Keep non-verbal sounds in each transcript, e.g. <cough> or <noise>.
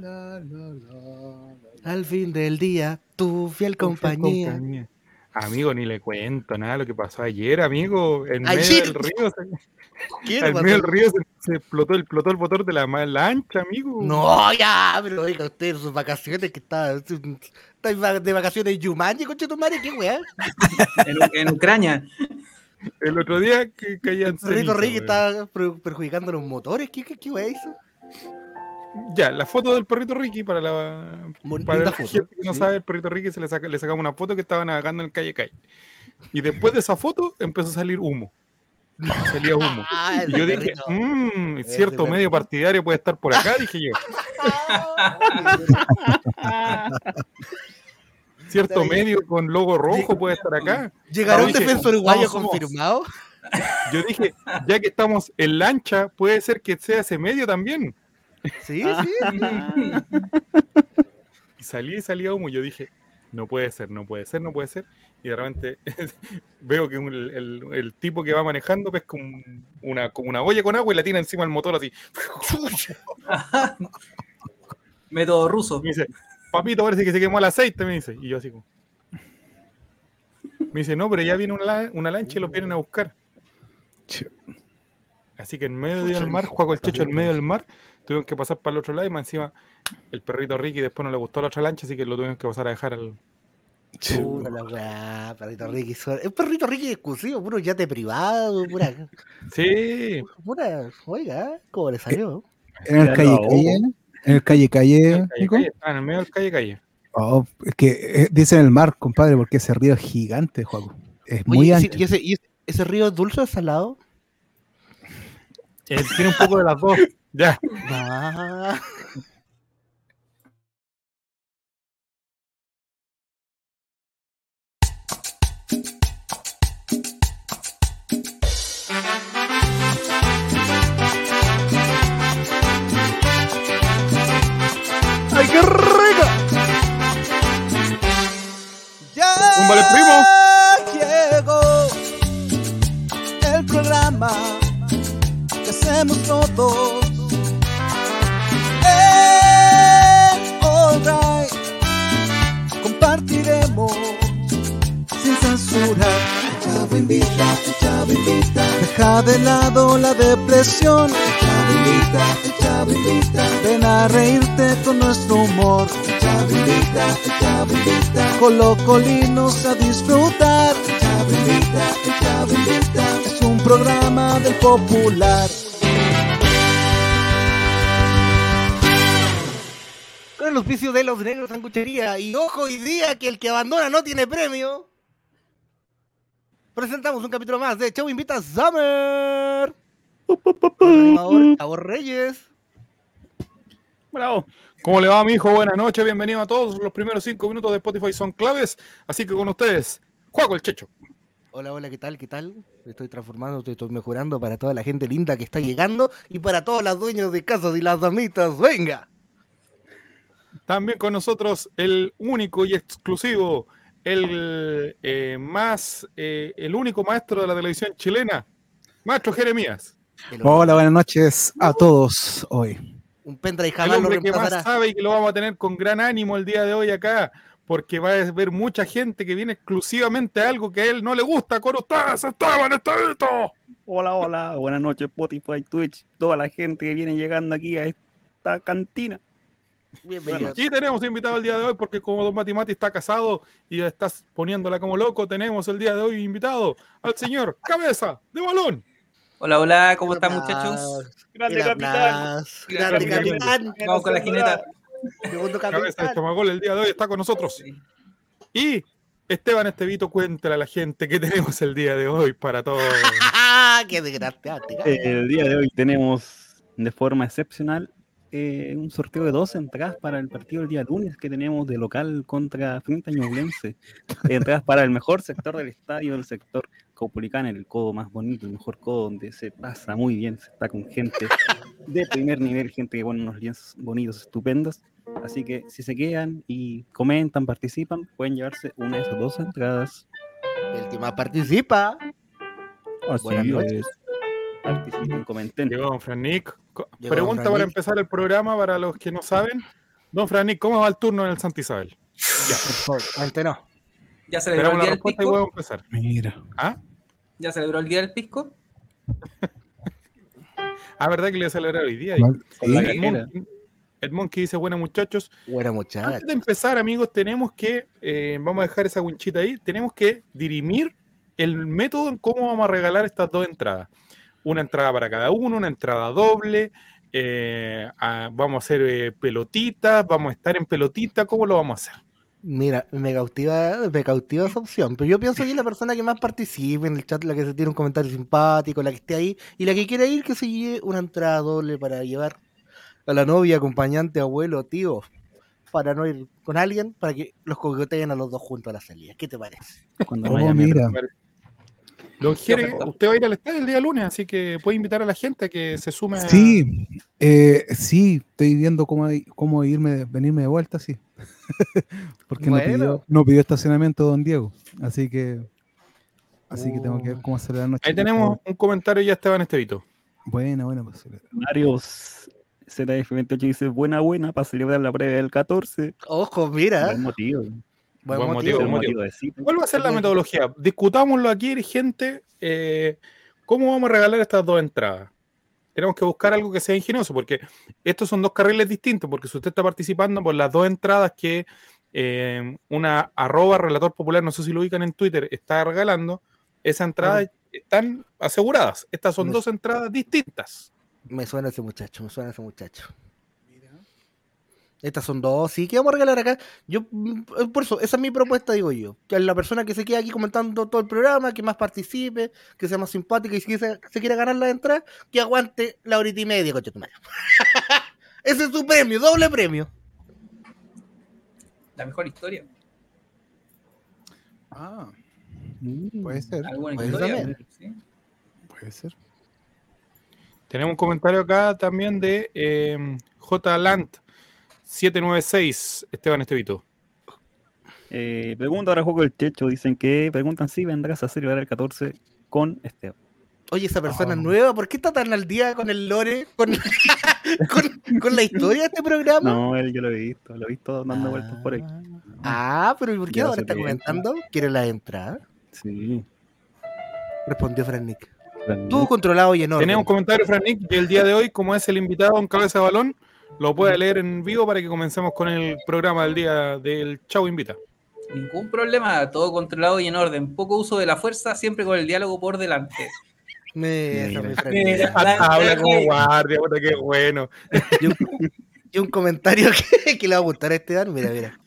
la, la, la, la. Al fin del día, tu fiel compañía. compañía. Amigo, ni le cuento nada de lo que pasó ayer, amigo. En medio Ayer. del río, se, ¿Qué, en medio del río se, se explotó, el, explotó el motor de la lancha, amigo. No, ya, pero oiga, usted en sus vacaciones, que está, está de vacaciones en Yumanji, concha tu madre, qué weá. <laughs> En, en Ucrania. El otro día que caían ceniza, Ricky está per- perjudicando los motores, ¿qué, qué, qué weá hizo? Ya, la foto del perrito Ricky para la Bonita para la foto, gente que no sí. sabe, el perrito Ricky se le, saca, le sacamos una foto que estaba navegando en el calle calle. Y después de esa foto empezó a salir humo. Salía humo. <laughs> Ah, Y yo dije, perrito. mmm, cierto perrito. medio partidario puede estar por acá, dije yo. <laughs> Cierto medio con logo rojo puede estar acá. ¿Llegará un defensor uruguayo confirmado? Yo dije, ya que estamos en lancha, puede ser que sea ese medio también. Sí, sí. Y salí y salía humo. y Yo dije, no puede ser, no puede ser, no puede ser. Y de repente <laughs> veo que un- el, tipo que va manejando pesca un- una, como una olla con agua y la tira encima del motor así. <laughs> Método ruso. Me dice, papito, parece que se quemó el aceite, me dice. Y yo así como. Me dice, no, pero ya viene una, la- una lancha y los vienen a buscar. Así que en medio del mar, Juaco el Checho en medio del mar, tuvieron que pasar para el otro lado y más encima el perrito Ricky después no le gustó la otra lancha, así que lo tuvieron que pasar a dejar al. Puta la weá, perrito Ricky. Es perrito Ricky exclusivo, puro yate privado, pura. <laughs> Sí, pura oiga, ¿cómo le salió? En el calle calle. En el calle calle, calle, Nico. calle, ah, en el medio del calle calle. Oh, es que eh, dicen el mar, compadre, porque ese río es gigante, Juaco. Es muy Oye, ¿y ancho. ese- ¿y ese, y ese- ese río es dulce o salado? Eh, tiene un poco de las dos. <laughs> Ya. Ah. ¡Ay, qué rica! Ya Túmbale, llegó el programa que hacemos todos. Compartiremos sin censura. Chavo invita, chavo invita. Deja de lado la depresión. Chavo invita, chavo invita. Ven a reírte con nuestro humor. Chavo invita, chavo invita. Colocolinos a disfrutar. Chavo invita, chavo invita. Es un programa del popular. El auspicio de los negros sanguchería. Y ojo hoy día que el que abandona no tiene premio. Presentamos un capítulo más de Chau Invita Summer. El animador Cabo Reyes. Bravo. ¿Cómo le va, mi hijo? Buenas noches, bienvenido a todos. Los primeros cinco minutos de Spotify son claves, así que con ustedes, Juaco el Checho. Hola, hola, ¿qué tal? ¿Qué tal? Estoy transformando, estoy, estoy mejorando para toda la gente linda que está llegando y para todos los dueños de casas y las damitas. ¡Venga! También con nosotros el único y exclusivo, el eh, más, eh, el único maestro de la televisión chilena, Maestro Jeremías. Hola, buenas noches a todos hoy. Un pendrive El hombre que más sabe y que lo vamos a tener con gran ánimo el día de hoy acá, porque va a haber mucha gente que viene exclusivamente a algo que a él no le gusta. Con ustedes, Esteban Estevito. Hola, hola, buenas noches, Spotify, Twitch, toda la gente que viene llegando aquí a esta cantina. Bienvenido. Y tenemos invitado el día de hoy porque como Don Mati Mati está casado y estás poniéndola como loco, tenemos el día de hoy invitado al señor Cabeza de Balón. Hola, hola, ¿cómo están muchachos? Grande capitán. Grande capitán. Vamos con la jineta. Segundo Cabeza de. Chamagol el día de hoy está con nosotros. Y Esteban Estevito, cuéntale a la gente que tenemos el día de hoy para todos. <laughs> ¡Qué desgraciado! El día de hoy tenemos de forma excepcional eh, un sorteo de dos entradas para el partido del día lunes que tenemos de local contra Frente Ñublense. <laughs> entradas para el mejor sector del estadio, el sector Caupolicán, el codo más bonito, el mejor codo donde se pasa muy bien, se está con gente de primer nivel, gente que pone unos lienzos bonitos, estupendos. Así que si se quedan y comentan, participan, pueden llevarse una de esas dos entradas. El que más participa. Así Buenas noches. es. Participen, comenten. Llegó Don Fran Nick. Co- Llegó Pregunta Don Fran para empezar el programa para los que no saben. Don Franik, ¿cómo va el turno en el Santa Isabel? Por favor. ¿Ya celebró el día del pisco? empezar. Mira. ¿Ah? ¿Ya celebró el día del pisco? <laughs> Ah, ¿verdad que le voy a celebrar hoy día? Sí, El Monkey dice, buenas muchachos. Buena muchacha. Antes de empezar, amigos, tenemos que, eh, vamos a dejar esa winchita ahí, tenemos que dirimir el método en cómo vamos a regalar estas dos entradas. Una entrada para cada uno, una entrada doble, eh, a- vamos a hacer eh, pelotitas, vamos a estar en pelotita, ¿cómo lo vamos a hacer? Mira, me cautiva, me cautiva esa opción, pero yo pienso que es la persona que más participe en el chat, la que se tiene un comentario simpático, la que esté ahí, y la que quiera ir, que se lleve una entrada doble para llevar a la novia, acompañante, abuelo, tío, para no ir con alguien, para que los coqueteen a los dos juntos a la salida. ¿Qué te parece? Cuando Oh, vaya a mi- mira. Jere, perfecto. usted va a ir al estadio el día lunes, así que puede invitar a la gente a que se sume a... Sí, eh, sí, estoy viendo cómo, cómo irme, venirme de vuelta, sí. <laughs> Porque no, Bueno. pidió, no pidió estacionamiento don Diego, así que así que tengo que ver cómo hacer la noche. Ahí tenemos un comentario ya Esteban Estevito. Buena, buena. pues, Mario ZF28 dice, buena, buena, para celebrar la previa del 14. Ojo, mira, Buen motivo. Buen, buen motivo. motivo, Buen buen motivo de cita. ¿Cuál va a ser la metodología? Discutámoslo aquí, gente. eh, ¿Cómo vamos a regalar estas dos entradas? Tenemos que buscar algo que sea ingenioso, porque estos son dos carriles distintos, porque si usted está participando por las dos entradas que eh, una arroba relator popular, no sé si lo ubican en Twitter, está regalando, esas entradas están aseguradas. Estas son Me- dos entradas distintas. Me suena ese muchacho, me suena ese muchacho. Estas son dos, sí, ¿qué vamos a regalar acá? Yo, mm, por eso, esa es mi propuesta, digo yo. Que la persona que se quede aquí comentando todo el programa, que más participe, que sea más simpática y si se, se quiere ganar la entrada, que aguante la horita y media, coche tu madre. <laughs> Ese es su premio, doble premio. La mejor historia. Ah, Mm. puede ser, ¿Alguna Pues historia? también. Sí. puede ser. Tenemos un comentario acá también de eh, J. Land 796, Esteban Estevito. Eh, pregunta ahora juego el techo. Dicen que preguntan si vendrás a celebrar el 14 con Esteban. Oye, esa persona Ah. nueva, ¿por qué está tan al día con el lore, con, <laughs> con, con la historia de este programa? No, él yo lo he visto, lo he visto dando vueltas por ahí. Ah, pero ¿y por qué Ya ahora está comentando? ¿Quiere la entrada? Sí. Respondió Fran Nick. Gran- Todo controlado y en orden. Tenemos un comentario, Fran Nick, que el día de hoy, como es el invitado en cabeza de balón, lo puede leer en vivo para que comencemos con el programa del día del Chau Invita. Ningún problema, todo controlado y en orden. Poco uso de la fuerza, siempre con el diálogo por delante. Mira. La- Habla la- como guardia, puta, qué bueno. Y un, y un comentario que, que le va a gustar a Esteban. Mira, mira.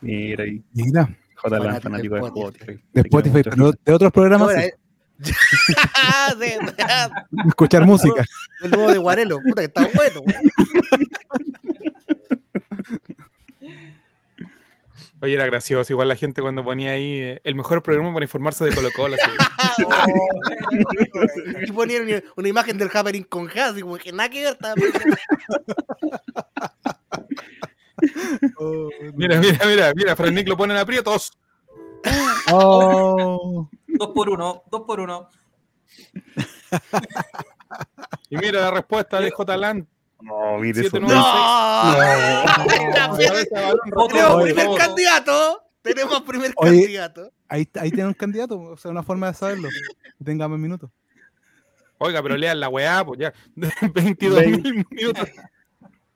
Mira ahí. Mira, J. Fanático fanático de Spotify. De Spotify, pero de otros programas, Ahora, sí. Sí, <laughs> escuchar música. el nuevo de Guarelo. Puta, que está bueno. Oye, era gracioso. Igual la gente cuando ponía ahí eh, el mejor programa para informarse de Colo Colo. así. <laughs> y ponían una, una imagen del Happening con Has, y como que nada que ver. estaba- <laughs> Mira, mira, mira, mira, Fran Nick lo ponen aprietos. Oh, Dos por uno, dos por uno. Y mira la respuesta de J. Land. No, mire eso. 796. ¡No! <laughs> Tenemos primer candidato. Tenemos primer candidato. ahí, ahí tiene un candidato, o sea, una forma de saberlo. Que tenga más minutos. Oiga, pero lean la weá, pues ya. <laughs> 22 mil minutos.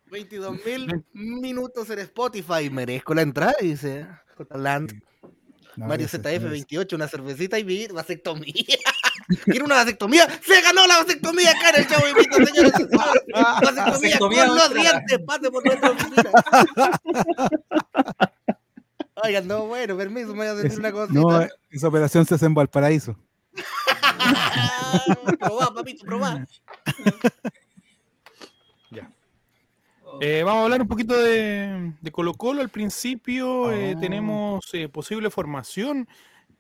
22 mil minutos en Spotify. Merezco la entrada, dice J. Land. No, Mario ese- ZF28, una cervecita y mi vasectomía. <laughs> ¿Quiere una vasectomía? ¡Se ganó la vasectomía acá en el Chavo Invito, señores! ¡Vasectomía <laughs> Vasectomía con los dientes! ¡Pase por nuestra oficina! <laughs> Oigan, no, bueno, permiso, me voy a decir es- una cosita. no, esa operación se hace en Valparaíso. probá, papito, probá. Eh, vamos a hablar un poquito de, de Colo Colo. Al principio eh, Oh. tenemos eh, posible formación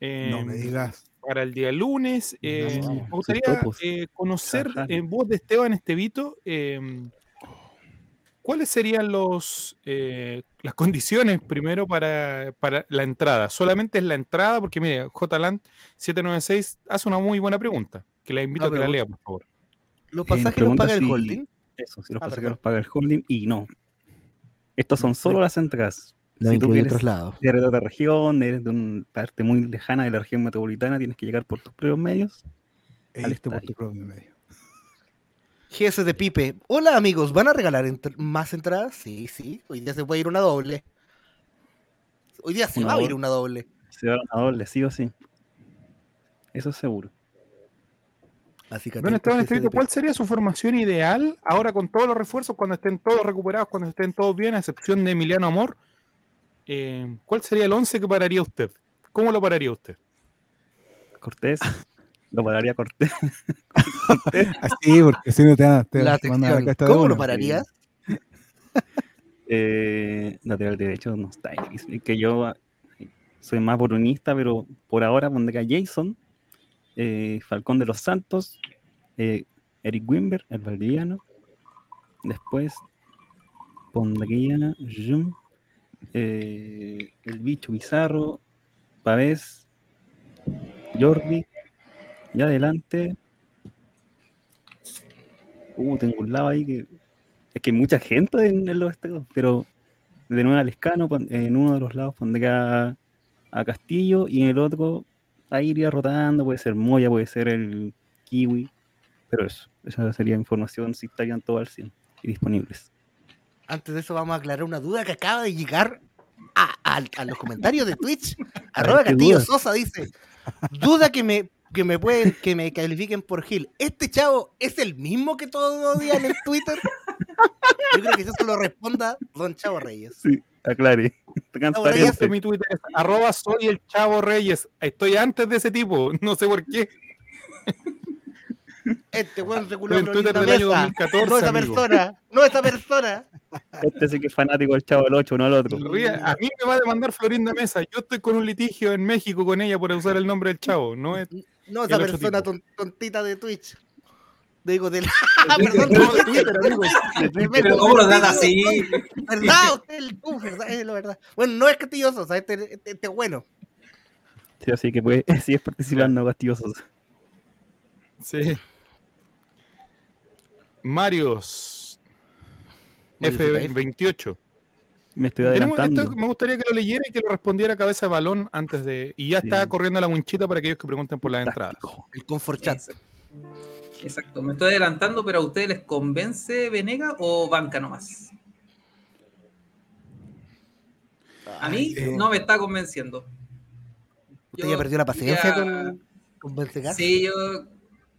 eh, No me digas. para el día lunes. Eh, No, me gustaría eh, conocer en voz de Esteban Estevito eh, cuáles serían los eh, las condiciones primero para, para la entrada. Solamente es la entrada, porque mire, J. Land 796 hace una muy buena pregunta, que la invito Ah, a que la lea, por favor. ¿Los pasajes los paga el holding? Eso, si los Ah, pasajeros paga el holding y no. Estos son solo las entradas. No Si tú quieres traslado. eres de otra región, eres de una parte muy lejana de la región metropolitana, tienes que llegar por tus propios medios. E Al irte por estadio. tu propio medio. GS de Pipe. Hola amigos, ¿van a regalar entr- más entradas? Sí, sí. Hoy día se puede ir una doble. Hoy día se Una va a ir doble. una doble. Se va a doble, sí o sí. Eso es seguro. Así que Don atentos, Esteban Pipe. ¿cuál sería su formación ideal ahora con todos los refuerzos, cuando estén todos recuperados, cuando estén todos bien, a excepción de Emiliano Amor? Eh, ¿Cuál sería el 11 que pararía usted? ¿Cómo lo pararía usted? Cortés, <laughs> lo pararía Cortés. <laughs> Así, porque si no te van a- a ¿Cómo una. lo pararías? <laughs> Eh, lateral derecho no está. Es que yo ah, soy más boronista, pero por ahora pondría Jason, eh, Falcón de los Santos, eh, Eric Wimber, el valdiviano. Después pondría eh, el bicho bizarro, Pavés, Jordi. Y adelante. Uh, tengo un lado ahí que es que hay mucha gente en, en los estados, pero de nuevo al Lescano, pon- en uno de los lados pondría a Castillo y en el otro ahí iría rotando, puede ser Moya, puede ser el Kiwi, pero eso, esa sería información si estarían todos al 100 y disponibles. Antes de eso vamos a aclarar una duda que acaba de llegar a, a- a los comentarios de Twitch. <laughs> Arroba ¿qué Castillo duda? Sosa dice, duda que me, que me pueden, que me califiquen por Gil. ¿Este chavo es el mismo que todos odian en Twitter? <laughs> Yo creo que eso se lo responda Don Chavo Reyes. Sí, aclare. Reyes, Transparente. Mi Twitter es arroba soy el Chavo Reyes. Estoy antes de ese tipo, <laughs> no sé por qué. Este weón Estoy en Twitter del año Mesa. 2014. No esa amigo. persona, no esa persona. Este sí que es fanático del Chavo del 8, no el otro. A mí me va a demandar Florinda Mesa. Yo estoy con un litigio en México con ella por usar el nombre del Chavo. No es No esa persona tipo. tontita de Twitch. Digo, de la... Twitter, Perdón, de Twitter, amigo. Pero ¿cómo lo dan así? ¿Verdad? Usted el tú, ¿verdad? Es la verdad. Bueno, no es castilloso, o sea, este, este, este es bueno. Sí, así que puede, <laughs> sí es participando Castillosos. Sí. Marios Marios F28. Me estoy adelantando. esto, me gustaría que lo leyera y que lo respondiera a cabeza de balón antes de. Y ya Sí. está corriendo la winchita para aquellos que pregunten por las entradas. Táctico. El comfort chat. Exacto, me estoy adelantando, pero ¿a ustedes les convence Venega o banca nomás? A mí no me está convenciendo. ¿Usted Yo ya perdió la paciencia ya- con, con? Sí, yo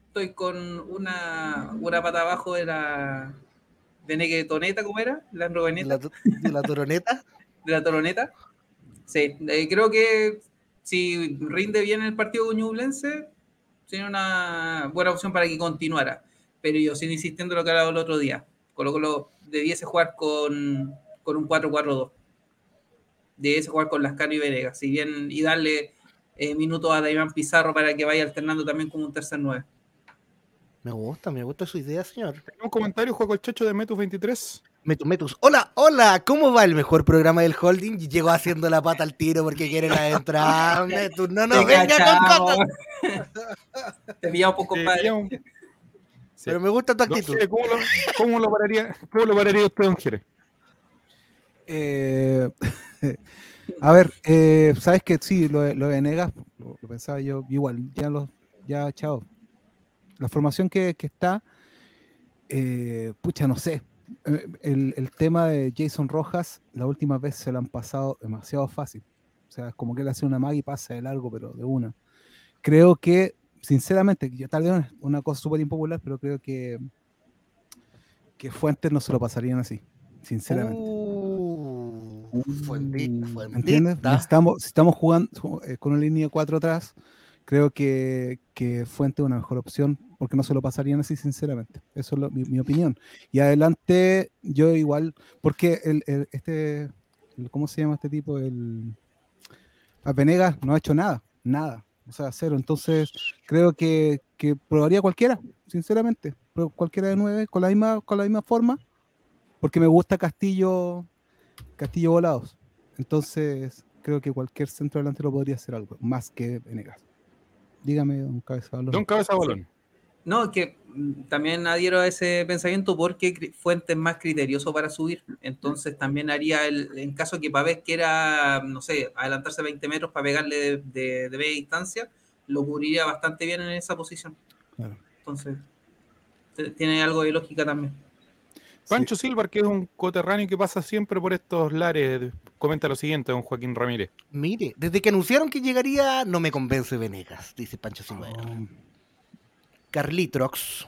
estoy con una, una pata abajo de la Veneque Toneta, ¿cómo era? De la, de la toroneta. <laughs> de la Toroneta. Sí, eh, creo que si rinde bien el partido con Ñublense, sería una buena opción para que continuara. Pero yo sigo insistiendo en lo que hablaba el otro día. Colo Colo debiese jugar con, con un 4-4-2. Debiese jugar con Lascano y Venegas. Si bien, y darle eh, minutos a Daimán Pizarro para que vaya alternando también como un tercer 9. Me gusta, me gusta su idea, señor. Un comentario, Juego el Checho de Metus 23. Metus, Metus. Hola, hola, ¿cómo va el mejor programa del holding? Y llegó haciendo la pata al tiro porque quiere la entrada. Metus, <laughs> no nos venga con cosas. <laughs> Te pillamos poco, Eh, compadre. ya un- Pero me gusta tu actitud. ¿cómo, lo, cómo lo pararía, ¿Cómo lo pararía usted, don? Eh, <laughs> a ver, eh, sabes que sí, lo, de- lo de Venegas, lo, lo pensaba yo igual, ya lo, ya chao. La formación que, que está, eh, pucha, no sé. Eh, El, el tema de Jason Rojas, la última vez se lo han pasado demasiado fácil. O sea, es como que él hace una maga y pasa de largo, pero de una. Creo que, sinceramente, yo, tal vez una cosa súper impopular, pero creo que, que Fuentes no se lo pasarían así, sinceramente. Uh, fuendita. ¿Entiendes? Estamos, si estamos jugando eh, con una línea de 4 atrás, creo que, que Fuente es una mejor opción porque no se lo pasarían así, sinceramente. Eso es lo- mi, mi opinión. Y adelante, yo igual, porque el, el- este, el- ¿cómo se llama este tipo? El a Venegas no ha hecho nada, nada. O sea, cero. Entonces, creo que, que probaría cualquiera, sinceramente. Pero cualquiera de nueve, con la misma, con la misma forma, porque me gusta Castillo, Castillo Volados. Entonces, creo que cualquier centro delantero podría hacer algo, más que Venegas. Dígame, don Cabeza Balón. Don Cabeza Balón. No, es que mm, también adhiero a ese pensamiento porque Fuentes es más criterioso para subir. Entonces también haría el, en caso que Pavés quiera, no sé, adelantarse 20 metros para pegarle de, de, de media distancia, lo cubriría bastante bien en esa posición. Claro. Entonces, tiene algo de lógica también. Pancho Silvar, que es un coterráneo que pasa siempre por estos lares, comenta lo siguiente, don Joaquín Ramírez. Mire, desde que anunciaron que llegaría, no me convence Venegas, dice Pancho Silva. Oh, Carlitrox.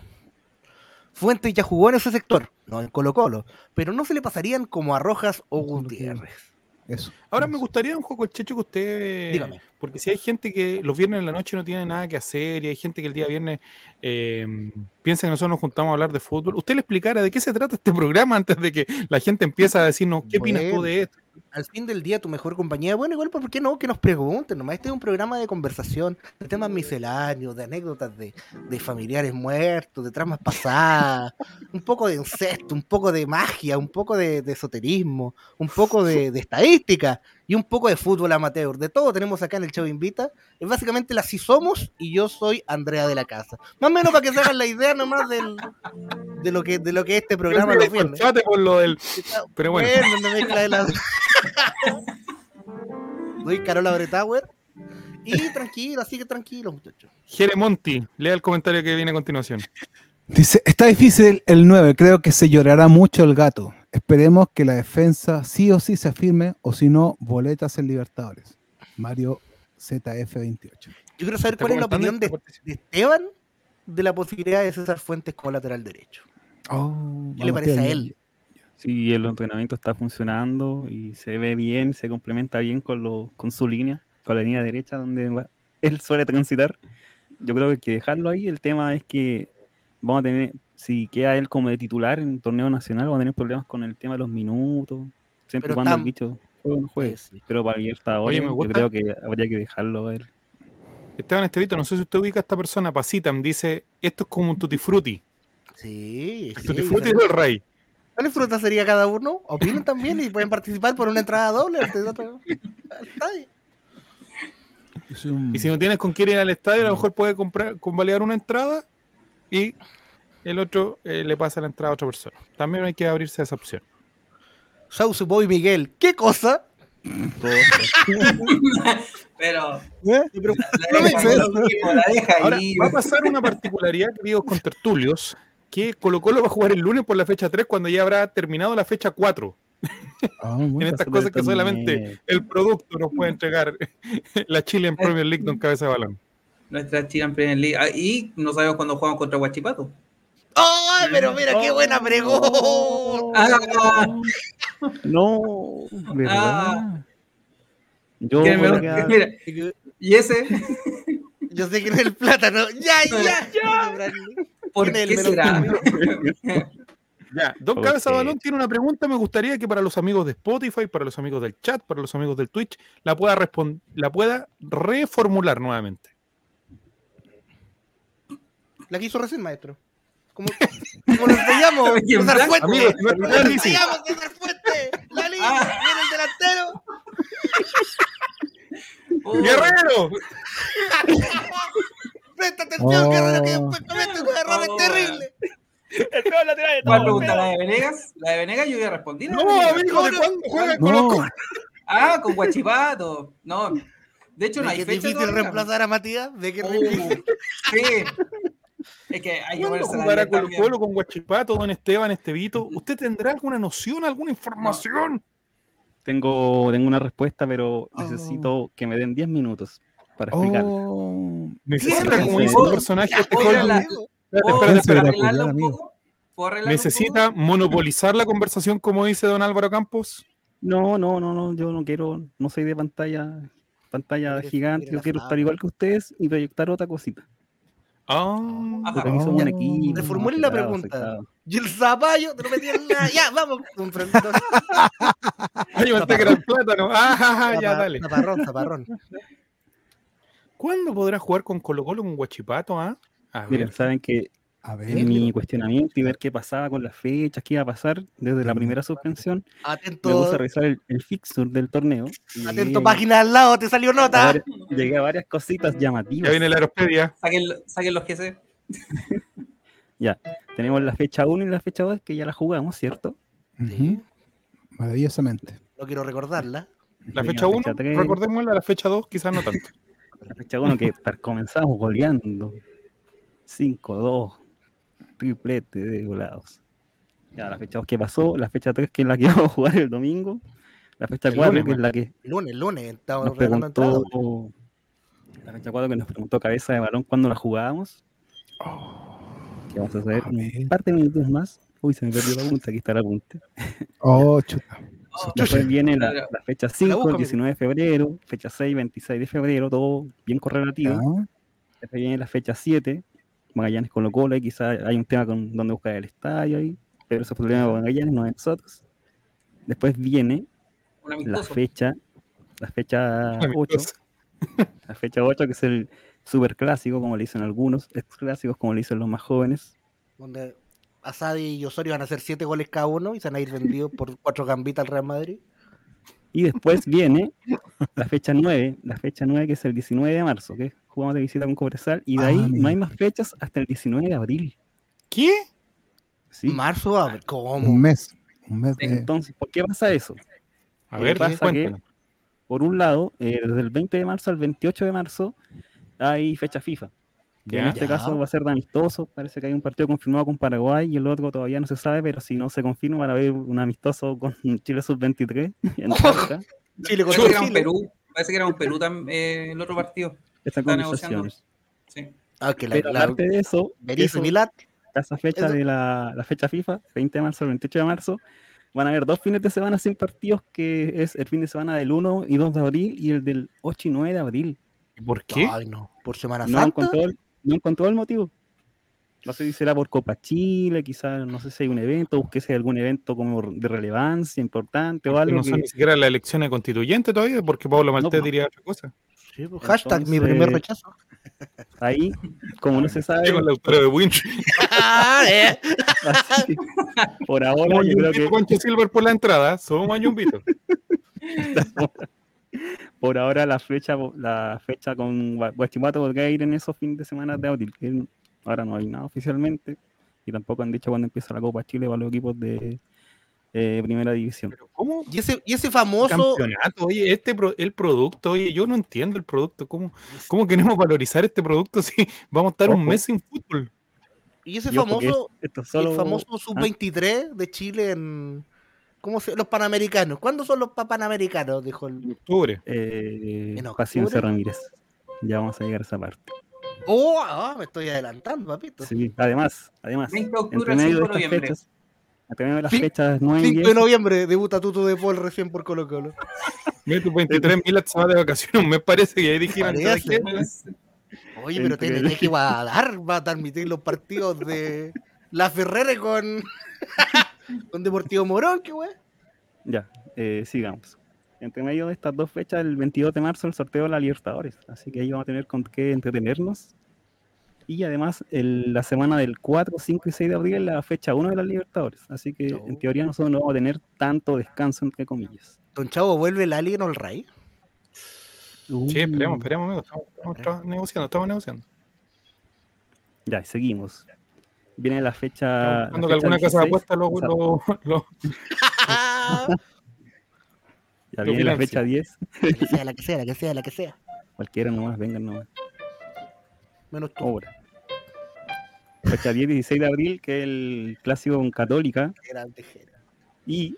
Fuentes ya jugó en ese sector, no en Colo Colo, pero no se le pasarían como a Rojas o Gutiérrez. eso. Ahora eso. me gustaría un juego el Checho que usted... Dígame. Porque si hay gente que los viernes en la noche no tiene nada que hacer y hay gente que el día viernes eh, piensa que nosotros nos juntamos a hablar de fútbol, usted le explicara de qué se trata este <laughs> programa antes de que la gente empiece a decirnos qué opinas tú Bueno. de esto. Al fin del día, tu mejor compañía, bueno, igual, ¿por qué no? Que nos pregunten, nomás este es un programa de conversación, de temas misceláneos, de anécdotas de, de familiares muertos, de tramas pasadas, un poco de incesto, un poco de magia, un poco de, de esoterismo, un poco de, de estadística y un poco de fútbol amateur. De todo tenemos acá en el Chavo Invita. Es básicamente la Si Somos y yo soy Andrea de la Casa. Más o menos para que se hagan la idea nomás del, de, lo que, de lo que es este programa viernes. Chate por lo del... Pero bueno. no mezcla de la... Soy Carola Bretauer. Y tranquilo, así que tranquilo, muchachos. Jere Monti, lea el comentario que viene a continuación. Dice, está difícil el 9, creo que se llorará mucho el gato. Esperemos que la defensa sí o sí se afirme, o si no, boletas en Libertadores. Mario ZF28. Yo quiero saber cuál es la opinión de, de Esteban de la posibilidad de César Fuentes como lateral derecho. Oh, ¿Qué le parece a él? Sí, el entrenamiento está funcionando y se ve bien, se complementa bien con, lo, con su línea, con la línea derecha donde va- él suele transitar. Yo creo que hay que dejarlo ahí. El tema es que vamos a tener, si queda él como de titular en el torneo nacional, vamos a tener problemas con el tema de los minutos, siempre cuando tam- el bicho juegue o no juegue. Sí. Pero para Libertadores, me yo creo que habría que dejarlo a él. Esteban Estevito, no sé si usted ubica a esta persona, Pasitam, dice, esto es como un tutti frutti. Sí, El sí, tutti frutti del rey. ¿Cuáles frutas sería cada uno? Opinen también y pueden participar por una entrada doble. al estadio. Es un- Y si no tienes con quién ir al estadio, a lo mejor puede comprar, convalidar una entrada y el otro eh, le pasa la entrada a otra persona. También hay que abrirse a esa opción. Sauce Boy Miguel, ¿qué cosa? <laughs> Pero ¿Eh? Pero- la No deja, me lo mismo, la deja Ahora, ahí. va a pasar una particularidad, queridos contertulios, que Colo Colo va a jugar el lunes por la fecha 3 cuando ya habrá terminado la fecha 4. Ah, <laughs> En estas cosas que solamente el producto nos puede entregar <laughs> la Chile en Premier League con cabeza de balón. Nuestra Chile en Premier League. Ah, y no sabemos cuándo jugamos contra Guachipato. ¡Ay, pero mira qué buena pregunta! Ah, No, ¿verdad? Ah. Yo que me- mira, y ese, <laughs> Yo sé que es el plátano. ¡Ya, ya, ya! ¿por qué será? <laughs> Ya, Don Ok. Cabeza de Balón tiene una pregunta. Me gustaría que para los amigos de Spotify, para los amigos del chat, para los amigos del Twitch, la pueda, la pueda reformular nuevamente. La que hizo recién, maestro. ¿Cómo, cómo lo enseñamos? <laughs> Y en César. Fuente. La línea, Ah. viene el delantero. Oh, <laughs> ¡Guerrero! <laughs> Presta atención, Oh. Guerrero, que después comete unos errores Oh. terribles. ¿Cuál pregunta? ¿La de Venegas? La de Venegas yo ya respondí. ¿la de No, amigo, ¿de cuándo juega Colo? Ah, con Guachipato. No. De hecho, no ¿Ve hay que fecha es difícil todavía. reemplazar a Matías? ¿Ve que es Oh, sí. Es que hay que ¿Cuándo ponerse la jugará bien Colo. Colo con Guachipato, Don Esteban, Estevito? ¿Usted tendrá alguna noción, alguna información? Tengo, tengo una respuesta, pero Oh. necesito que me den 10 minutos para explicar. oh, Necesita, como dice el personaje este Oiga, juego, la- espérate, ¿Puedo espérate, espérate. arreglarla un amigo. poco? ¿Puedo arreglarla un ¿Necesita monopolizar la conversación, como dice don Álvaro Campos? No, no, no, no, yo no quiero, no soy de pantalla, pantalla gigante, yo quiero estar igual que ustedes y proyectar otra cosita. Ah, aquí somos un Oh. equipo. Reformulen la pregunta. afectado. Y el zapallo, te lo metí en la... Ya, vamos. <laughs> Un frentón. Ay, yo pensé que era el plátano. Ah, ya, dale. Zaparrón, zaparrón. ¿Cuándo podrá jugar con Colo Colo con Guachipato? Ah? A ver. Miren, saben que a ver. en mi cuestionamiento y ver qué pasaba con las fechas, qué iba a pasar desde la primera suspensión, me puse a Atento, revisar el, el fixture del torneo. y atento, llegué página al lado, te salió a nota. llegué a varias cositas Ya llamativas. viene la aeropedia. Saquen, saquen los que <laughs> sé. Ya, tenemos la fecha 1 y la fecha 2 que ya la jugamos, ¿cierto? Maravillosamente. No quiero recordarla. La fecha 1, tres. recordémosla, la fecha 2 quizás no tanto. La fecha 1 que comenzamos goleando. 5-2. Triplete de golados. Ya, la fecha 2 que pasó. La fecha 3 que es la que <laughs> vamos a jugar el domingo. La fecha El 4 lunes, que es la que Lunes, lunes, entradas. preguntó. La fecha 4 que nos preguntó Cabeza de Balón cuando la jugábamos. Que vamos a hacer a un par de minutos más. Uy, se me perdió la punta. Aquí está la punta. Oh, chuta. <laughs> Oh, Después viene la, la fecha 5, busco, el 19 de febrero. Fecha 6, 26 de febrero. Todo bien correlativo. Después viene la fecha 7, Magallanes Colo Colo, y quizás hay un tema con donde buscar el estadio ahí, pero ese es problema de Magallanes, no de nosotros. Después viene la fecha, la fecha 8, Amistoso. la fecha 8 que es el super clásico, como le dicen algunos, ex clásicos, como le dicen los más jóvenes. Donde Asadi y Osorio van a hacer siete goles cada uno y se van a ir vendidos por cuatro gambitas al Real Madrid. Y después viene la fecha 9, la fecha 9 que es el 19 de marzo, que jugamos de visita con Cobresal, y de Ah, ahí mira. no hay más fechas hasta el 19 de abril. ¿Qué? ¿sí? Marzo, a ver, ¿cómo? un mes. Un mes Sí. de. Entonces, ¿por qué pasa eso? A ¿Qué ver, pasa cuéntanos. por un lado, eh, desde el 20 de marzo al 28 de marzo hay fecha FIFA. Que en este Ya. caso va a ser de amistoso. Parece que hay un partido confirmado con Paraguay y el otro todavía no se sabe, pero si no se confirma, van a haber un amistoso con <laughs> Chile Sub-23 en Talca. Chile Parece contra que era un Chile. Perú. Parece que era un Perú tam- eh, el otro partido. Esta Está conversación. Sí. Ah, que la, Pero la aparte de eso, eso, esa fecha eso- de la, la fecha FIFA, 20 de marzo al 28 de marzo, van a haber dos fines de semana sin partidos, que es el fin de semana del 1 y 2 de abril y el del 8 y 9 de abril. ¿Y ¿Por qué? Ay, no. Por Semana no Santa. encontró, el, no encontró el motivo. No sé si será por Copa Chile, quizás, no sé si hay un evento, busque si hay algún evento como de relevancia importante o algo. no son que- ni siquiera las elecciones constituyentes todavía, porque Pablo Maltés pues. diría otra cosa. Sí, pues, hashtag mi primer rechazo. ahí, como no se sabe, con la autora de Winch. Ah, eh. por ahora Somos yo creo Yumbito que Concha Silver por la entrada. Somos Yumbito. <laughs> por ahora la fecha, la fecha con Gua- Guachipato podría ir en esos fines de semana de abril. ahora no hay nada oficialmente y tampoco han dicho cuándo empieza la Copa Chile para los equipos de eh, primera división. Pero ¿cómo? Y ese, y ese famoso. Campeonato, oye, este pro- el producto, oye, yo no entiendo el producto. ¿Cómo, cómo queremos valorizar este producto si vamos a estar un mes sin fútbol? Y ese famoso. esto es solo- El famoso ¿Ah? sub-23 de Chile en. ¿Cómo se Los panamericanos. ¿Cuándo son los pa- panamericanos? Dijo el. En octubre. eh, ¿En octubre? Paciencia Ramírez. Ya vamos a llegar a esa parte. Oh, ah, me estoy adelantando, papito. Sí, además, además, 20 de octubre entre medio de 5 de estas noviembre. fechas, de las fechas 9 y 5 de 10, noviembre debuta Tuto de Paul recién por Colo Colo. Mira, tu 23 mil se va de vacaciones, me parece que ahí dijeron. Oye, pero TNT que va a dar, va a transmitir los partidos de La Ferrere con, <laughs> con Deportivo Morón, qué wey. ya, eh, sigamos. Entre medio de estas dos fechas, el 22 de marzo, el sorteo de la Libertadores. Así que ahí vamos a tener con qué entretenernos. Y además, el- la semana del 4, 5 y 6 de abril es la fecha 1 de la Libertadores. Así que en teoría nosotros no vamos a tener tanto descanso, entre comillas. Don Chavo vuelve el Alien o el Ray. Sí, esperemos, esperemos, amigo. Estamos, negociando, estamos negociando. Ya, seguimos. Viene la fecha. La que alguna casa de 16, apuestas lo, lo, lo- <laughs> Ya viene la fecha 10. La que sea, la que sea, la que sea, la que sea. Cualquiera nomás, vengan nomás. Menos tú. Obra. Fecha 10 16 de abril, que es el clásico con Católica. Y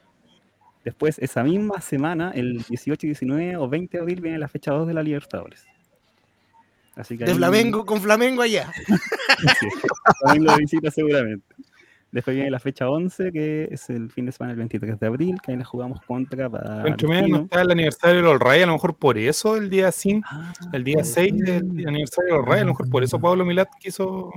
después, esa misma semana, el 18, 19 o 20 de abril, viene la fecha 2 de la Libertadores. Así que De ahí- Flamengo con Flamengo allá. <laughs> Sí, Flamengo de visita seguramente. Después viene la fecha 11, que es el fin de semana del 23 de abril, que ahí la jugamos contra para. Entre medio no está el aniversario de los Reyes, a lo mejor por eso el día 5, Ah, el día 6 del aniversario de los Reyes, a lo mejor por eso Pablo Milat quiso.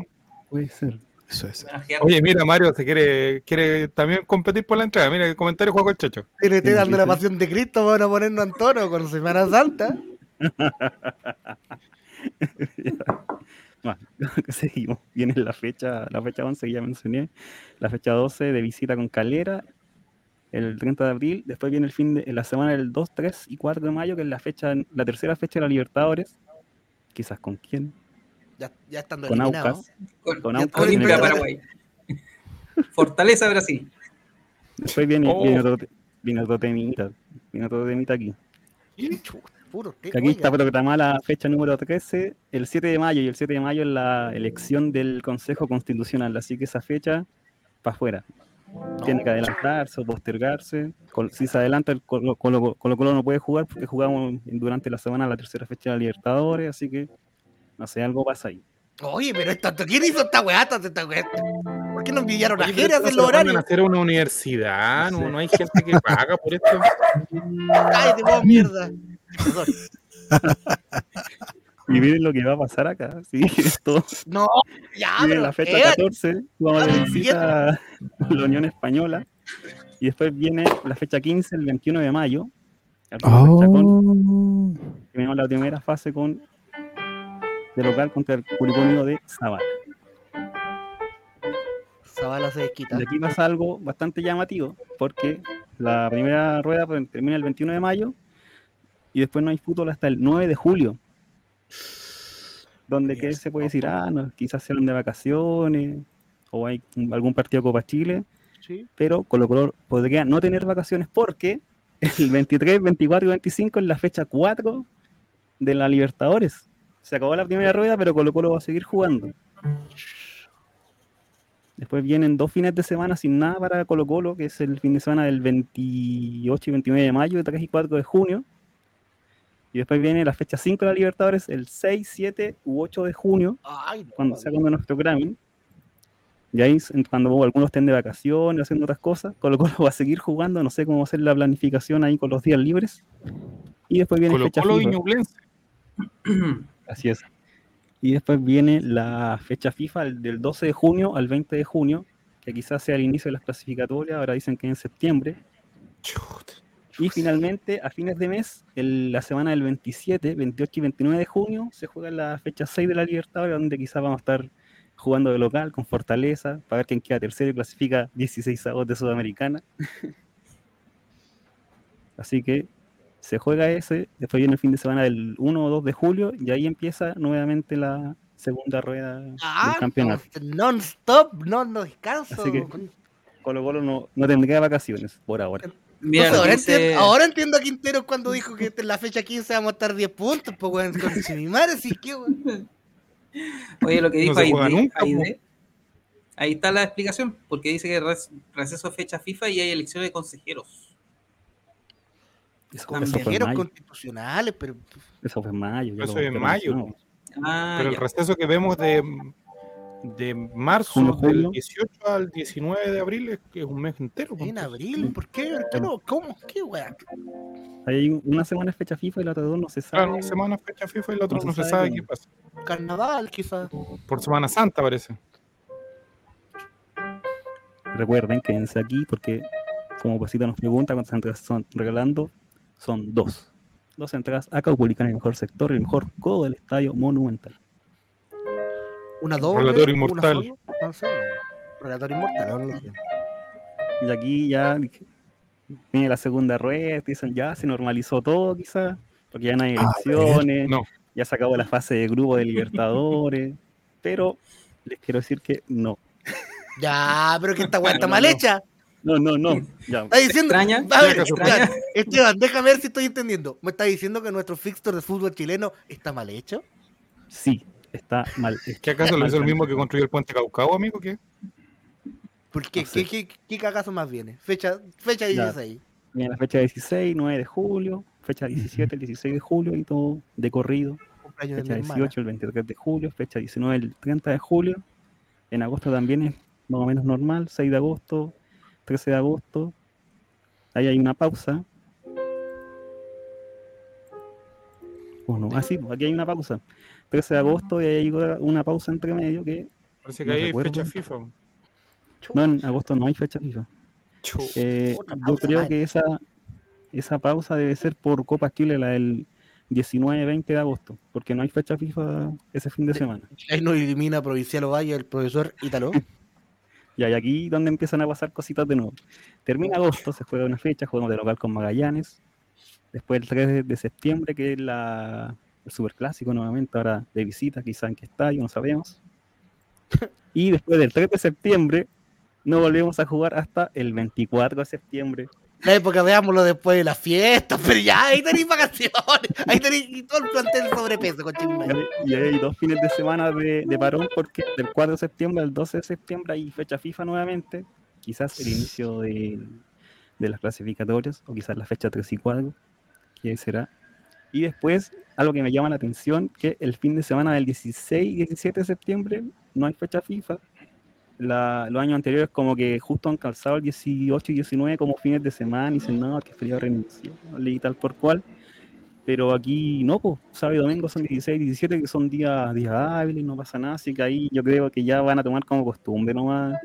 Puede ser. Eso es. Oye, mira, Mario se quiere, quiere también competir por la entrada. Mira, el comentario juego el chacho. TNT Sí, dando la pasión de Cristo, van a ponernos en tono con Semana Santa. <laughs> Bueno, <laughs> seguimos. Viene la fecha, la fecha 11 que ya mencioné, la fecha 12 de visita con Calera, el 30 de abril, después viene el fin de la semana del 2, 3 y 4 de mayo, que es la fecha, la tercera fecha de la Libertadores, quizás con quién, Ya, ya estando Con eliminados. Aucas. Con, Con con Aucas el Olimpia. Paraguay. Fortaleza Brasil. Después viene, Oh. viene, otro, viene otro temita. Viene otro temita aquí. Puro Que aquí está programada la fecha número 13, el 7 de mayo, y el 7 de mayo es la elección del Consejo Constitucional, así que esa fecha para afuera. Tiene que adelantarse o postergarse. Col- Si se adelanta, el Colo Colo- Colo Colo no puede jugar porque jugamos durante la semana la tercera fecha de la Libertadores, así que no sé, algo pasa ahí. Oye, pero esto, ¿quién hizo esta weá? Esta- esta weá? ¿Por qué nos pillaron a Jerez se lo mandan a hacer a una universidad, no, Sí. no hay gente que paga por esto. Cállate, vos, mierda. Perdón. <laughs> Y miren lo que va a pasar acá. Sí, <laughs> esto No, ya, viene pero la fecha ¿qué? 14, vamos Estamos visita a la Unión Española. Y después viene la fecha 15, el 21 de mayo. Fecha con- Oh. terminamos la primera fase con de local contra el Curicó Unido de Zavala. Zavala se desquita. Y aquí pasa algo bastante llamativo, porque la primera rueda termina el 21 de mayo y después no hay fútbol hasta el 9 de julio. Donde que se puede decir, ah, no, quizás se van de vacaciones o hay algún partido de Copa Chile, Sí. pero Colo Colo podría no tener vacaciones porque el 23, 24 y 25 es la fecha 4 de la Libertadores. Se acabó la primera rueda, pero Colo Colo va a seguir jugando. Después vienen dos fines de semana sin nada para Colo Colo, que es el fin de semana del 28 y 29 de mayo, y 3 y 4 de junio. Y después viene la fecha 5 de la Libertadores, el 6, 7 u 8 de junio, Ay, cuando sea cuando nuestro Grammy. Y ahí, cuando algunos estén de vacaciones, haciendo otras cosas, Colo Colo va a seguir jugando, no sé cómo va a ser la planificación ahí con los días libres. Y después viene Colo fecha Colo y. <clears throat> Así es. Y después viene la fecha FIFA el- del 12 de junio al 20 de junio, que quizás sea el inicio de las clasificatorias, ahora dicen que en septiembre. Y finalmente, a fines de mes, el- la semana del 27, 28 y 29 de junio, se juega la fecha 6 de la Libertadores, donde quizás vamos a estar jugando de local con Fortaleza, para ver quién queda tercero y clasifica 16 avos de Sudamericana. <laughs> Así que se juega ese, después viene el fin de semana del 1 o 2 de julio, y ahí empieza nuevamente la segunda rueda Ah, del campeonato. Non-stop, no, no descanso. Así que- Colo Colo no, no tendría vacaciones por ahora. Mira, Entonces, lo ahora, dice- entiendo, ahora entiendo a Quintero cuando dijo que en la fecha 15 vamos a estar 10 puntos, pues weón, con mi madre, sí que weón. <laughs> Oye, lo que No dijo Aide, nunca, po. Aide, ahí está la explicación, porque dice que receso fecha FIFA y hay elecciones de consejeros. Eso, También. eso fue en Viajeros mayo. constitucionales, pero Eso fue en mayo. Eso es en mayo. Ah, Pero el receso que vemos de, de marzo del julio. 18 al 19 de abril es que es un mes entero. en abril, ¿por qué? ¿Por qué no? ¿Cómo? ¿Qué weón? Hay una semana es fecha FIFA y la otra dos no se sabe. Claro, una semana fecha FIFA y la otra No no, se se sabe qué pasa. Carnaval, quizás. Por Semana Santa parece. Recuerden, quédense aquí porque, como Pesita nos pregunta, cuántas entradas son regalando, son dos. Dos entradas a Caupolicán, el mejor sector, el mejor codo del estadio monumental. Una doble. Relatorio una inmortal. Relatorio inmortal, ahora lo sé. Y aquí ya viene la segunda rueda, dicen ya se normalizó todo quizás, porque ya no hay A elecciones, No, ya se acabó la fase de grupo de Libertadores, <laughs> pero les quiero decir que no. Ya, pero que esta weá está No, mal no. hecha. No, no, no. Ya. Está diciendo. extraña? A ver, ¿Te Esteban, déjame ver si estoy entendiendo. ¿Me está diciendo que nuestro fixture de fútbol chileno está mal hecho? Sí, está mal. ¿qué acaso lo hizo el mismo que construyó el puente Caucao, amigo? ¿Qué? ¿Por qué? No sé. ¿Qué, qué, qué cagazo más viene? Fecha, fecha Ya. 16. Viene la fecha 16, 9 de julio, fecha 17, el 16 de julio y todo de corrido. Cumpleaños de Fecha hermana. 18, el 23 de julio, fecha 19, el 30 de julio. En agosto también es más o menos normal, 6 de agosto, 13 de agosto. Ahí hay una pausa. ¿O no? Ah, sí, pues, aquí hay una pausa. 13 de agosto y ahí hay una pausa entre medio que... Parece que No ahí hay recuerdo. fecha FIFA. No, en agosto no hay fecha FIFA. Eh, yo creo que esa, esa pausa debe ser por Copa Chile, la del 19-20 de agosto, porque no hay fecha FIFA ese fin de semana. Ahí nos elimina Provincial Ovalle el profesor Ítalo. <laughs> Y hay aquí donde empiezan a pasar cositas de nuevo. Termina agosto, se juega una fecha, jugamos de local con Magallanes. Después el 3 de, septiembre, que es la el superclásico nuevamente, ahora de visita, quizá en qué estadio, no sabemos. Y después del 3 de septiembre, no volvemos a jugar hasta el 24 de septiembre. La época, veámoslo después de la fiesta, pero ya, ahí tenéis vacaciones, ahí tenéis todo el plantel sobrepeso, cochino. Y hay dos fines de semana de, de parón porque del 4 de septiembre al 12 de septiembre hay fecha FIFA nuevamente, quizás el inicio de, de las clasificatorias o quizás la fecha 3 y 4, que será. Y después, algo que me llama la atención, que el fin de semana del 16 y 17 de septiembre no hay fecha FIFA. La- los años anteriores como que justo han calzado el 18 y 19 como fines de semana y dicen, no, que feriado renunció, y tal por cual. Pero aquí no, pues, sábado y domingo son 16 y 17 que son días, días hábiles, no pasa nada, así que ahí yo creo que ya van a tomar como costumbre nomás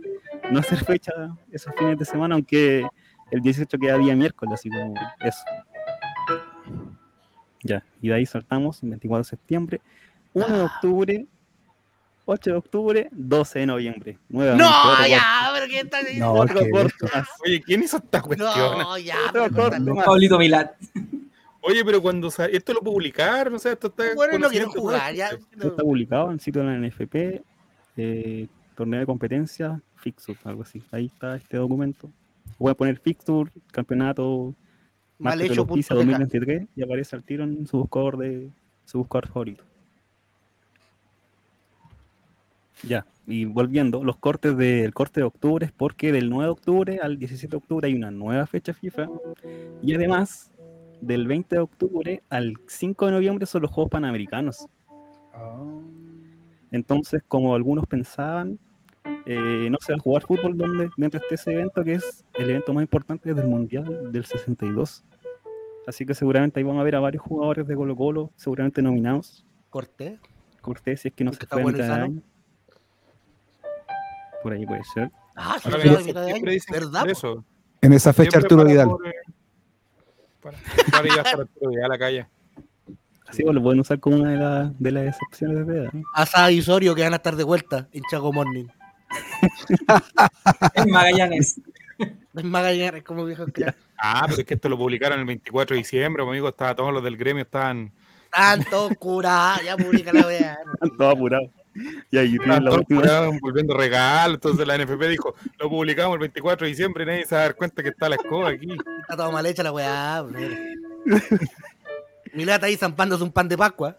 no hacer fecha esos fines de semana, aunque el 18 queda día miércoles, así como eso. Ya, y de ahí saltamos, el 24 de septiembre, 1 de octubre, 8 de octubre, 12 de noviembre. Nuevamente, No, ya, pero ¿qué tal? No, corte, que otro más. Oye, ¿quién hizo esta cuestión? No, ya, Otro corte corta. más. Pablito Milat. Oye, pero cuando sa- esto lo publicaron, o sea, esto está. Bueno, no quiero jugar, ya. Esto está publicado en el sitio de la NFP, eh, torneo de competencia, Fixture, algo así. Ahí está este documento. Voy a poner Fixture, campeonato Mal hecho, Auspicia punto TK. 2023 y aparece al tiro en su buscador de su buscador favorito. Ya, y volviendo, los cortes del corte de octubre es porque del 9 de octubre al 17 de octubre hay una nueva fecha FIFA y además del 20 de octubre al 5 de noviembre son los Juegos Panamericanos. Entonces, como algunos pensaban, eh, no se va a jugar fútbol donde, mientras esté ese evento, que es el evento más importante del Mundial del 62. Así que seguramente ahí vamos a ver a varios jugadores de Colo Colo, seguramente nominados. Corté. Cortés, si es que no se juegan bueno cada año. Por ahí puede ser. Ah, sí, sí, sí, sí, siempre dicen ¿verdad? eso. En esa fecha Siempre Arturo Vidal. por, eh, Para, para ir hasta Arturo Vidal a la calle. Así lo pueden usar como una de, las de las excepciones de veda. ¿no? Asada y Osorio que van a estar de vuelta en Chaco Morning. <laughs> En Magallanes. En Magallanes, como viejo crack. Ah, pero es que esto lo publicaron el 24 de diciembre, amigo. Estaba, todos los del gremio estaban, Tanto cura, ya publica la wea. Están <laughs> todos apurados. Y ahí estaban la última. envolviendo regalos. Entonces la NFP dijo, lo publicamos el 24 de diciembre y nadie se va a dar cuenta que está la escoba aquí. Está todo mal hecha la weá. mira. Mi lata ahí zampándose un pan de Pascua.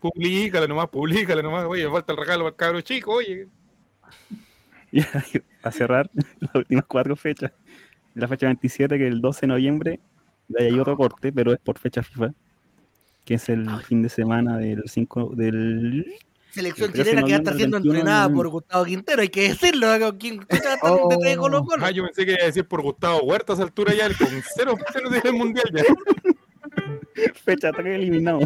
Publícala nomás, publícala nomás. Oye, falta el regalo para el cabro chico, oye. <laughs> Y ahí, a cerrar <laughs> las últimas cuatro fechas. La fecha 27, que es el 12 de noviembre, de ahí hay otro corte, pero es por fecha FIFA, que es el fin de semana del 5 del Selección El 13 de chilena que va a noviembre estar al siendo 21 de entrenada por. Gustavo Quintero, hay que decirlo. ¿no? ¿Quién chucha va a estar Oh. de Colo Colo? Ah, yo pensé que iba a decir por Gustavo Huerta a esa altura ya, el con cero, cero del mundial ya. <laughs> fecha 3 eliminado.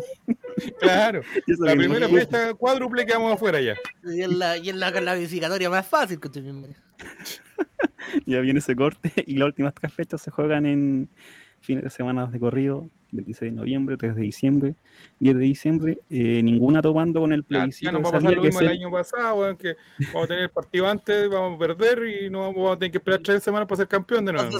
Claro. <laughs> Eso La primera fecha cuádruple quedamos afuera ya. Y es la, y es la clasificatoria más fácil que estoy viendo. Ya viene ese corte y las últimas tres fechas se juegan en fines de semana de corrido, 26 de noviembre, 3 de diciembre, 10 de diciembre, eh, ninguna tomando con el plebiscito ya nos de va a pasar lo mismo el año pasado, weón, que vamos a tener el partido antes, vamos a perder y no vamos a tener que esperar tres semanas para ser campeón de nuevo.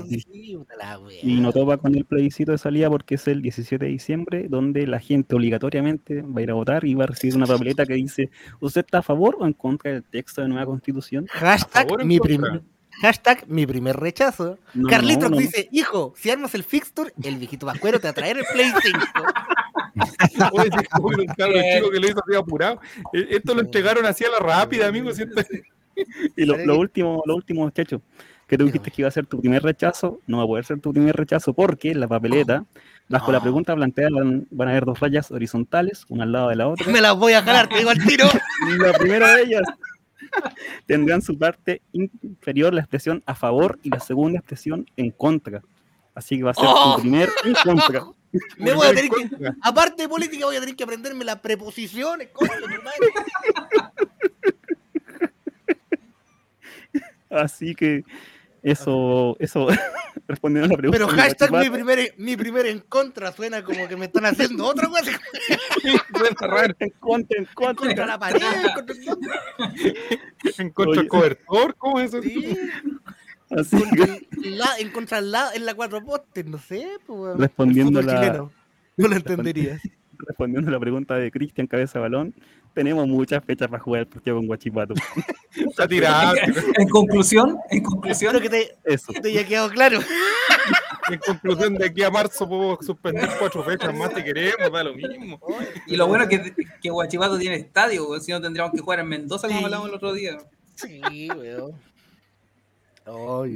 Y no topa con el plebiscito de salida porque es el 17 de diciembre, donde la gente obligatoriamente va a ir a votar y va a recibir una papeleta que dice, ¿usted está a favor o en contra del texto de nueva constitución? Hashtag mi, primer, hashtag mi primer rechazo. No, Carlitos no, no. dice, hijo, si armas el fixture, el viejito vascuero te va a traer el Play 5. <laughs> Oye, chico que lo hizo así apurado. Eh, Esto lo entregaron así a la rápida, amigo. Y lo, último, lo último, muchacho, que tú dijiste que iba a ser tu primer rechazo, no va a poder ser tu primer rechazo porque en la papeleta, bajo la pregunta planteada, van, van a haber dos rayas horizontales, una al lado de la otra. <laughs> Me las voy a jalar, te digo al tiro. <laughs> La primera de ellas <laughs> tendrá en su parte inferior la expresión a favor y la segunda expresión en contra. Así que va a ser ¡Oh! tu primer en contra. <laughs> Me voy a tener que, aparte de política, voy a tener que aprenderme las preposiciones. coño. <laughs> Así que eso, eso <laughs> respondiendo a la pregunta. Pero hashtag mi primer, mi primer en contra suena como que me están haciendo otra cosa. En contra, en contra. Contra la pared. Contra... En contra Oye. cobertor, ¿cómo es eso? Sí, Así el la- en contra lado, en la cuatro postes, no sé. Pues. Respondiendo El fútbol la- chileno. No lo entenderías. Respondiendo a la pregunta de Cristian Cabeza Balón, tenemos muchas fechas para jugar el partido con Guachipato. <laughs> Está tirado. En conclusión, en conclusión, que te, Eso. te haya quedado claro. <laughs> En conclusión, de aquí a marzo podemos suspender cuatro fechas más si queremos, da lo mismo. y lo bueno es que, que Guachipato tiene estadio, si no tendríamos que jugar en Mendoza como Sí. hablamos el otro día. Sí, weón.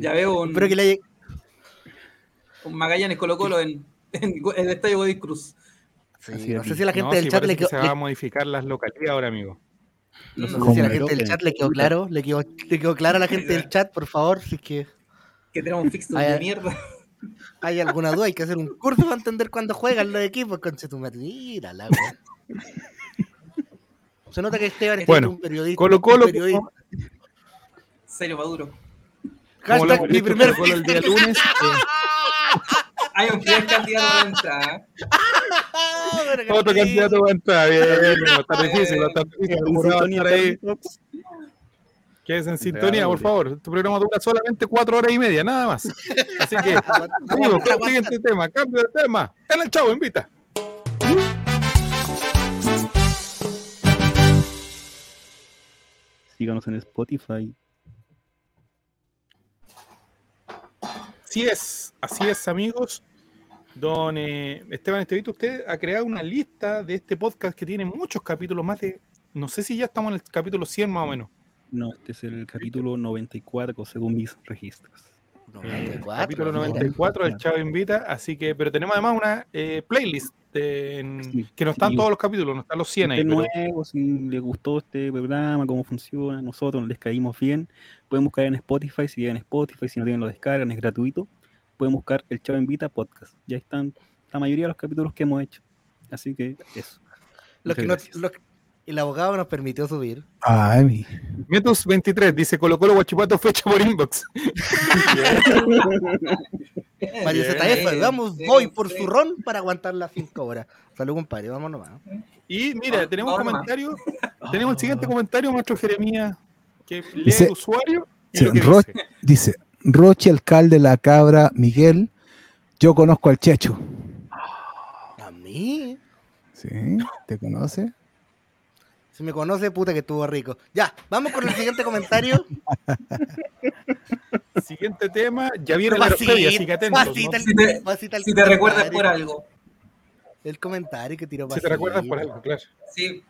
Ya veo un, Espero que le haya... un Magallanes Colo Colo en, en el estadio Godín Cruz. Sí, no sé si a la gente No, del chat le que quedó... se le- va a modificar las localidades ahora, amigo. No sé si a la gente del chat le quedó claro, le quedó, le quedó claro a la gente del chat, por favor, si es que Que tenemos un fixture Ay, de mierda. <laughs> hay alguna duda, hay que hacer un curso para entender cuándo juegan los equipos, conche tu madre. Mira la weá. Se nota que Esteban es Bueno, un periodista. Colo Colo, periodista. Serio, Maduro. Hashtag mi primer Colo Colo el día lunes. eh, <laughs> Hay un primer candidato a entrada. Ah, otro candidato a entrar. Bien, bien, no está <laughs> difícil, no está difícil. Quédense en sintonía, por favor. Este programa dura solamente cuatro horas y media, nada más. Así que, <laughs> amigos, siguiente tema, cambio de tema. En el chavo, invita. Síganos en Spotify. Así es, así es, amigos. Don eh, Esteban Estevito, usted ha creado una lista de este podcast que tiene muchos capítulos, más de, no sé si ya estamos en el capítulo 100 más o menos. No, este es el capítulo 94 según mis registros. 94, capítulo mira. 94 del Chavo Invita, así que, pero tenemos además una eh, playlist de- en- Sí, que no están sí. todos los capítulos, no están los 100 ahí. Pero- nuevo, si les gustó este programa, cómo funciona, nosotros les caímos bien, pueden buscar en Spotify, si tienen Spotify, si no tienen lo descargan, es gratuito. Pueden buscar el Chavo Invita Podcast. Ya están la mayoría de los capítulos que hemos hecho. Así que eso. Que no- el abogado nos permitió subir. Ay, mi. Metus 23 dice Colo Colo Guachipato fecha por inbox. <laughs> Mario Bien. ZF, vamos, voy por su ron para aguantar las 5 horas. Salud, compadre, vamos nomás. Y mira, tenemos un más. comentario, tenemos el siguiente comentario, nuestro Jeremías, que lee Dice- el usuario y Sí, lo que Ro- dice. Dice, Roche, alcalde La Cabra, Miguel, yo conozco al Checho. A mí, ¿Sí? ¿Te conoce? si me conoce, puta que estuvo rico. Ya, vamos con el siguiente comentario. <laughs> Siguiente tema, ya viene la Pasita, Aeropedia, así que atentos. pasita ¿no? el- Si te- pasita el Si te recuerdas por algo. El comentario que tiró Si te pasita. recuerdas por algo, claro. Sí.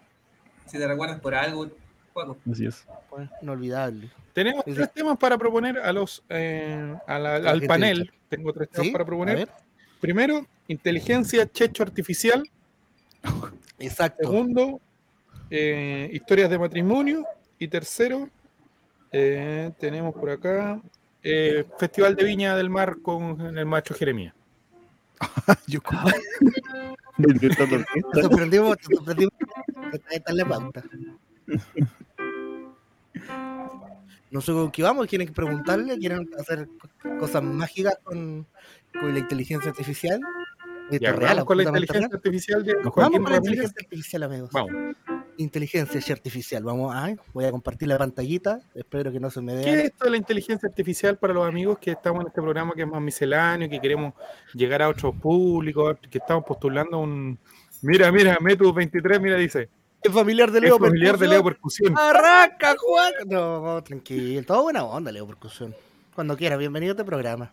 Si te recuerdas por algo, Juaco. Así es. Pues, inolvidable. Tenemos tres temas para proponer a los eh, a la- la al panel. Tengo tres temas ¿Sí? para proponer. Primero, inteligencia checho artificial. <laughs> Exacto. Segundo, eh, historias de matrimonio. Y tercero, eh, tenemos por acá eh, Festival de Viña del Mar con el macho Jeremías. <laughs> Yo <laughs> sorprendimos, sorprendimos. La pauta. No sé con qué vamos, quieren preguntarle, quieren hacer co- cosas mágicas con, con la inteligencia artificial. Ya, real, vamos con la inteligencia real. artificial de Vamos con la inteligencia artificial, amigos. Vamos. Inteligencia artificial, vamos a, voy a compartir la pantallita, espero que no se me ¿Qué es vea. esto de la inteligencia artificial para los amigos que estamos en este programa que es más misceláneo, que queremos llegar a otros públicos, que estamos postulando un... Mira, mira, Metus 23, mira, dice, El familiar de es Leo familiar de Leo Percusión. Arranca, Juan. No, tranquilo. Todo buena onda, Leo Percusión. Cuando quiera, bienvenido a este programa.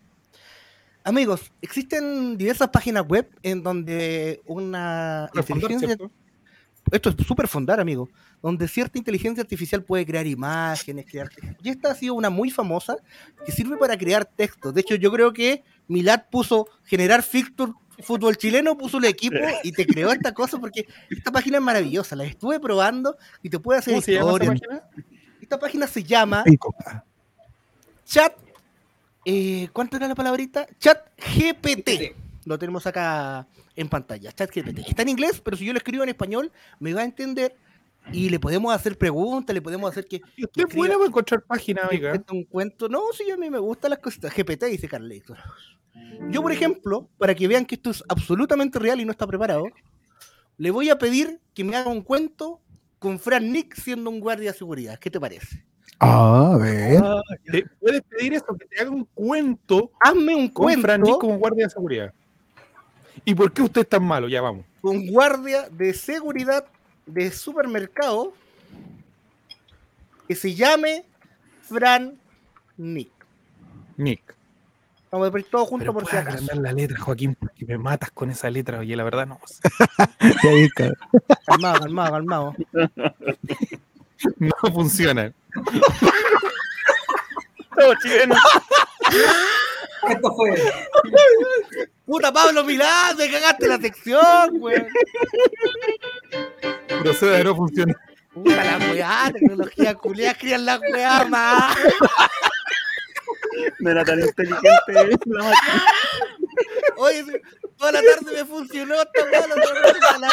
Amigos, existen diversas páginas web en donde una inteligencia... ¿cierto? Esto es súper fundar, amigo. Donde cierta inteligencia artificial puede crear imágenes, crear... Y esta ha sido una muy famosa que sirve para crear textos. De hecho, yo creo que Milad puso generar fixture fútbol chileno, puso el equipo <laughs> y te creó esta cosa porque esta página es maravillosa. La estuve probando y te puede hacer ¿Cómo se llama esa historias. página? Esta página se llama. Chat. Eh, ¿Cuánto era la palabrita? Chat GPT. Lo tenemos acá en pantalla. Chat GPT. Está en inglés, pero si yo lo escribo en español, me va a entender. Y le podemos hacer preguntas, le podemos hacer que. ¿Y usted es escriba- buena para encontrar páginas, que oiga? un cuento. No, sí, a mí me gustan las cositas. GPT, dice Carlitos. Yo, por ejemplo, para que vean que esto es absolutamente real y no está preparado, le voy a pedir que me haga un cuento con Fran Nick siendo un guardia de seguridad. ¿Qué te parece? Ah, a ver. ¿Te puedes pedir eso, que te haga un cuento Hazme un con cuento. Fran Nick como guardia de seguridad? ¿Y por qué usted es tan malo? Ya vamos. Un guardia de seguridad de supermercado que se llame Fran Nick. Nick. Vamos a ver todos juntos Pero por si acaso. agrandar la letra, Joaquín, porque me matas con esa letra. Oye, la verdad no. <laughs> Calmado, calmado, calmado. No funciona. Todo chileno. Esto fue. Puta Pablo Milán, me cagaste la sección, güey. Proceda no funciona. Puta la weá, tecnología culiada, crían la weá más. No era tan inteligente la máquina. Oye, toda la tarde me funcionó esta weá, la puta la.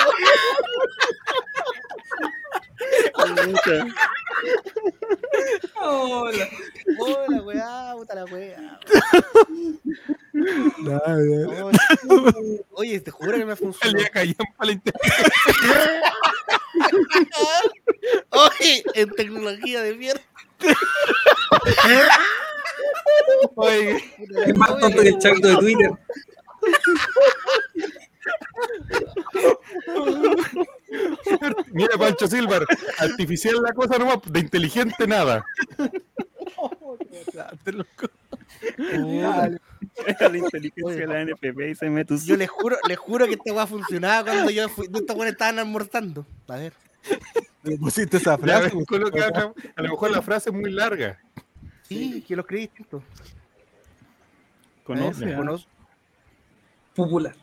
Hola. Oh, la weá, puta la weá. No, no. Oye, Oye, te juro que me funcionó. Salía callando para la inter- <laughs> Oye, en tecnología de mierda. Oye, Es más tonto que el chavito de Twitter. mira Pancho Silver, artificial la cosa nomás, de inteligente nada. <laughs> <laughs> La inteligencia de la NFP y se mete Yo les juro, les juro que esta weá funcionaba cuando yo fui, estos weones estaban almorzando. A ver. Le pusiste esa <laughs> frase. a lo mejor la frase es muy larga. Sí, que lo escribí distinto. Conoce. Conoce. Popular.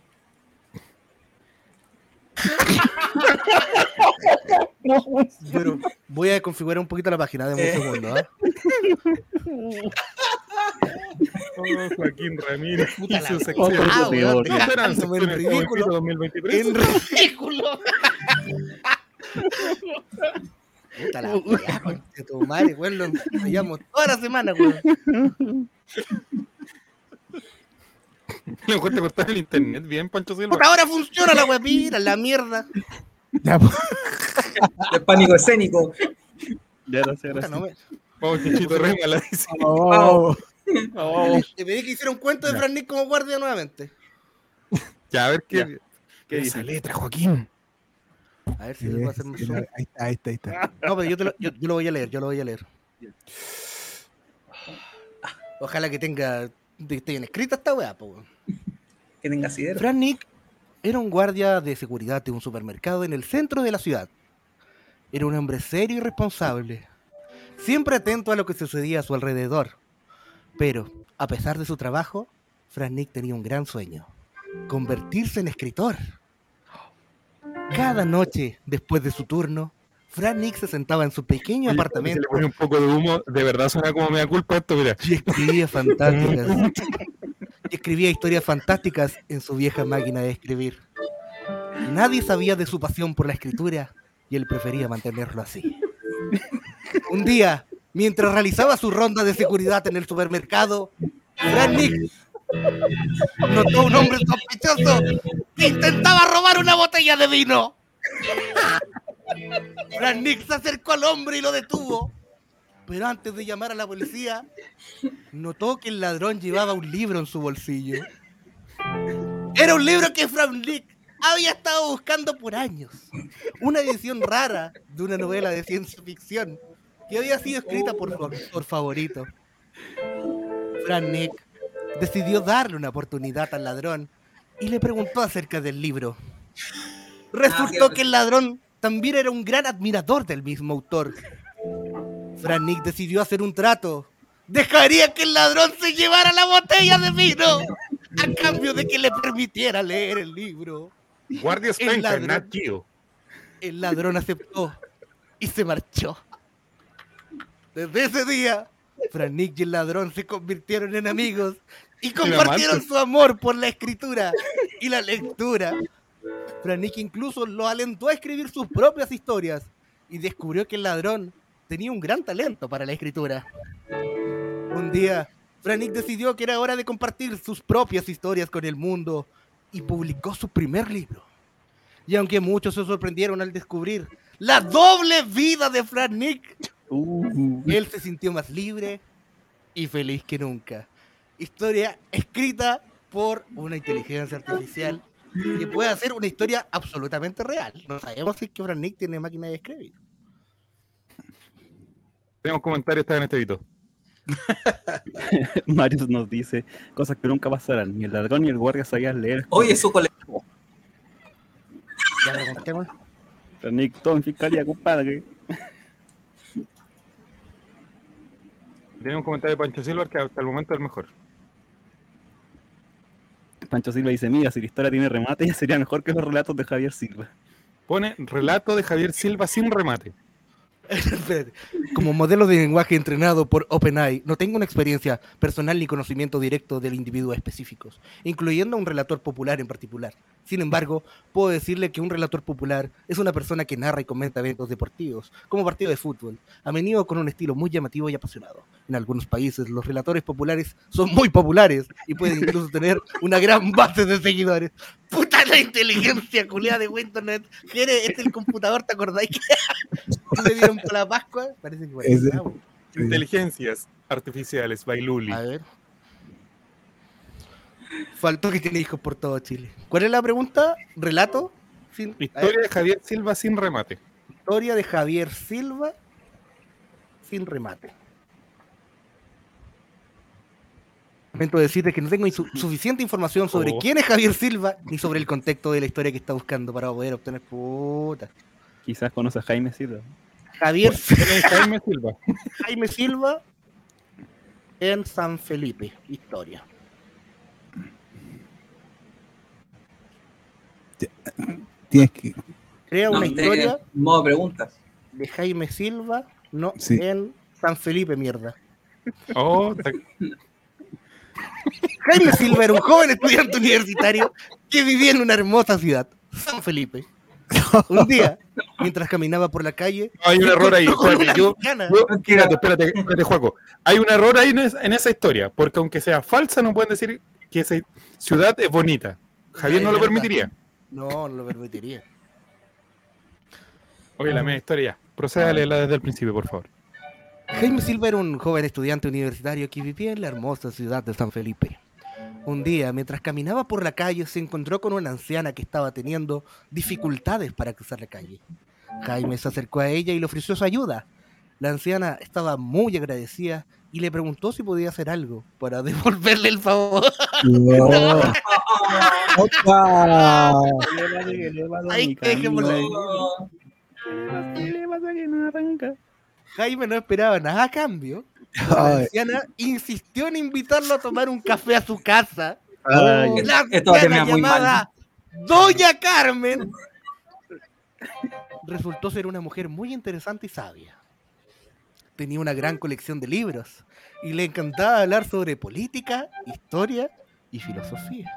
<laughs> Pero voy a configurar un poquito la página, de un segundo, ¿ah? Oh, Joaquín Ramírez y su sección. Ah, weón, ¿Qué ¿Qué serán dejándome en ridículo. 2023? En ridículo. Puta la weá, conche tu madre, weón. Lo ensayamos toda la semana, weón. <laughs> Le encuentro cortar el internet bien, Pancho Silva. Ahora funciona la mira, la mierda. Ya, pues. El pánico escénico. Ya no me... Vamos, Chichito Rema la dice. Vamos, <laughs> Oh, Te pedí que hiciera un cuento de Fran Nick como guardia nuevamente. Ya, a ver Ya. qué. ¿Qué esa dice? letra, Joaquín. A ver si le puedo hacer un zoom. Ahí está, ahí está, ahí está. <laughs> No, pero yo, te lo, yo, yo lo voy a leer, yo lo voy a leer. Ojalá que tenga. que esté bien escrita esta weá, po. Que tenga sidero. Fran Nick era un guardia de seguridad de un supermercado en el centro de la ciudad. Era un hombre serio y responsable, siempre atento a lo que sucedía a su alrededor. Pero, a pesar de su trabajo, Fran Nick tenía un gran sueño, convertirse en escritor. Cada noche, después de su turno, Fran Nick se sentaba en su pequeño Oye, apartamento Se le pone un poco de humo. De verdad suena como me da culpa esto, mira. y escribía fantásticas. <laughs> y escribía historias fantásticas en su vieja máquina de escribir. Nadie sabía de su pasión por la escritura y él prefería mantenerlo así. Un día, mientras realizaba su ronda de seguridad en el supermercado, Fran Nick notó un hombre sospechoso que intentaba robar una botella de vino. Fran Nick se acercó al hombre y lo detuvo. Pero antes de llamar a la policía, notó que el ladrón llevaba un libro en su bolsillo. Era un libro que Frank Nick había estado buscando por años. Una edición rara de una novela de ciencia ficción que había sido escrita por su favorito. Frank Nick decidió darle una oportunidad al ladrón y le preguntó acerca del libro. Resultó que el ladrón también era un gran admirador del mismo autor. Frank Nick decidió hacer un trato. Dejaría que el ladrón se llevara la botella de vino a cambio de que le permitiera leer el libro. Guardia El ladrón. El ladrón aceptó y se marchó. Desde ese día, Frank Nick y el ladrón se convirtieron en amigos y compartieron su amor por la escritura y la lectura. Frank Nick incluso lo alentó a escribir sus propias historias y descubrió que el ladrón tenía un gran talento para la escritura. Un día, Frank Nick decidió que era hora de compartir sus propias historias con el mundo y publicó su primer libro. Y aunque muchos se sorprendieron al descubrir la doble vida de Frank Nick, Uh, él se sintió más libre y feliz que nunca. Historia escrita por una inteligencia artificial que puede hacer una historia absolutamente real. No sabemos si es que Frank Nick tiene máquina de escribir. Tenemos comentarios está en este video. <laughs> Marius nos dice cosas que nunca pasarán. Ni el ladrón ni el guardia sabían leer. Oye, su colega. Ya me contemos. Nick, todo en fiscalía, compadre. Tenemos un comentario de Pancho Silva que hasta el momento es el mejor. Pancho Silva dice, mira, si la historia tiene remate, ya sería mejor que los relatos de Javier Silva. Pone relato de Javier Silva sin remate. <laughs> Como modelo de lenguaje entrenado por OpenAI, no tengo una experiencia personal ni conocimiento directo del individuo específicos, incluyendo a un relator popular en particular. Sin embargo, puedo decirle que un relator popular es una persona que narra y comenta eventos deportivos, como partidos de fútbol, a menudo con un estilo muy llamativo y apasionado. En algunos países, los relatores populares son muy populares y pueden incluso tener una gran base de seguidores. Puta la inteligencia culiada de Winternet. ¿Quiere? Este es el computador, ¿te acordáis que <laughs> le dieron para la Pascua? Parece que. Sí. Inteligencias artificiales, Bailuli. A ver. Faltó que tiene hijos por todo Chile. ¿Cuál es la pregunta? ¿Relato? Sin- Historia de Javier Silva sin remate. historia de Javier Silva sin remate. Lamento decirte que no tengo insu- suficiente información sobre Oh. quién es Javier Silva ni sobre el contexto de la historia que está buscando para poder obtener puta. Quizás conoce a Jaime Silva. Javier ¿Quién es Jaime <laughs> Silva? Jaime Silva en San Felipe. Historia. Tienes que. Crea No, una historia que- Modo preguntas. de Jaime Silva, no Sí. en San Felipe, mierda. Oh, ta- Jaime Silva era un joven estudiante universitario que vivía en una hermosa ciudad, San Felipe. Un día, mientras caminaba por la calle, hay un error ahí. una yo, yo- espérate, espérate, espérate, Juaco. Hay un error ahí en, es- en esa historia, porque aunque sea falsa, no pueden decir que esa ciudad es bonita. Javier no lo permitiría. No, no lo permitiría. Oye, la media historia. Proceda a leerla desde el principio, por favor. Jaime Silva era un joven estudiante universitario que vivía en la hermosa ciudad de San Felipe. Un día, mientras caminaba por la calle, se encontró con una anciana que estaba teniendo dificultades para cruzar la calle. Jaime se acercó a ella y le ofreció su ayuda. La anciana estaba muy agradecida y le preguntó si podía hacer algo para <laughs> devolverle el favor. No. ¡Opa! Ay, dejémosla ahí. Oh, Jaime no esperaba nada a cambio. La anciana insistió en invitarlo a tomar un café a su casa. Ay, La Esto muy llamada Doña Carmen resultó ser una mujer muy interesante y sabia. Tenía una gran colección de libros y le encantaba hablar sobre política, historia y filosofía.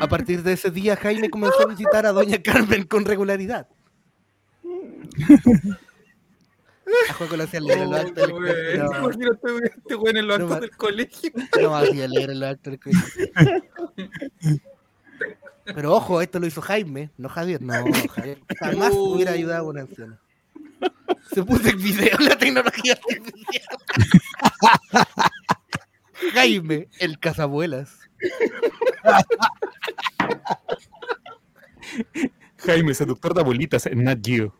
A partir de ese día, Jaime comenzó a visitar a Doña Carmen con regularidad. A Juego le hacía leer el acto del colegio. No, Imagino este este güey en los actos del colegio. no hacía leer el acto del colegio. Pero ojo, esto lo hizo Jaime, no Javier. No, Javier jamás Uh. hubiera ayudado a una anciana. Se puso en video la tecnología artificial. Jaime, el cazabuelas. Jaime, seductor de abuelitas Nat Geo.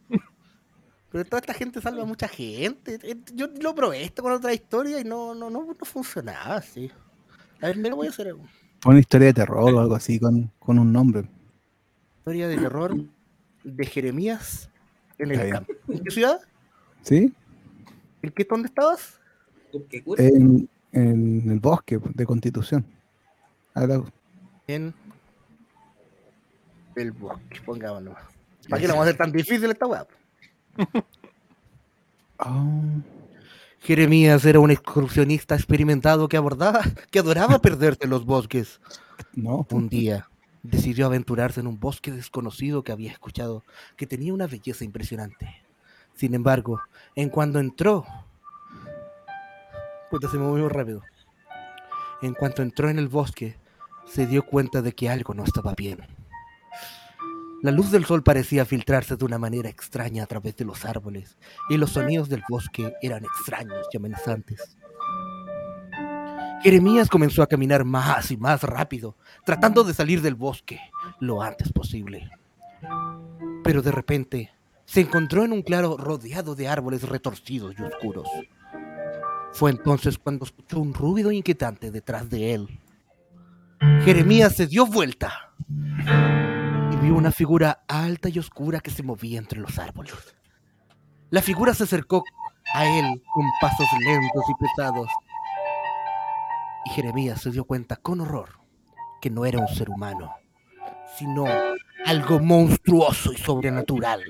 Pero toda esta gente salva a mucha gente. Eh, Yo lo probé esto con otra historia y no, no, no, no funcionaba así. A ver, me lo voy a hacer. Una historia de terror o algo así con, con un nombre. historia de terror de Jeremías en el campo. ¿En qué ciudad? ¿Sí? ¿En qué dónde estabas? En, en el bosque de Constitución. Habla- En el bosque, pongámonos. ¿Para qué lo vamos a hacer tan difícil esta weá? Oh, <laughs> Jeremías era un excursionista experimentado que abordaba, que adoraba <laughs> perderse en los bosques. no. Un día decidió aventurarse en un bosque desconocido que había escuchado que tenía una belleza impresionante. Sin embargo, en cuanto entró... Puta, se movió rápido. En cuanto entró en el bosque, se dio cuenta de que algo no estaba bien. La luz del sol parecía filtrarse de una manera extraña a través de los árboles, y los sonidos del bosque eran extraños y amenazantes. Jeremías comenzó a caminar más y más rápido, tratando de salir del bosque lo antes posible. Pero de repente se encontró en un claro rodeado de árboles retorcidos y oscuros. Fue entonces cuando escuchó un ruido inquietante detrás de él. Jeremías se dio vuelta y vio una figura alta y oscura que se movía entre los árboles. La figura se acercó a él con pasos lentos y pesados. Y Jeremías se dio cuenta con horror que no era un ser humano, sino algo monstruoso y sobrenatural.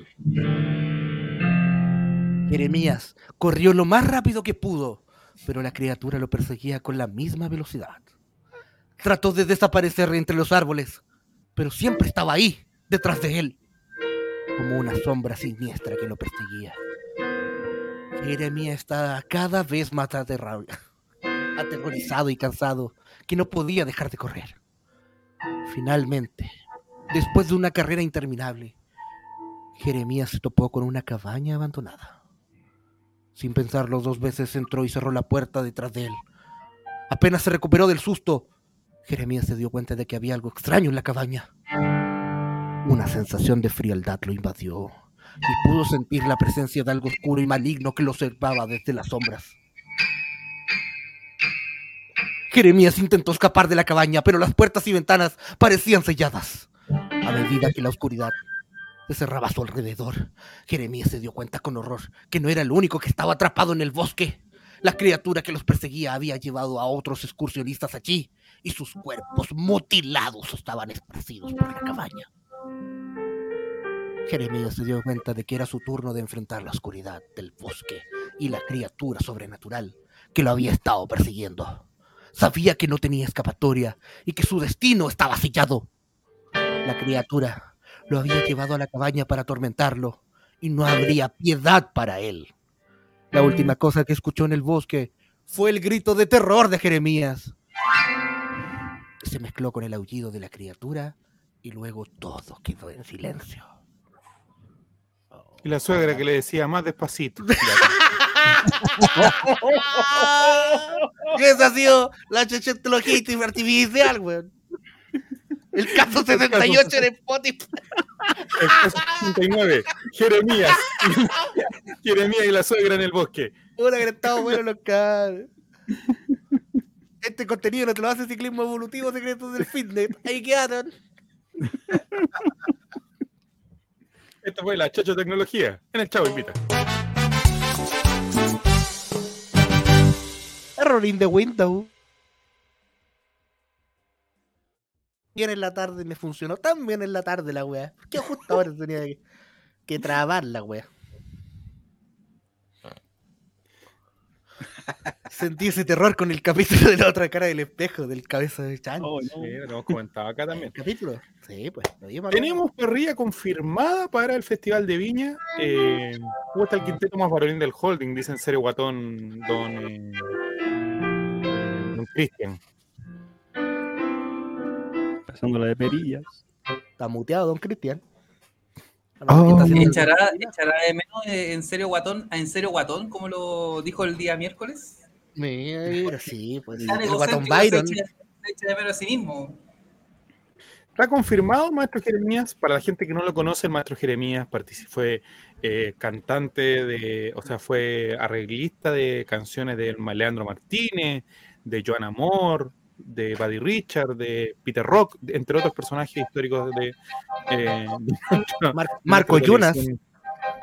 Jeremías corrió lo más rápido que pudo, pero la criatura lo perseguía con la misma velocidad. Trató de desaparecer entre los árboles, pero siempre estaba ahí, detrás de él, como una sombra siniestra que lo perseguía. Jeremías estaba cada vez más aterra- aterrorizado y cansado, que no podía dejar de correr. Finalmente, después de una carrera interminable, Jeremías se topó con una cabaña abandonada. Sin pensarlo dos veces entró y cerró la puerta detrás de él. Apenas se recuperó del susto, Jeremías se dio cuenta de que había algo extraño en la cabaña. Una sensación de frialdad lo invadió y pudo sentir la presencia de algo oscuro y maligno que lo observaba desde las sombras. Jeremías intentó escapar de la cabaña, pero las puertas y ventanas parecían selladas. A medida que la oscuridad se cerraba a su alrededor, Jeremías se dio cuenta con horror que no era el único que estaba atrapado en el bosque. La criatura que los perseguía había llevado a otros excursionistas allí y sus cuerpos mutilados estaban esparcidos por la cabaña. Jeremías se dio cuenta de que era su turno de enfrentar la oscuridad del bosque y la criatura sobrenatural que lo había estado persiguiendo. Sabía que no tenía escapatoria y que su destino estaba sellado. La criatura lo había llevado a la cabaña para atormentarlo y no habría piedad para él. La última cosa que escuchó en el bosque fue el grito de terror de Jeremías. Se mezcló con el aullido de la criatura y luego todo quedó en silencio. Y la suegra que le decía más despacito. <laughs> Esa ha sido la chachetología artificial, weón. El caso 78 en Spotify. El caso 69, Jeremías. <laughs> Jeremías y la suegra en el bosque. Una que estado bueno los. Este contenido no te lo hace ciclismo evolutivo secretos del fitness. Ahí quedaron. Esta fue la Chacho Tecnología en el Chavo Invita. Error in the window. Bien en la tarde me funcionó tan bien en la tarde la wea. Que justo ahora tenía que, que trabar la wea. Sentí ese terror con el capítulo de la otra cara del espejo, del cabeza de Chan. Oh, no. Sí, lo hemos comentado acá también. ¿El capítulo? Sí, pues. Tenemos parrilla confirmada para el Festival de Viña. Eh, ¿Cómo está el quinteto más varonil del holding? Dice en serio guatón don, eh, don Cristian. Pasando la de perillas. Está muteado, don Cristian. Oh. ¿Echará, echará de menos eh, en serio guatón a en serio guatón, como lo dijo el día miércoles? Mira, sí, pues. El guatón Byron. Se echa, se echa de menos a sí mismo. Está confirmado maestro Jeremías. Para la gente que no lo conoce, el maestro Jeremías fue eh, cantante de, o sea, fue arreglista de canciones de Leandro Martínez, de Joan Amor, de Buddy Richard, de Peter Rock, entre otros personajes históricos de, eh, <laughs> de Mar- de Marco Yunas.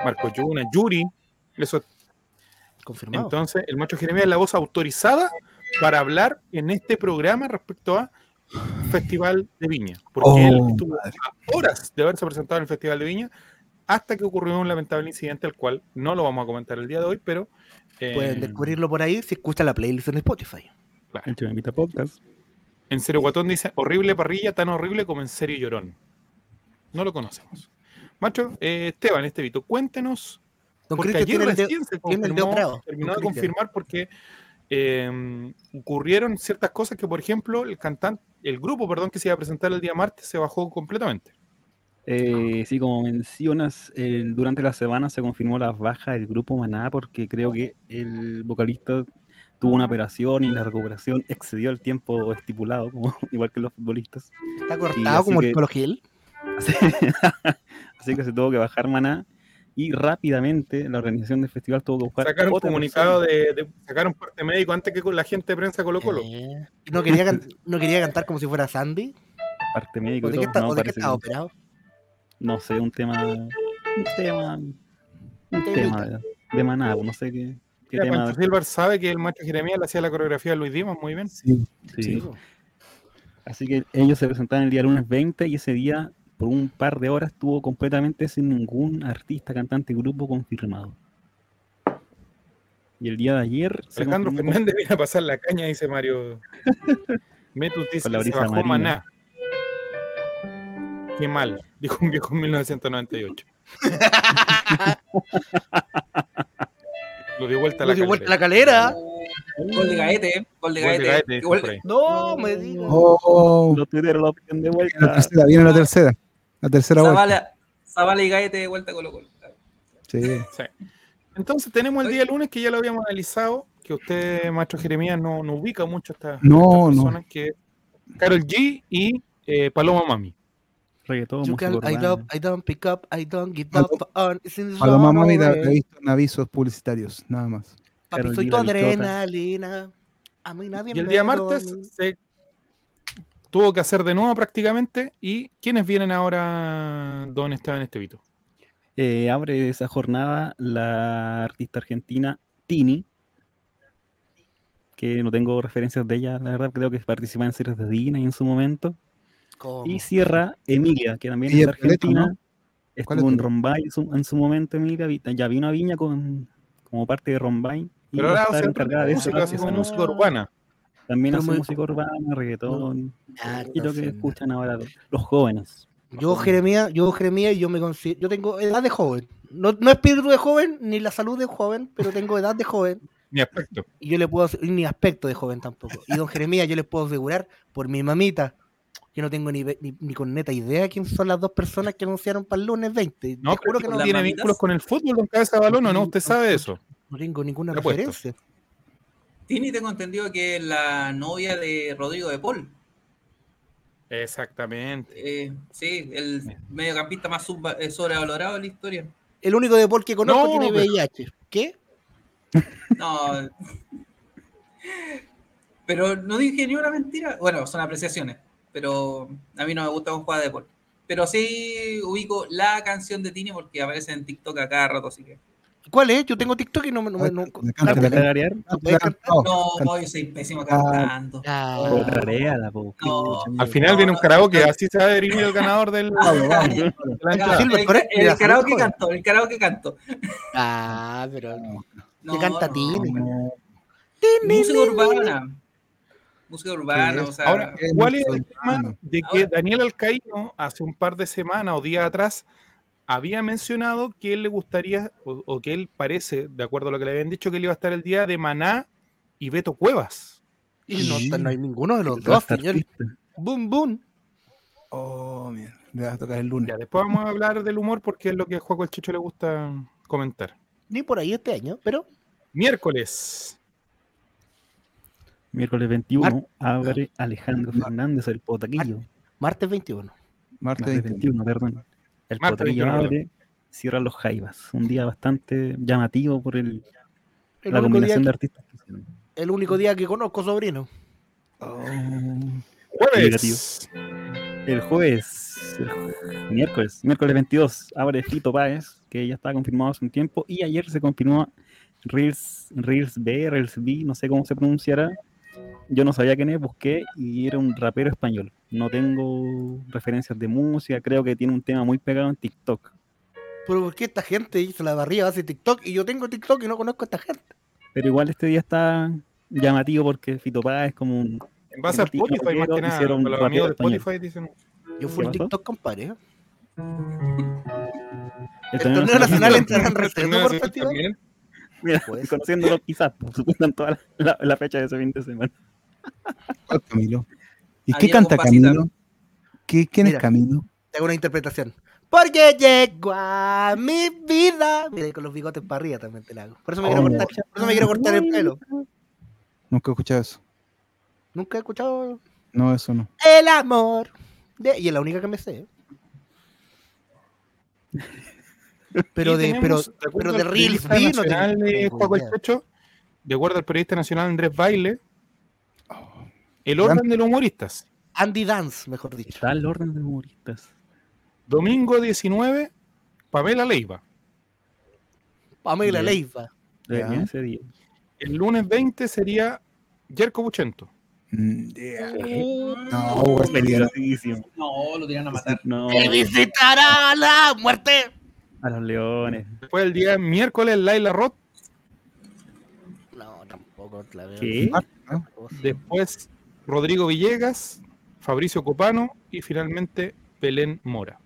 Marco Yunas, Yuri. Eso Confirmado. entonces, el macho Jeremías es la voz autorizada para hablar en este programa respecto a Festival de Viña. Porque Oh, él estuvo a horas de haberse presentado en el Festival de Viña hasta que ocurrió un lamentable incidente, al cual no lo vamos a comentar el día de hoy, pero. eh, Pueden descubrirlo por ahí si escuchan la playlist en Spotify. Claro. El Chivamita Podcast. En serio, Guatón dice: horrible parrilla, tan horrible como en serio llorón. No lo conocemos. Macho, eh, Esteban, Estevito, cuéntenos Don porque Cristian ayer recién se confirmó, terminó de confirmar porque eh, ocurrieron ciertas cosas que, por ejemplo, el cantante, el grupo, perdón, que se iba a presentar el día martes se bajó completamente. Eh, sí, como mencionas, el- durante la semana se confirmó la baja del grupo Maná porque creo que el vocalista tuvo una operación y la recuperación excedió el tiempo estipulado, como, <laughs> igual que los futbolistas. Está cortado como que- el Colo Gil. <laughs> Así, así que se tuvo que bajar Maná y rápidamente la organización del festival tuvo que buscar Sacaron un comunicado de, de- sacaron parte médico antes que con la gente de prensa Colo Colo. Eh, ¿No, quería ¿No quería cantar como si fuera Sandy? parte médico ¿O y de qué, todo. está- No, de qué operado? no sé, un tema un tema un tema de, de Maná, no sé qué Mira, tema. Pancho Silver sabe que el maestro Jeremías le hacía la coreografía a Luis Dimas muy bien. Sí. sí. Así que ellos se presentaron el día lunes 20 y ese día, por un par de horas, estuvo completamente sin ningún artista, cantante, grupo confirmado. Y el día de ayer Alejandro confirmó- Fernández viene a pasar la caña, dice Mario. <laughs> Metus dice que se bajó marina. Maná. Qué mal, dijo un viejo en 1998. <laughs> Lo dio vuelta a Lo la dio vuelta a la calera. calera. Gol de Gaete, gol de Gol de Gaete. No, me digas. Oh, Los tuiteros lo piden de viene la vuelta. tercera, viene la tercera. La tercera vuelta. Zavala, Zavala y Gaete de vuelta Colo Colo. Sí. Sí. Entonces tenemos el día lunes que ya lo habíamos analizado, que usted, maestro Jeremías, no, no ubica mucho a estas, No, estas no. personas, que Carol G y eh, Paloma Mami. Reggaetón, You música can- I, don't, I don't pick up, I don't give up on. Paloma Mami la he visto en avisos publicitarios, nada más. Papi, Karol soy tu adrenalina. A mí nadie Y el me día martes se tuvo que hacer de nuevo prácticamente. ¿Y quiénes vienen ahora, don Esteban Estevito? Eh, abre esa jornada la artista argentina Tini, que no tengo referencias de ella, la verdad, creo que participa en series de Disney en su momento. ¿Cómo? Y cierra Emilia, que también es de Argentina. ¿no? ¿Cuál es Estuvo en? Rombay en su, en su momento, Emilia. Ya vino a Viña con, como parte de Rombay. Y Pero ahora encargada de eso. música, hace música urbana. También hace música urbana, reggaetón. Ah, Y lo que escuchan ahora los, jóvenes. Yo, Jeremías, yo, Jeremías, yo me considero, yo tengo edad de joven. No, no espíritu de joven, ni la salud de joven, pero tengo edad de joven. <laughs> Mi aspecto. Y yo le puedo, ni aspecto de joven tampoco. Y don Jeremías, yo les puedo asegurar, por mi mamita, yo no tengo ni, ni, ni con neta idea quién son las dos personas que anunciaron para el lunes 20. No, juro que no, ¿Las tiene mamitas? vínculos con el fútbol, don Cabeza de Balón, ¿o no? Usted sabe eso. no tengo ninguna referencia. Tini tengo entendido que es la novia de Rodrigo de Paul. Exactamente. Eh, sí, el mediocampista más eh, sobrevalorado de la historia. El único deporte que conozco No, tiene pero- VIH. ¿Qué? <laughs> No. Pero no dije ni una mentira. Bueno, son apreciaciones. Pero a mí no me gusta un juego de deporte. Pero sí ubico la canción de Tini porque aparece en TikTok a cada rato, así que. ¿Cuál es? Yo tengo TikTok y no me. No, me- no-. ¿No No, yo soy pésimo cantando. Ah, O tarareala, po. No. Al final viene un karaoke, así se va a definir el ganador del. <laughs> El, karaoke canto, el karaoke canto. ah, pero. No, ¿Qué canta no, Tini? No, Música urbana. Música urbana, Sí, o sea. Ahora, es ¿cuál es el tema de que Ahora- Daniel Alcaíno hace un par de semanas o días atrás había mencionado que él le gustaría, o, o que él parece, de acuerdo a lo que le habían dicho, que él iba a estar el día de Maná y Beto Cuevas? Y no, está- no hay ninguno de los El dos, señor. Boom, boom. Oh, mira, le vas a tocar el lunes. Ya, después vamos a hablar del humor porque es lo que a Juaco el Chicho le gusta comentar. Ni por ahí este año, pero. Miércoles, Miércoles 21 abre Alejandro Mar- Fernández, el potaquillo. Martes 21. Martes Martes 21. 21, perdón. El Martes potaquillo 21, abre, cierra los Jaivas. Un día bastante llamativo por el, El, la único día, combinación de que- artistas. el único día que conozco, sobrino. Oh, jueves, El jueves, el miércoles, miércoles 22, abre Fito Páez, que ya estaba confirmado hace un tiempo, y ayer se confirmó Reels, Reels B, Reels B, no sé cómo se pronunciará. Yo no sabía quién es, busqué y era un rapero español. No tengo referencias de música, creo que tiene un tema muy pegado en TikTok. Pero ¿por qué esta gente hizo la barriga hace TikTok y yo tengo TikTok y no conozco a esta gente? Pero igual este día está llamativo porque Fito es como un... en base a Spotify más que nada, los amigos de español. Spotify dicen, Yo fui ¿Qué en? TikTok, compadre. ¿eh? El El torneo nacional entrará en receso por festival. Mira, Pues. conociéndolo quizás, por supuesto, en toda la, la- la fecha de ese fin de semana. ¿cuál Camilo? ¿Y qué canta. Camilo? ¿Qué, ¿Quién Mira. es Camilo? Te hago una interpretación. Porque llegó a mi vida. Mira, y con los bigotes para arriba también te la hago. Por eso me quiero Oh. cortar, por eso me quiero cortar el pelo. Nunca he escuchado eso. Nunca he escuchado No, eso no. El amor. de- Y es la única que me sé. Pero de, tenemos, pero, de acuerdo pero al de Reels periodista B no de Juaco el idea. Chocho, de acuerdo al periodista nacional Andrés Baile, el Gran- orden de los humoristas. Andy Dance, mejor dicho. Está el orden de humoristas. Domingo 19, Pamela Leiva. Pamela. Leiva. El lunes 20 sería Jerko Buchento. Mm, yeah. No. No, lo tiran a matar. No, ¡Que visitará la muerte! A los leones. Después el día miércoles, Laila Roth. No, tampoco la veo. ¿Qué? Después Rodrigo Villegas, Fabricio Copano y finalmente Belén Mora.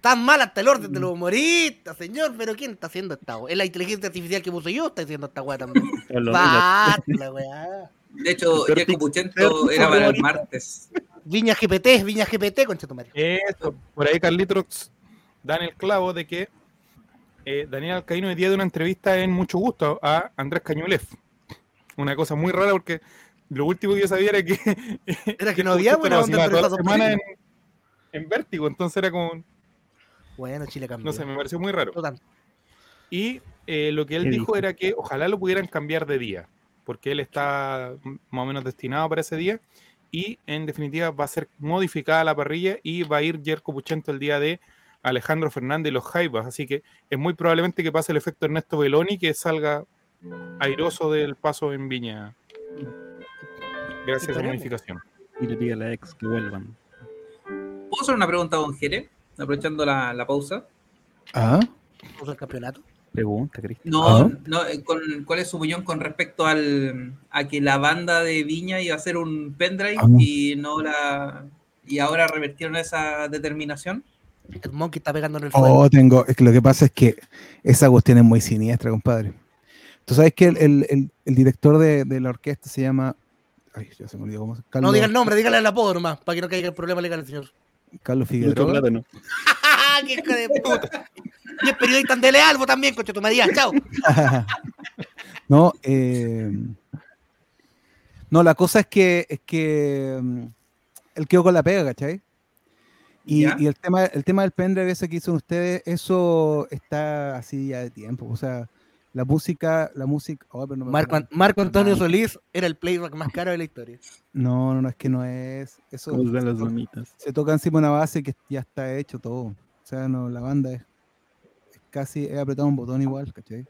Tan mal hasta el orden de los humoristas, señor. Pero ¿quién está haciendo esta weá? Es la inteligencia artificial que puso yo, está haciendo esta weá también. <laughs> La weá. De hecho, Jaco Puchento era para el martes. Viña GPT, Viña GPT, concha tu madre. Eso, por ahí Carlitos dan el clavo de que eh, Daniel Alcaíno hoy día de una entrevista en Mucho Gusto a Andrés Cañulev. Una cosa muy rara porque lo último que yo sabía era que... <laughs> Era que no <laughs> había buena onda toda la semana en, Vértigo, entonces era como... Bueno, Chile cambió. No sé, me pareció muy raro. Tanto. Y eh, lo que él ¿Qué dijo, dijo? era que ojalá lo pudieran cambiar de día, porque él está más o menos destinado para ese día. Y en definitiva va a ser modificada la parrilla y va a ir Jerko Puchento el día de Alejandro Fernández y los Jaivas. Así que es muy probablemente que pase el efecto Ernesto Beloni que salga airoso del paso en Viña. Gracias a Esperemos. modificación. Y le pide a la ex que vuelvan. ¿Puedo hacer una pregunta Don Jere? Aprovechando la, la pausa. Ah, el campeonato. Pregunta, Cristian. No, Ah. no eh, con, ¿cuál es su opinión con respecto al, a que la banda de Viña iba a hacer un pendrive Ah. y no la y ahora revertieron esa determinación? El monkey está pegando en el fuego. oh, tengo. Es que lo que pasa es que esa cuestión es muy siniestra, compadre. Tú sabes que el, el- el- el director de, de la orquesta se llama. Ay, ya se me olvidó cómo se no Carlos, diga el nombre, dígale el apodo nomás, para que no caiga el problema legal el señor. Carlos Figueroa. plátano. <laughs> ¡Qué hijo de puta! Y es periodista de vos también, concha tu María. Chao. <laughs> no, eh, no, la cosa es que es que mm, él quedó con la pega, ¿cachai? Y, el tema, el tema del pendrive ese que hicieron ustedes, eso está así ya de tiempo. O sea, la música, la música. oh, pero no me Marco. Marco Antonio Solís era el playback más caro de la historia. No, no, no, es que no es. Eso ¿Cómo usan se, las to- mamitas? se toca encima una base que ya está hecho todo. O sea, no, la banda es, es casi, he apretado un botón igual, ¿cachai?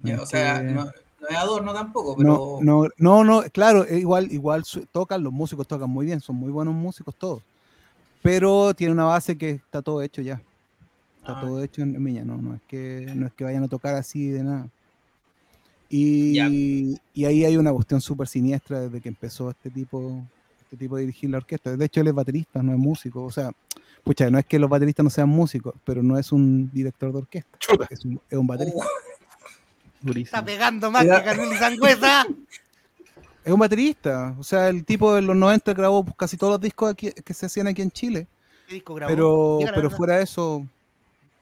No Ya, es o sea, que- no, no es adorno tampoco, No, pero no, no, no, claro, igual, igual tocan, los músicos tocan muy bien, son muy buenos músicos todos. Pero tiene una base que está todo hecho ya. Está Ah. todo hecho en, en Viña, no, no es que no es que vayan a tocar así de nada. Y, y ahí hay una cuestión súper siniestra desde que empezó este tipo, este tipo de dirigir la orquesta. De hecho, él es baterista, no es músico. O sea, pucha, no es que los bateristas no sean músicos, pero no es un director de orquesta, Chuta. es un, es un baterista. Uh. Está pegando más Era- que Carmelo Sangüesa. <laughs> Es un baterista. O sea, el tipo de los 90 grabó casi todos los discos aquí- que se hacían aquí en Chile. ¿Qué disco grabó? Pero, pero verdad. fuera de eso,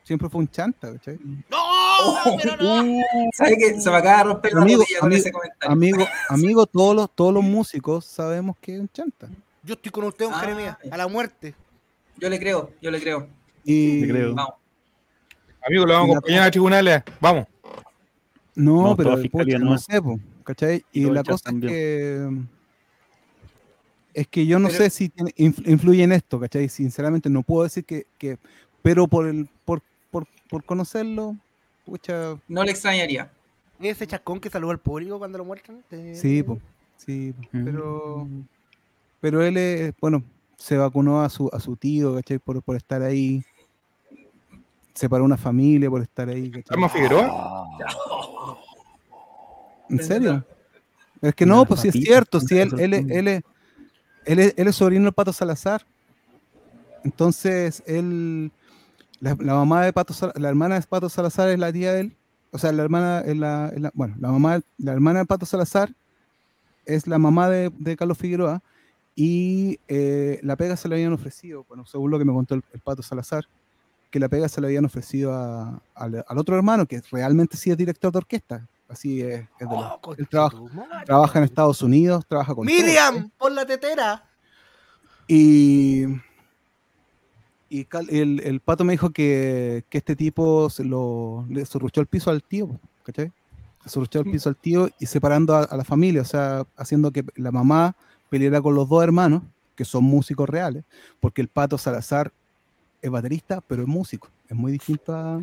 siempre fue un chanta, ¿cachai? ¡No! ¡Pero no! <laughs> ¿Sabe que se me acaba de romper la Amigo, rodilla con amigo, ese comentario? Amigo, <laughs> amigo, todos los, todos los músicos sabemos que es un chanta. Yo estoy con usted, don Ah, Jeremías, a la muerte. Yo le creo, yo le creo. Y, Te creo. Vamos. Amigo, lo vamos a acompañar a tribunales. Vamos. No, No, pero pucha, no. no sé, po, ¿cachai? Y, la cosa es que es que yo no Pero- sé si tiene- influye en esto, ¿cachai? Sinceramente no puedo decir que, que pero por el por, por, por conocerlo, pucha, No le extrañaría. Ese chascón que saludó al público cuando lo muestran. Sí, po, sí, po, Mm. pero pero él es, bueno, se vacunó a su a su tío, ¿cachai? Por, por estar ahí. Separó una familia por estar ahí, ¿cachai? Arma Figueroa. ¿En serio? Es que no, pues sí es cierto, sí, él, es- azul. él, es, él, es, él es sobrino del Pato Salazar. Entonces, él, la, la mamá de Pato la hermana de Pato Salazar es la tía de él. O sea, la hermana, es la, la- bueno, la mamá, la hermana de Pato Salazar es la mamá de, de Carlos Figueroa y eh, la pega se le habían ofrecido, bueno, según lo que me contó el, el Pato Salazar, que la pega se le habían ofrecido a- al otro hermano, que realmente sí es director de orquesta, Así es, es de Oh, él trabaja, en Estados Unidos, trabaja con Miriam, pon la tetera. Y, y el, el pato me dijo que, que este tipo se lo le surruchó el piso al tío, ¿cachai? Le surruchó el piso al tío y separando a, a la familia, o sea, haciendo que la mamá peleara con los dos hermanos, que son músicos reales, porque el pato Salazar es baterista, pero es músico, es muy distinto a,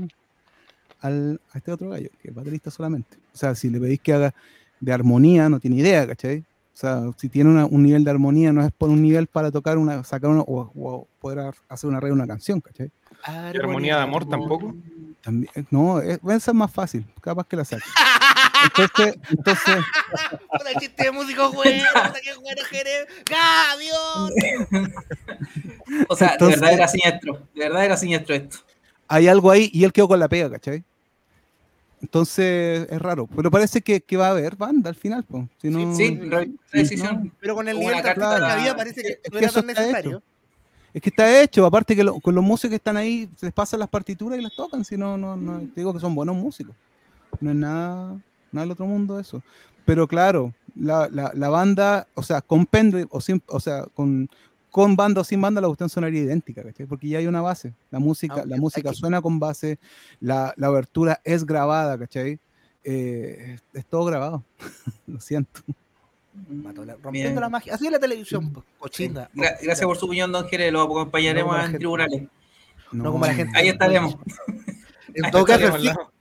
al- a este otro gallo, que es baterista solamente. O sea, si le pedís que haga de armonía, no tiene idea, ¿cachai? O sea, si tiene una- un nivel de armonía, no es por un nivel para tocar una, sacar una, o, o poder hacer una arreglo de una canción, ¿cachai? ¿Y armonía de amor tampoco? También, no, es, esa es más fácil, capaz que la saque. <laughs> Entonces, entonces, el chiste de músico bueno, <laughs> qué bueno Jerez. ¡Gavión! O sea, Entonces- de verdad era siniestro. De verdad era siniestro esto. hay algo ahí y él quedó con la pega, ¿cachai? Entonces es raro, pero parece que, que va a haber banda al final, pues. Si no, Sí, la decisión. Pero con el nivel de para- había parece que Es no que era tan está necesario. hecho. Es que está hecho, aparte que lo- con los músicos que están ahí, se les pasan las partituras y las tocan, si no, no, no, te digo que son buenos músicos. No es nada, nada del otro mundo eso. Pero claro, la, la, la banda, o sea, con pendrive, o, sin, o sea, con, con banda o sin banda, la cuestión sonaría idéntica, ¿cachai? Porque ya hay una base. La música, Ah, la música aquí. suena con base, la, la abertura es grabada, ¿cachai? Eh, es, es todo grabado. <laughs> Lo siento. Mató la- Bien. rompiendo la magia. Así es la televisión, cochina. Gra- gracias por su opinión, don Jerez. Lo acompañaremos No, en gente. tribunales. No como la gente. Ahí estaremos. <laughs> En <laughs> todo caso.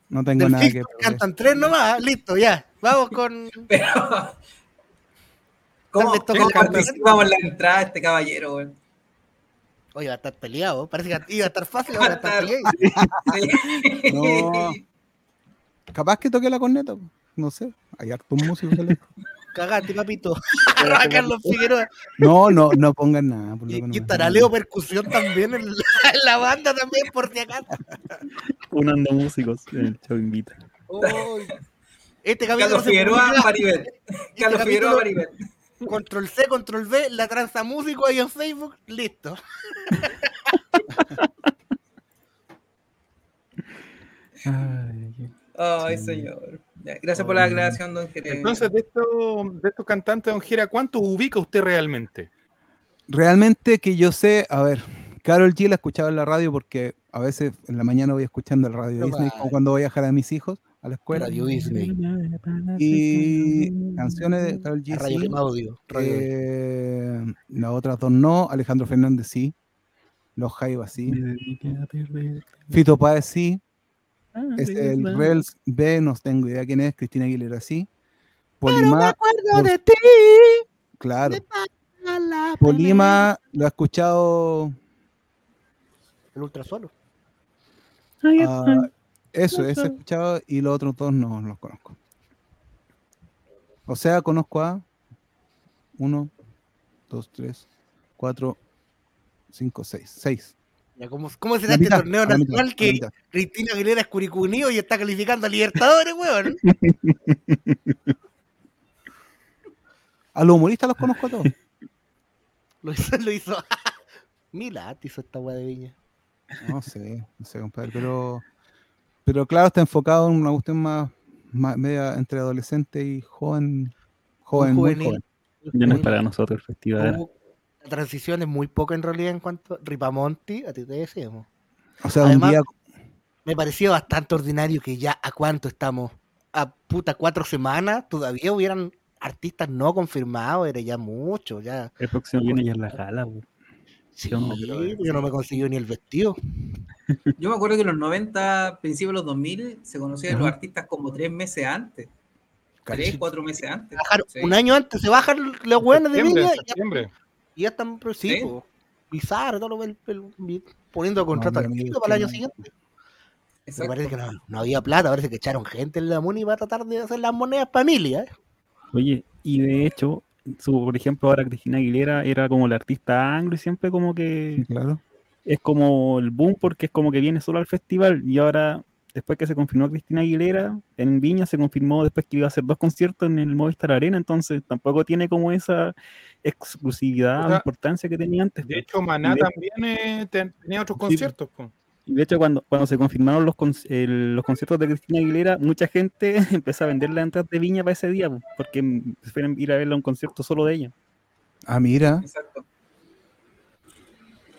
No tengo del nada que cantan tres nomás, listo, ya. Vamos con. Pero. ¿Cómo, cómo participamos en la entrada de este caballero, güey? Oye, va a estar peleado. Parece que iba a estar fácil, <laughs> ahora está peleado. Sí. No. Capaz que toque la corneta, no sé. Hay hartos músicos. le- Cagate, papito. <laughs> <laughs> Arroba Carlos Figueroa. No, no, no pongan nada. por Y, no y estará Leo Percusión también en la, en la banda también, por si acaso. Unando músicos en el show invita. Este capítulo Carlos Figueroa, Maribel. este Carlos Figueroa, Maribel. Control C, Control V, la tranza músico ahí en Facebook, listo. <laughs> Ay, Ay, señor. Gracias por la aclaración, don Jerez. Entonces, de estos, de estos cantantes, don Jera, ¿cuántos ubica usted realmente? Realmente que yo sé, a ver, Carol G la escuchaba en la radio porque a veces en la mañana voy escuchando el radio No Disney, vale. como cuando voy a dejar a mis hijos a la escuela. Radio Disney. Y canciones de Carol G. Radio sí. Audio. Radio Eh, las otras dos no. Alejandro Fernández sí. Los Jaivas sí. Fito Páez sí. Es el Rels B, no tengo idea quién es. Cristina Aguilera sí. Polima, acuerdo por- de ti. claro. Polima lo ha escuchado. El ultrasolo. ah, eso, ese he escuchado y los otros dos no, los conozco. O sea, conozco a uno, dos, tres, cuatro, cinco, seis. Seis. Ya, ¿cómo, ¿Cómo será este torneo nacional que. Cristina Aguilera es curicunio y está calificando a Libertadores, weón? <laughs> A los humoristas los conozco a todos. Lo hizo, lo hizo. <laughs> Milat hizo esta weá de viña. No sé, no sé, compadre, pero, pero claro, está enfocado en una cuestión más, más media entre adolescente y joven, joven, muy joven. Ya no es para nosotros el festival. Hubo- La transición es muy poca en realidad en cuanto Ripamonti, a ti te decíamos. O sea, Además- un día, Me pareció bastante ordinario que ya a cuánto estamos, a puta cuatro semanas, todavía hubieran artistas no confirmados, era ya mucho, ya. El próximo viene ya es la gala. güey. Yo no me consiguió ni el vestido. <laughs> Yo me acuerdo que en los 90, principios de los 2000, se conocían los artistas como tres meses antes. Tres, cuatro meses antes. Bajar Sí. Un año antes se bajan los hueones de viña y ya, septiembre. y ya están, pero sí, Sí. po, bizarro, todo lo el- el- poniendo contrato al para el año siguiente. Pero Exacto. parece que no, no había plata, parece que echaron gente en la MUNI para tratar de hacer las monedas familia. ¿eh? Oye, y de hecho, su, por ejemplo, ahora Cristina Aguilera era como la artista anglo y siempre como que claro. es como el boom porque es como que viene solo al festival y ahora después que se confirmó Cristina Aguilera en Viña se confirmó después que iba a hacer dos conciertos en el Movistar Arena entonces tampoco tiene como esa exclusividad O importancia que tenía antes De pues. hecho, Maná de- también eh, ten- tenía otros Sí. conciertos. po. Y de hecho, cuando, cuando se confirmaron los, con- el- los conciertos de Cristina Aguilera, mucha gente <laughs> empezó a vender las entradas de Viña para ese día, po, porque prefieren ir a verla a un concierto solo de ella. Ah, mira. Exacto.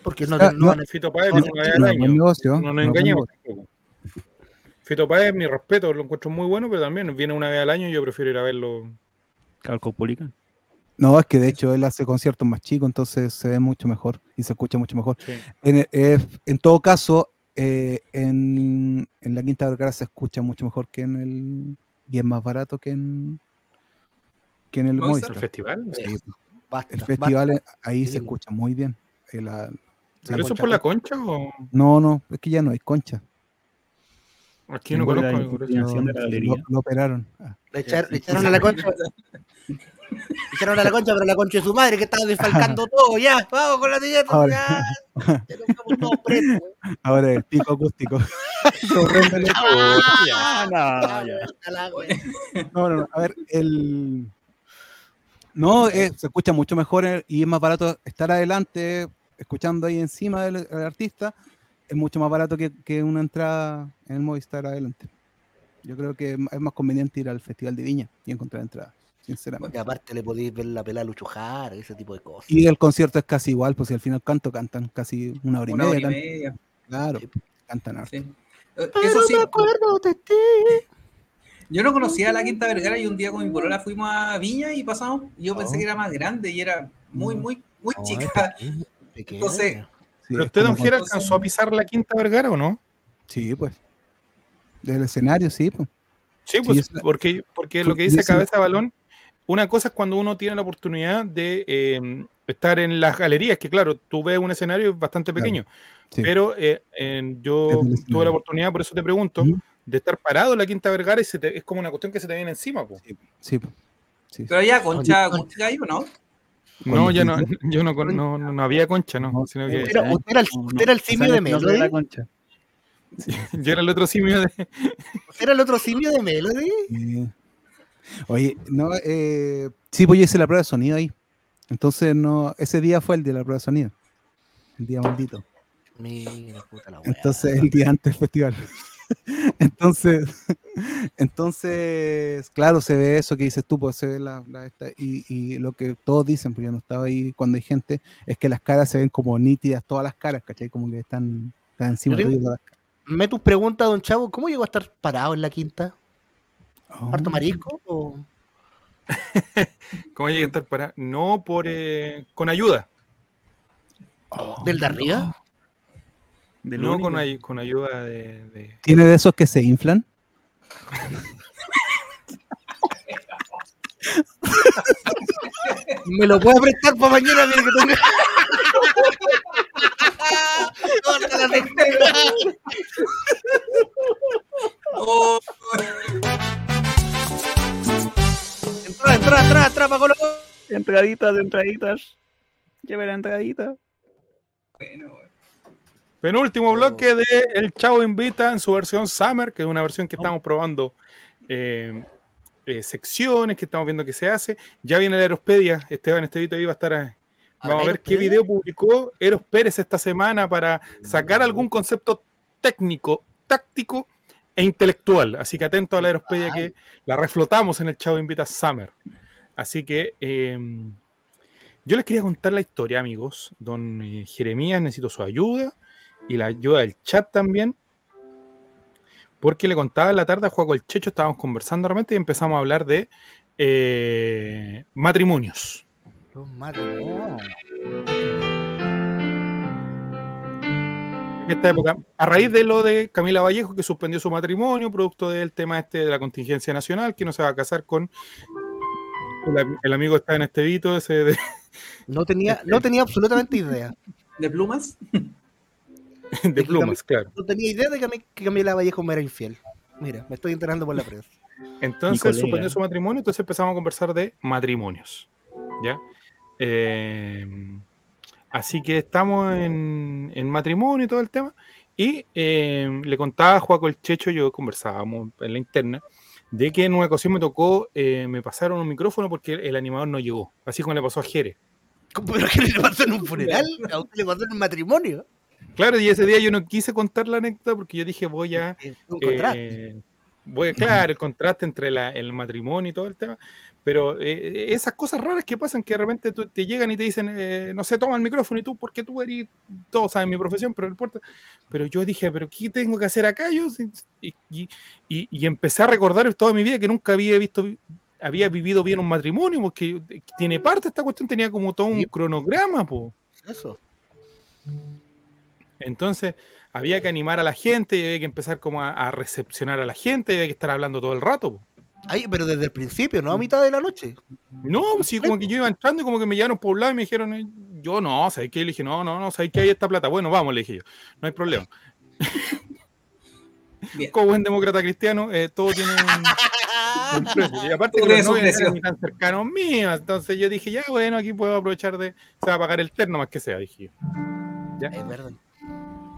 Porque no, Ah, no no. Fito Páez No, viene una vez al no, año. buen negocio, No no, nos engañemos. Fito Páez, mi respeto, lo encuentro muy bueno, pero también viene una vez al año y yo prefiero ir a verlo. Calcopolican. No, es que de hecho él hace conciertos más chicos, entonces se ve mucho mejor y se escucha mucho mejor. Sí. En, eh, en todo caso, eh, en, en la Quinta Vergara se escucha mucho mejor que en el. y es más barato que en, que en el Movistar. ¿El festival? Sí, Basta, el festival eh, ahí se escucha muy bien. Eh, la- ¿Pero la eso concha- por la concha o No, no, es que ya no hay concha. Aquí no la conozco? inclinación de la Lo, galería. lo operaron. Ah, Le, echar- le echaron a la concha. <laughs> Le echaron a la concha, pero la concha de su madre que estaba desfalcando todo. Ya, vamos con la niñeta. Ahora. Ya, ya nos estamos todos <laughs> presos. güey. Ahora el pico acústico. <laughs> Ah, no, la. No, no, no. A ver, el. No, eh, se escucha mucho mejor eh, y es más barato estar adelante, escuchando ahí encima del, del artista. Es mucho más barato que, que una entrada en el Movistar adelante. Yo creo que es más conveniente ir al Festival de Viña y encontrar entradas, sinceramente. Y aparte le podéis ver la pelada Jara, ese tipo de cosas. Y el concierto es casi igual, pues si al final canto cantan casi una hora y Una hora y media. Claro, Sí. cantan harto. sí. Eh, Pero Eso sí, me acuerdo de ti. yo no conocía a la Quinta Vergara y un día con mi polola fuimos a Viña y pasamos. Yo pensé Oh. que era más grande y era muy, No. muy, muy chica. Entonces, ¿Pero usted, don con- alcanzó a pisar la Quinta Vergara o no? Sí, pues. Del escenario, sí, pues. Sí, pues porque, porque lo que dice Cabeza Balón, una cosa es cuando uno tiene la oportunidad de eh, estar en las galerías, que claro, tú ves un escenario bastante Claro, pequeño, Sí. pero eh, yo tuve la oportunidad, por eso te pregunto, de estar parado en la Quinta Vergara y se te- es como una cuestión que se te viene encima. po. Sí, pues. Sí, sí. pero ya concha Oye, acústica ahí o no? No, ya no, yo no, no, no, no había concha, no, No, sino eh, que Usted era, usted era el, usted era el simio de la Melody. concha. yo era el otro simio de... <laughs> Usted era el otro simio de Melody. Oye, no, eh, sí, pues yo hice la prueba de sonido ahí. Entonces, no, ese día fue el de la prueba de sonido. El día maldito. Mira, puta la wea. Entonces, el día antes del festival. <laughs> Entonces, <laughs> entonces, claro, se ve eso que dices tú, pues se ve la, la esta, y, y lo que todos dicen, porque yo no estaba ahí cuando hay gente, es que las caras se ven como nítidas, todas las caras, ¿cachai? Como que están, están encima de las caras. Me tus preguntas, don Chavo, ¿cómo llegó a estar parado en la quinta? Oh, ¿Harto marisco? O... <laughs> ¿Cómo llegué a estar para? No por... eh, con ayuda. oh. ¿Del de arriba? Del no con, ay- con ayuda de- de, ¿Tiene de esos que se inflan? ¿Me lo puede prestar para mañana? Mire que tengo... Oh, Entra, entra, entra, entra, Paco. Entraditas, entraditas. Lleve la entradita. bueno, bueno. Penúltimo bloque de El Chavo Invita en su versión Summer, que es una versión que estamos probando eh, eh, secciones, que estamos viendo que se hace. Ya viene la Aerospedia, Esteban Estevito ahí va a estar. eh, Vamos a ver qué video publicó Eros Pérez esta semana para sacar algún concepto técnico, táctico e intelectual. Así que atento a la Aerospedia que la reflotamos en el Chavo Invita Summer. Así que eh, yo les quería contar la historia, amigos. Don Jeremías, necesito su ayuda y la ayuda del chat también. Porque le contaba en la tarde a Juaco el Checho, estábamos conversando realmente y empezamos a hablar de eh, matrimonios. Los matrimonios. En esta época, a raíz de lo de Camila Vallejo, que suspendió su matrimonio, producto del tema este de la contingencia nacional, que no se va a casar con el, el amigo está en este vito, ese de, No tenía, no tenía absolutamente idea. ¿De plumas? <laughs> de plumas, claro. No tenía idea de que, Cami- que Camila Vallejo me era infiel. Mira, me estoy enterando por la prensa. Entonces suspendió su matrimonio, entonces empezamos a conversar de matrimonios. ¿Ya? Eh, así que estamos en, en matrimonio y todo el tema. Y eh, le contaba a Juaco el Checho, yo conversábamos en la interna, de que en una ocasión me tocó, eh, me pasaron un micrófono porque el animador no llegó. Así como le pasó a Jere. ¿Pero qué le pasó en un funeral? ¿A usted le pasó en un matrimonio? Claro, y ese día yo no quise contar la anécdota porque yo dije voy a... Eh, voy, claro, el contraste entre la- el matrimonio y todo el tema, pero eh, esas cosas raras que pasan que de repente tú- te llegan y te dicen, eh, no sé, toma el micrófono y tú, porque tú eres, todos saben mi profesión, pero no importa. Pero yo dije, pero ¿qué tengo que hacer acá? Yo, y, y- y- y empecé a recordar toda mi vida que nunca había visto, había vivido bien un matrimonio, porque tiene parte esta cuestión, tenía como todo un cronograma, pues. Eso. Entonces, había que animar a la gente, y había que empezar como a, a recepcionar a la gente, y había que estar hablando todo el rato. po. Ay, pero desde el principio, no a mitad de la noche. No, pues sí, como que yo iba entrando y como que me llevaron por un lado y me dijeron, eh, yo no, ¿sabes qué? Le dije, no, no, no, ¿sabes qué? Hay esta plata. Bueno, vamos, le dije yo, no hay problema. Bien. <laughs> Como buen demócrata cristiano, eh, todo tiene un, un precio. Y aparte <laughs> que los novios eran ni tan cercanos míos, entonces yo dije, ya, bueno, aquí puedo aprovechar de, se va a pagar el terno más que sea, dije yo. ¿Ya? Es verdad.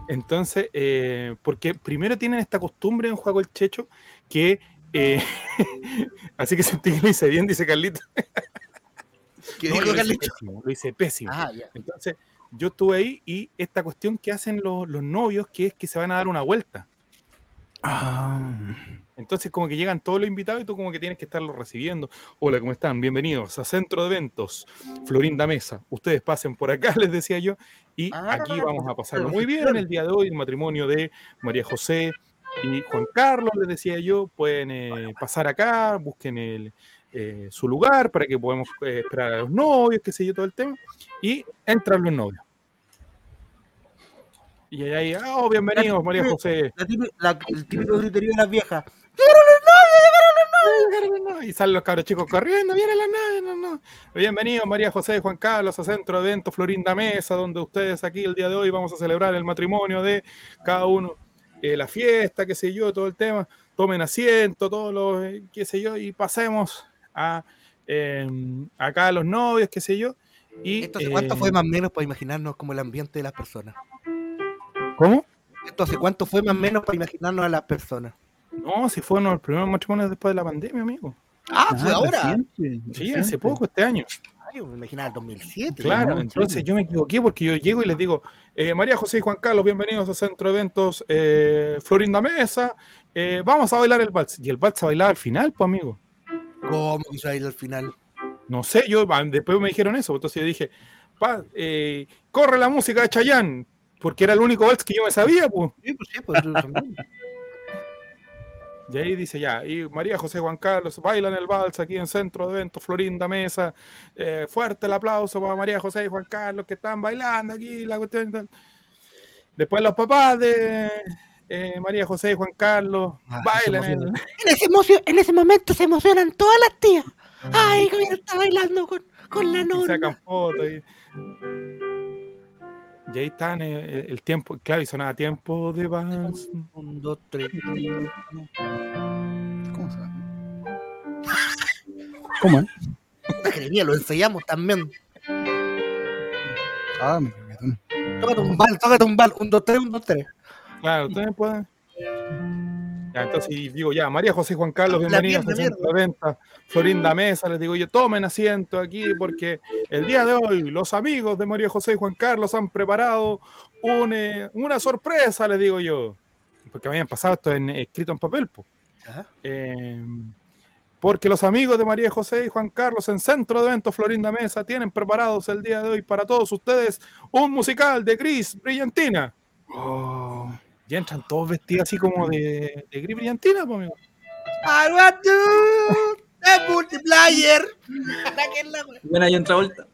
Entonces, eh, porque primero tienen esta costumbre en Juego el Checho que. eh, <laughs> así que sentí que lo hice bien, dice Carlito. ¿Qué No, dijo lo, hice Carlito? pésimo, lo hice pésimo. Ah. Entonces, yo estuve ahí y esta cuestión que hacen los, los novios, que es que se van a dar una vuelta. Ah, Entonces, como que llegan todos los invitados y tú como que tienes que estarlos recibiendo. Hola, ¿cómo están? Bienvenidos a Centro de Eventos, Florinda Mesa. Ustedes pasen por acá, <laughs> les decía yo. Y Ah, aquí vamos a pasarlo muy bien en el día de hoy, el matrimonio de María José y Juan Carlos, les decía yo. Pueden eh, pasar acá, busquen el, eh, su lugar para que podamos eh, esperar a los novios, qué sé yo, todo el tema. Y entran los novios. Y ahí, oh, bienvenidos, María José. La típica- la- el típico griterío de las viejas. Y salen los cabros chicos corriendo, vienen las naves, no, no. Bienvenidos María José y Juan Carlos a Centro de Eventos Florinda Mesa, donde ustedes aquí el día de hoy vamos a celebrar el matrimonio de cada uno, eh, la fiesta, qué sé yo, todo el tema. Tomen asiento, todos los, eh, qué sé yo, y pasemos a eh, acá a los novios, qué sé yo. Y, ¿Esto hace cuánto eh, fue más o menos para imaginarnos como el ambiente de las personas? ¿Cómo? ¿Esto hace cuánto fue más o menos para imaginarnos a las personas? No, si fueron los primeros matrimonios después de la pandemia, amigo. Ah, fue ahora. reciente, Sí, reciente. hace poco, este año. Ay, me imaginaba el 2007. Claro, no, entonces yo me equivoqué porque yo llego y les digo, eh, María José y Juan Carlos, bienvenidos a Centro de Eventos eh, Florinda Mesa, eh, vamos a bailar el vals. Y el vals se bailaba al final, pues amigo. ¿Cómo quiso ir al final? No sé, yo ah, después me dijeron eso, entonces yo dije, pa, eh, corre la música de Chayanne, porque era el único vals que yo me sabía, pues. Sí, pues sí, pues, también. <laughs> Y ahí dice ya, y María José y Juan Carlos bailan el vals aquí en Centro de Eventos Florinda Mesa. Eh, fuerte el aplauso para María José y Juan Carlos que están bailando aquí. La cuestión y. Después los papás de eh, María José y Juan Carlos Ah, bailan el. En ese, emocio- en ese momento se emocionan todas las tías. Ay, que está bailando con, con la y norma. sacan fotos. Y, y ahí están eh, el, el tiempo, claro, y sonaba tiempo de vals. Un, dos, tres. ¿Cómo se llama? ¿Cómo? eh? Que venía, lo ensayamos también. Ah, mi reggaetón. Tócate un bal, tócate un bal. Un, dos, tres, un, dos, tres. Claro, ustedes pueden. Ya, entonces y digo ya, María José Juan Carlos, bienvenidos a Centro Venta, Florinda Mesa, les digo yo, tomen asiento aquí porque el día de hoy los amigos de María José y Juan Carlos han preparado un, eh, una sorpresa, les digo yo, porque habían pasado esto en, escrito en papel, po. Eh, porque los amigos de María José y Juan Carlos en Centro de Eventos Florinda Mesa tienen preparados el día de hoy para todos ustedes un musical de Gris Brillantina. Oh, Y entran todos vestidos así como de, de gris brillantina, pues, amigo. I want to the güey. Buena John Travolta.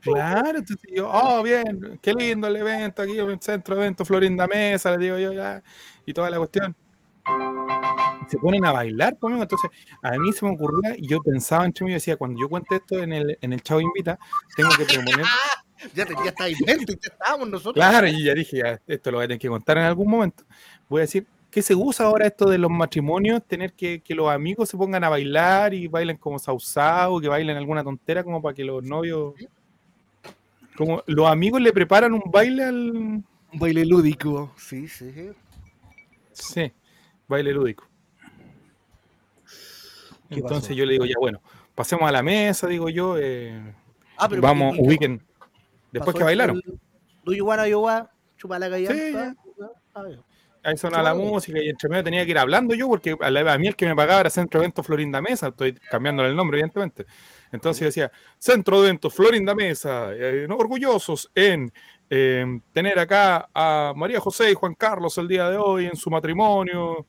Claro, entonces yo, oh, bien, qué lindo el evento aquí el centro de eventos Florinda Mesa, le digo yo ya, y toda la cuestión. Se ponen a bailar, pues, amigo. Entonces, a mí se me ocurría, y yo pensaba entre mí, yo decía, cuando yo cuente esto en el, en el Chavo Invita, tengo que <laughs> proponer. Ya, te, ya está invento y ya estábamos nosotros. Claro, y ya dije, ya, esto lo voy a tener que contar en algún momento. Voy a decir, ¿qué se usa ahora esto de los matrimonios? Tener que, que los amigos se pongan a bailar y bailen como sausao, que bailen alguna tontera como para que los novios... Como los amigos le preparan un baile al... Un baile lúdico. Sí, sí, sí. Baile lúdico. ¿Qué Entonces pasó? yo le digo, ya bueno, pasemos a la mesa, digo yo, eh, Ah, pero vamos, ¿y- y- ubiquen. Después que bailaron. Do you wanna you wanna? Chupa la Sí. Ah. Ahí sonaba la música y entre medio tenía que ir hablando yo porque a, la- a mí el que me pagaba era Centro de Eventos Florinda Mesa, estoy cambiándole el nombre evidentemente. Entonces yo decía, Centro de Eventos Florinda Mesa, eh, orgullosos en eh, tener acá a María José y Juan Carlos el día de hoy en su matrimonio.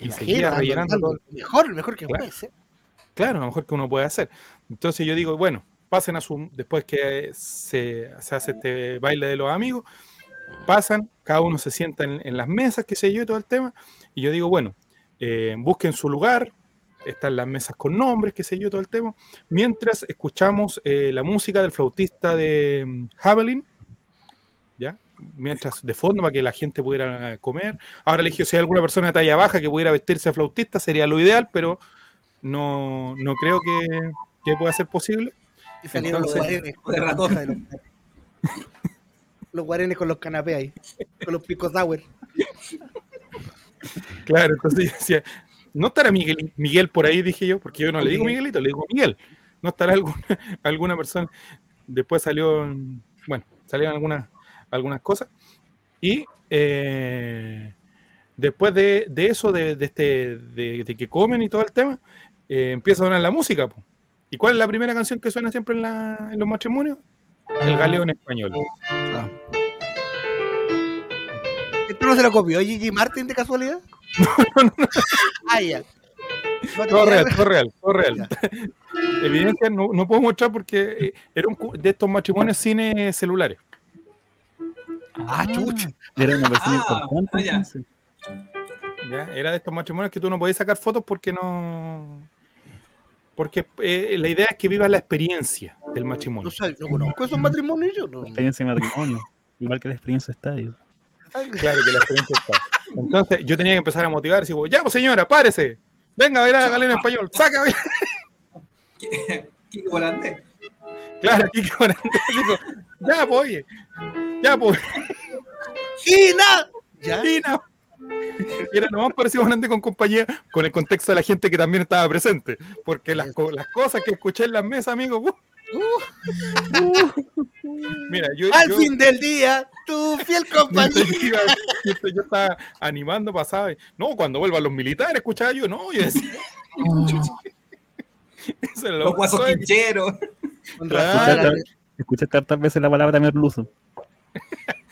Y seguía rellenando. Mejor, mejor que Claro. puede ser. Claro, lo mejor que uno puede hacer. Entonces yo digo, bueno, pasen a su, después que se, se hace este baile de los amigos, pasan, cada uno se sienta en, en las mesas, qué sé yo, y todo el tema, y yo digo, bueno, eh, busquen su lugar, están las mesas con nombres, qué sé yo, todo el tema, mientras escuchamos eh, la música del flautista de mm, Hamelin, ¿ya? Mientras de fondo para que la gente pudiera comer. Ahora le dije, si hay alguna persona de talla baja que pudiera vestirse de flautista, sería lo ideal, pero no, no creo que, que pueda ser posible. Y salieron los guarenes. con de ratón. de los- Los guarenes con los canapés ahí. Con los picos sour. Claro, entonces yo decía, ¿no estará Miguel, Miguel por ahí? Dije yo, porque yo no le digo Miguelito, le digo Miguel. ¿No estará alguna, alguna persona? Después salió, bueno, salieron algunas, algunas cosas. Y eh, después de, de eso, de, de este, de, de que comen y todo el tema, eh, empieza a sonar la música. po. ¿Y cuál es la primera canción que suena siempre en, la- en los matrimonios? El galeón español. ¿Esto no se lo copió Gigi Martin de casualidad? <laughs> Ah, ya. No te Todo real, todo real, todo real. <laughs> Evidencia no, no puedo mostrar porque eh, era un de estos matrimonios cine celulares. Ah, chucha. Era una persona Ah, importante. ah, ya. ¿ya? Era de estos matrimonios que tú no podías sacar fotos porque no. Porque eh, la idea es que vivas la experiencia del matrimonio. No sé, no conozco esos matrimonios yo. No. Experiencia de matrimonio. Igual que la experiencia de estadio. Claro que la experiencia está. Entonces yo tenía que empezar a motivar y decir, ya, pues señora, párese. Venga a ver a Galera en español. Saca, a ver". Kiko Volantes. Claro, aquí dijo, ya, pues, oye. Ya, pues. ¡Gina! No. Era lo más parecido a Grande con compañía con el contexto de la gente que también estaba presente. Porque las, co- las cosas que escuché en las mesas, amigo. uh, Mira, yo, Al yo- fin del día, tu fiel <laughs> yo, iba- yo estaba animando, pasaba. y, no, cuando vuelvan los militares, escuchaba yo, no, yo decía. <laughs> Eso era lo Los guasos quincheros. Razón. Escuché tantas veces la palabra merluzo.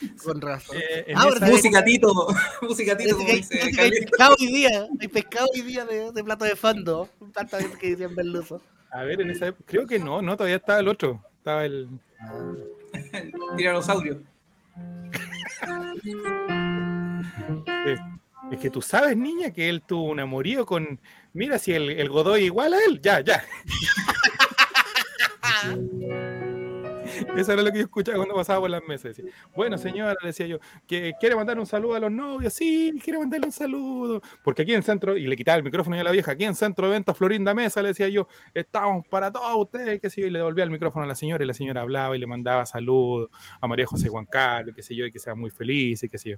<laughs> Con razón. eh, Ahora, Música Tito. <laughs> Música Tito, como Hay, dice hay pescado hoy día, hay pescado hoy día de, de plato de fondo. Tantas veces que decían merluzo. A ver, en esa época, creo que no, no, todavía estaba el otro. Estaba el. <laughs> Tiranosaurio. eh, es que tú sabes, niña, que él tuvo un amorío con. Mira, si el, el Godoy igual a él, ya, ya. Eso era lo que yo escuchaba cuando pasaba por las mesas. Decía, bueno, señora, le decía yo, que quiere mandar un saludo a los novios. Sí, quiere mandarle un saludo. Porque aquí en centro, y le quitaba el micrófono a la vieja, aquí en centro de ventas Florinda Mesa, le decía yo, estamos para todos ustedes, que sé yo, y le devolvía el micrófono a la señora, y la señora hablaba y le mandaba saludos a María José Juan Carlos, qué sé yo, y que sea muy feliz, y qué sé yo.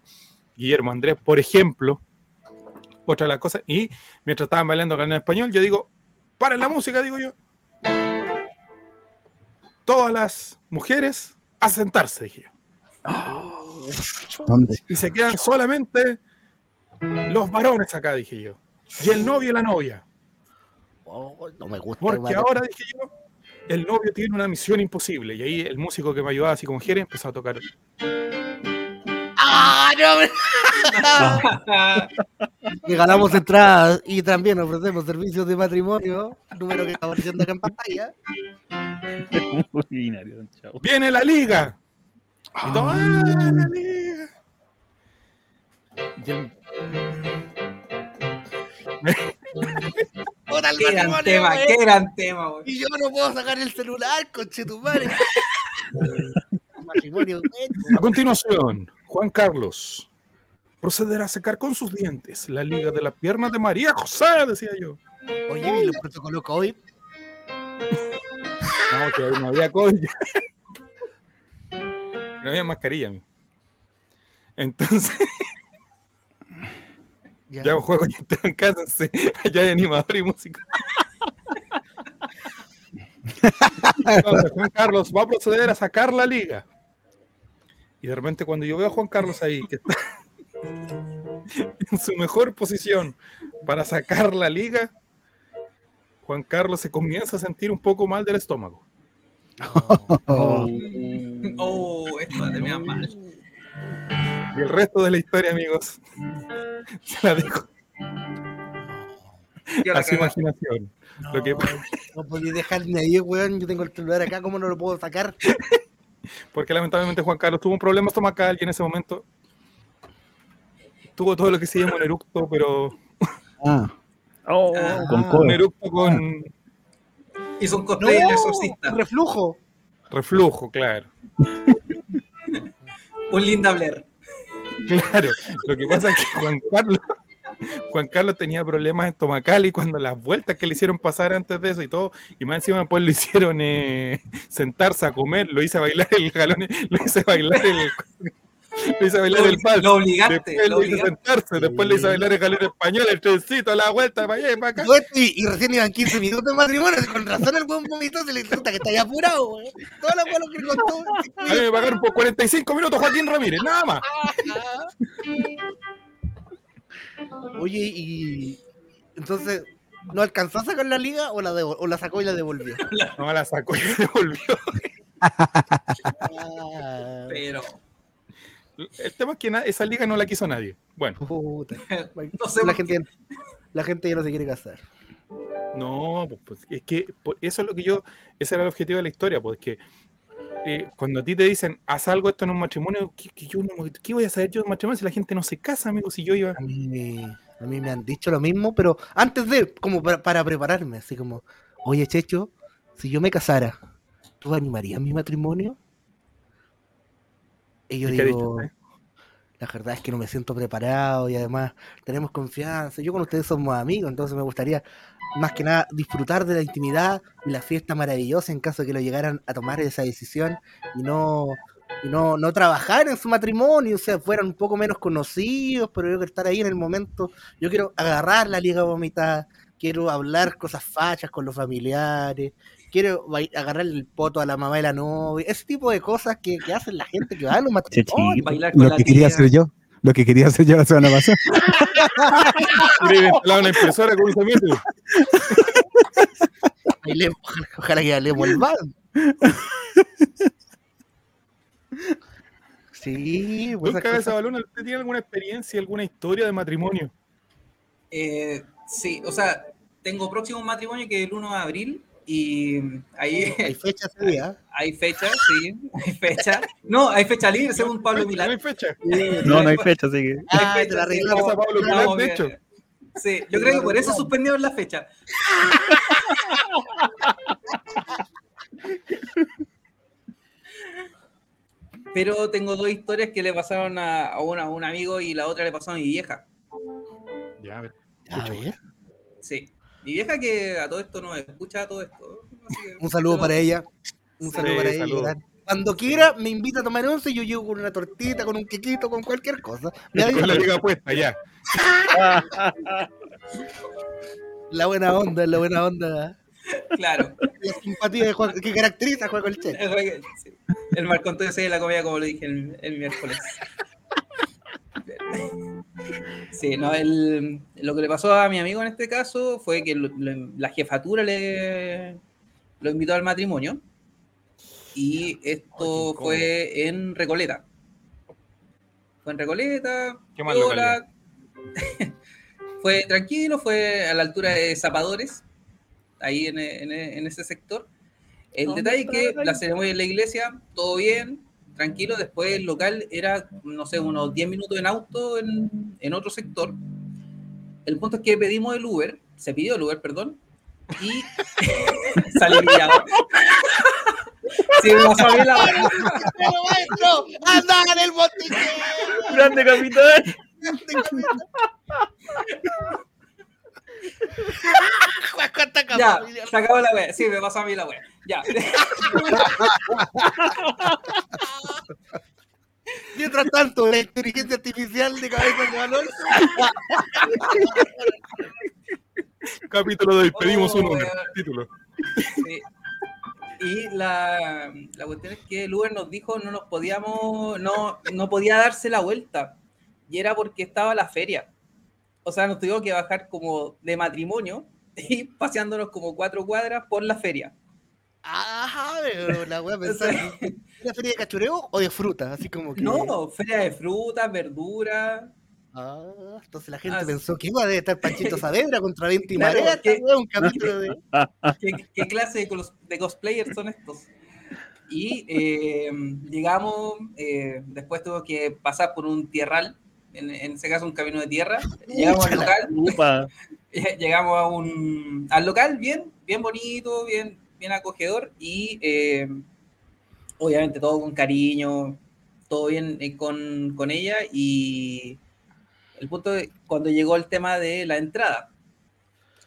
Guillermo Andrés, por ejemplo, otra de las cosas, y mientras estaban bailando en español, yo digo, paren la música, digo yo. Todas las mujeres a sentarse, dije yo. ¿Dónde? Y se quedan solamente los varones acá, dije yo. Y el novio y la novia. Oh, no me gusta. Porque ahora, dije yo, el novio tiene una misión imposible. Y ahí el músico que me ayudaba así como Jerez empezó a tocar. ¡Ah, no! <laughs> <laughs> me- Regalamos entradas y también ofrecemos servicios de matrimonio. Número que está apareciendo acá en pantalla. <laughs> Muy binario, don Chavo. ¡Viene la liga! Y todo, ¡ah, la liga! Y el- ¡Puta el Qué gran matrimonio, tema, qué gran tema. Y yo no puedo sacar el celular, conchetumare. <laughs> matrimonio, güey. A continuación, Juan Carlos procederá a secar con sus dientes la liga de las piernas de María José, decía yo. Oye, ¿y los protocolos COVID? <laughs> No, que no había COVID. No había mascarilla. amigo. Entonces, <laughs> Ya. ya un juego ya está en casa, sí, <laughs> allá hay animador y música. Entonces, Juan Carlos va a proceder a sacar la liga. Y de repente cuando yo veo a Juan Carlos ahí, que está <laughs> en su mejor posición para sacar la liga, Juan Carlos se comienza a sentir un poco mal del estómago. <laughs> Oh, Oh, esto a terminar mal. Y el resto de la historia, amigos, <laughs> se la dejo a su imaginación. No, Lo que- no podía dejarme ahí, weón. Yo tengo el celular acá, ¿cómo no lo puedo sacar? Porque lamentablemente Juan Carlos tuvo un problema estomacal y en ese momento tuvo todo lo que se llama un eructo, pero ah, Oh, Ah. con un eructo con Hizo un cosplay del exorcista. reflujo. reflujo, claro. Un Linda Blair. Claro, lo que pasa es que Juan Carlos, Juan Carlos tenía problemas estomacales y cuando las vueltas que le hicieron pasar antes de eso y todo, y más encima después lo hicieron eh, sentarse a comer, lo hice bailar el galón, lo hice bailar el, <laughs> lo hice bailar el vals. Lo obligaste. Después Lo lo hice obligaste. sentarse, después le hice bailar el galón español, el trencito, la vuelta, para allá y para acá. Y, y recién iban 15 minutos de matrimonio. Con razón el buen vomitó se le resulta que está ya apurado, weón. Toda la lo que le contó. A mí me pagaron por 45 minutos Joaquín Ramírez, nada más. Oye, y. Entonces, ¿no alcanzó a sacar la liga o la, o la sacó y la devolvió? <laughs> No la sacó y devolvió. <laughs> Ah, Pero El tema es que esa liga no la quiso nadie. Bueno, puta. <laughs> no sé La gente, la gente ya no se quiere casar. No, pues, pues, es que por- eso es lo que yo, ese era el objetivo de la historia, pues que eh, cuando a ti te dicen, haz algo esto en un matrimonio, ¿qué, qué yo no- qué voy a saber yo de matrimonio si la gente no se casa, amigo? Si yo iba... A mí, me- a mí me han dicho lo mismo, pero antes de, como para, para prepararme, así como, oye, Checho, si yo me casara, ¿tú animarías mi matrimonio? Y yo ¿Y qué ha digo, la verdad es que no me siento preparado y además tenemos confianza. Yo con ustedes somos amigos, entonces me gustaría más que nada disfrutar de la intimidad y la fiesta maravillosa en caso de que lo llegaran a tomar esa decisión y no y no, no trabajar en su matrimonio, o sea, fueran un poco menos conocidos, pero yo quiero estar ahí en el momento, yo quiero agarrar la liga vomitada, quiero hablar cosas fachas con los familiares, quiero bai- agarrar el poto a la mamá de la novia, ese tipo de cosas que, que hacen la gente que va a los matrimonios. Bailar con lo la que quería tía. hacer yo. Lo que quería hacer yo la semana pasada. <laughs> Quiere una impresora con un. Bailemos, ojalá, que bailemos el. Sí, pues cabeza balón, ¿usted tiene alguna experiencia, alguna historia de matrimonio? Eh, sí, o sea, tengo próximo un matrimonio que es el 1 de abril y ahí hay fecha ese día. <laughs> hay fecha, sí, hay fecha. No, hay fecha libre según Pablo ¿No Milán. hay fecha? No, no hay fecha, así que. Ah, Hay te la fecha, sí, Pablo no, Milán, de hecho. Sí, yo creo que por eso suspendieron la fecha. Pero tengo dos historias que le pasaron a, a una- a un amigo y la otra le pasó a mi vieja. Ya, a ver. A ver, Sí. Mi vieja que a todo esto no escucha a todo esto. que- un saludo para ella. Un Sí, saludo para ella. Cuando quiera, me invita a tomar once y yo llego con una tortita, con un quequito, con cualquier cosa. Me Con la liga puesta, ya. <laughs> la buena onda, la buena onda. Claro. La simpatía de Juan, que caracteriza a Juan Colchete. Sí. El Marco Antonio se de la comida, como lo dije el, el miércoles. <laughs> Sí, no, el- lo que le pasó a mi amigo en este caso fue que lo- lo- la jefatura le lo invitó al matrimonio y esto fue en Recoleta. Fue en Recoleta, Qué <laughs> fue tranquilo, fue a la altura de Zapadores, ahí en, en- en ese sector. El ¿Dónde detalle es que la ceremonia en la iglesia, todo bien, tranquilo. Después el local era, no sé, unos 10 minutos en auto en, en otro sector. El punto es que pedimos el Uber, se pidió el Uber, perdón, y <laughs> salió pillado. <laughs> Sí, me pasó a mí la ¡Pero maestro! ¡Anda en el botiquín! ¡Grande capitán! Juan, ¿cuánta <laughs> Ya, se acabó la wea. Sí, me pasó a mí la wea. Ya. <laughs> Mientras tanto, la inteligencia artificial de cabeza de balón. <laughs> Capítulo 2, pedimos Oh, un número. weón. Título. Sí. Y la, la cuestión es que el Uber nos dijo no nos podíamos, no, no podía darse la vuelta. Y era porque estaba la feria. O sea, nos tuvimos que bajar como de matrimonio <laughs> y paseándonos como cuatro cuadras por la feria. Ajá, pero la wea <laughs> pensar. ¿Una feria de cachureo o de fruta? Así como que. No, feria de frutas, verduras. Ah, entonces la gente Ah, pensó que iba a estar Panchito <laughs> Saavedra contra 20 y Claro, Marea, wea, un capítulo de. ¿Qué, qué clase de, cos- de cosplayers son estos? Y eh, llegamos, eh, después tuvo que pasar por un tierral, en, en ese caso un camino de tierra. <laughs> Llegamos al local, <laughs> llegamos a un, al local bien, bien bonito, bien, bien acogedor y eh, obviamente todo con cariño, todo bien eh, con, con ella y el punto de cuando llegó el tema de la entrada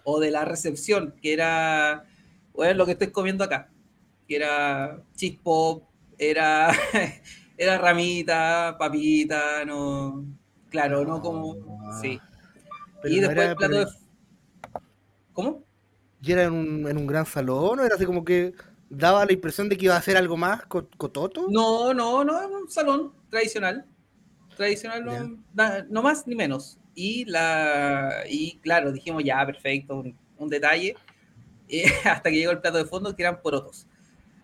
o de la recepción, que era bueno, lo que estoy comiendo acá, que era cheese pop, era, <laughs> era ramita, papita, no, claro, no como, sí. Pero y no después era- el plato pero- de... ¿Cómo? ¿Y era en un, en un gran salón o era así como que daba la impresión de que iba a hacer algo más co- cototo? No, no, no, es un salón tradicional. Tradicional, no, na- no más ni menos. Y la y claro, dijimos ya, perfecto, un, un detalle. <laughs> eh, hasta que llegó el plato de fondo, que eran porotos.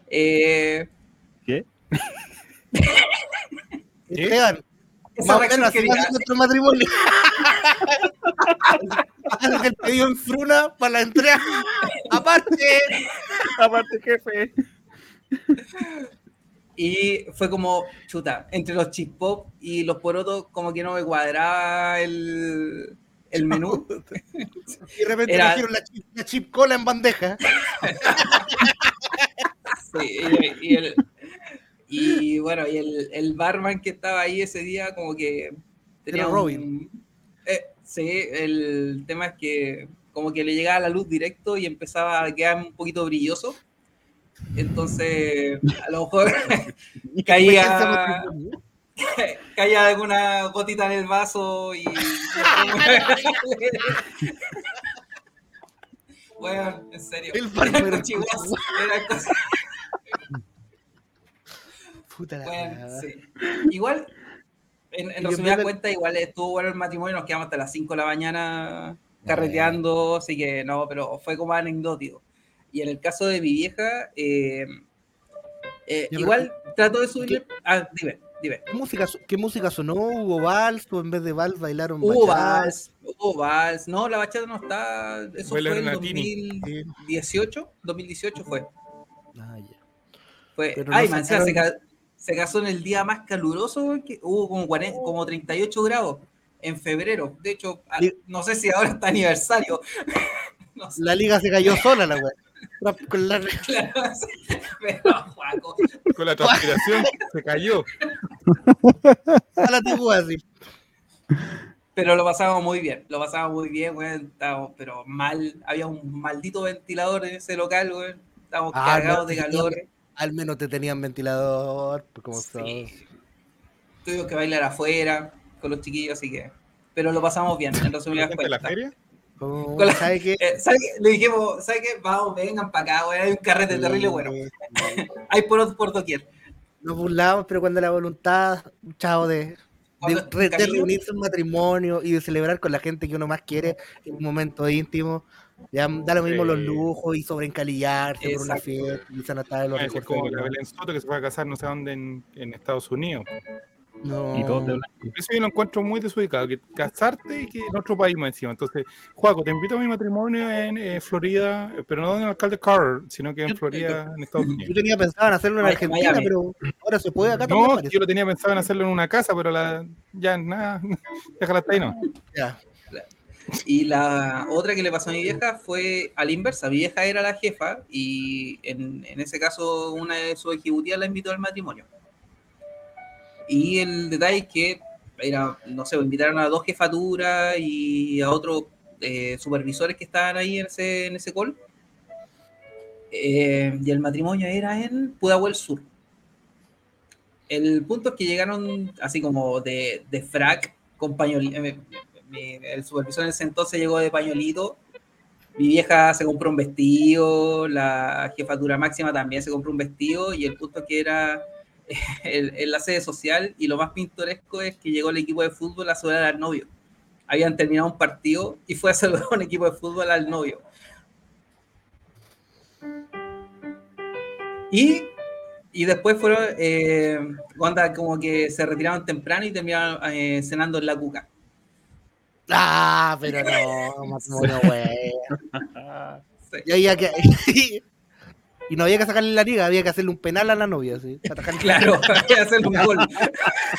Eh, ¿Qué? <laughs> Esteban, esa reacción ser nuestro matrimonio. Haz el pedido en fruna para la entrega. Aparte. Aparte, jefe. Y fue como, chuta, entre los chip pop y los porotos, como que no me cuadraba el, el menú. <laughs> Y de repente Era- trajeron la chip, la chip cola en bandeja. <laughs> Sí, y, y el- y bueno, y el, el barman que estaba ahí ese día, como que tenía Era un- Robin. eh, sí, el tema es que como que le llegaba la luz directo y empezaba a quedar un poquito brilloso. Entonces, a lo mejor <laughs> <laughs> caía, <laughs> caía alguna gotita en el vaso y. bueno, en serio. El era cosas- Puta la bueno, sí. Igual, en, en vez de- cuentas, igual estuvo bueno el matrimonio, nos quedamos hasta las 5 de la mañana carreteando, así que no, pero fue como anecdótico. Y en el caso de mi vieja, eh, eh, igual trato de subirle. Ah, dime, dime. ¿Qué música, ¿Qué música sonó? ¿Hubo vals? ¿O en vez de vals bailaron Hubo vals, hubo vals. No, la bachata no está. Eso fue en latini. 2018. 2018 fue. Ah, ya. Fue, Pero no ay, man, se, se casó en el día más caluroso, que hubo como, 40 como 38 grados en febrero. De hecho, no sé si ahora está aniversario. <laughs> No sé, La liga se cayó sola, la weá. <laughs> Con la- claro, <laughs> pero Juaco, Con la transpiración se cayó. a la tigua así. pero lo pasamos muy bien, lo pasamos muy bien, weón, estábamos, pero mal, había un maldito ventilador en ese local, weón, estábamos Ah, cargados no, de calor. Al menos te tenían ventilador. pues, Como Sí. Tuvimos que bailar afuera con los chiquillos, así que, pero lo pasamos bien, en resumidas ¿La gente de la cuentas. feria? Con la- ¿sabe qué? Eh, ¿sabe qué? Le dijimos, ¿sabes qué? Vamos, vengan para acá, weón, hay un carrete terrible bueno. Hay por, por doquier. Nos burlamos, pero cuando la voluntad, chao, de, de, reunirse en matrimonio y de celebrar con la gente que uno más quiere en un momento íntimo, ya da lo mismo los lujos y sobrencalillarse por una Exacto. fiesta, y se nota de los Ah, es recursos. como la Belén Soto que se fue a casar no sé dónde en, en Estados Unidos. No. Y blanco. Eso yo lo encuentro muy desubicado, que casarte y que en otro país más encima. Entonces, Juaco, te invito a mi matrimonio en eh, Florida, pero no en el alcalde Carter, sino que en Florida, en Estados Yo Unidos. tenía pensado en hacerlo en Miami. Argentina, pero ahora se puede acá también. No, yo lo tenía pensado en hacerlo en una casa, pero la, ya nada, <laughs> déjala hasta ahí, ¿no? Ya. Y la otra que le pasó a mi vieja fue a la inversa. Mi vieja era la jefa y en, en ese caso una de sus ejecutivas la invitó al matrimonio. Y el detalle es que era, no sé, invitaron a dos jefaturas y a otros eh, supervisores que estaban ahí en ese, en ese call. Eh, y el matrimonio era en Pudahuel Sur. El punto es que llegaron así como de, de frac con el supervisor en ese entonces llegó de pañolito mi vieja se compró un vestido, la jefatura máxima también se compró un vestido y el punto que era <laughs> el- en la sede social y lo más pintoresco es que llegó el equipo de fútbol a saludar al novio. Habían terminado un partido y fue a saludar a un equipo de fútbol al novio. Y, y después fueron, eh, como que se retiraron temprano y terminaron eh, cenando en la cuca. Ah, pero no, Matsumura, güey. Sí. Y, había que- <laughs> y no había que sacarle la liga, había que hacerle un penal a la novia, ¿sí? Claro, <laughs> hay que hacer un gol.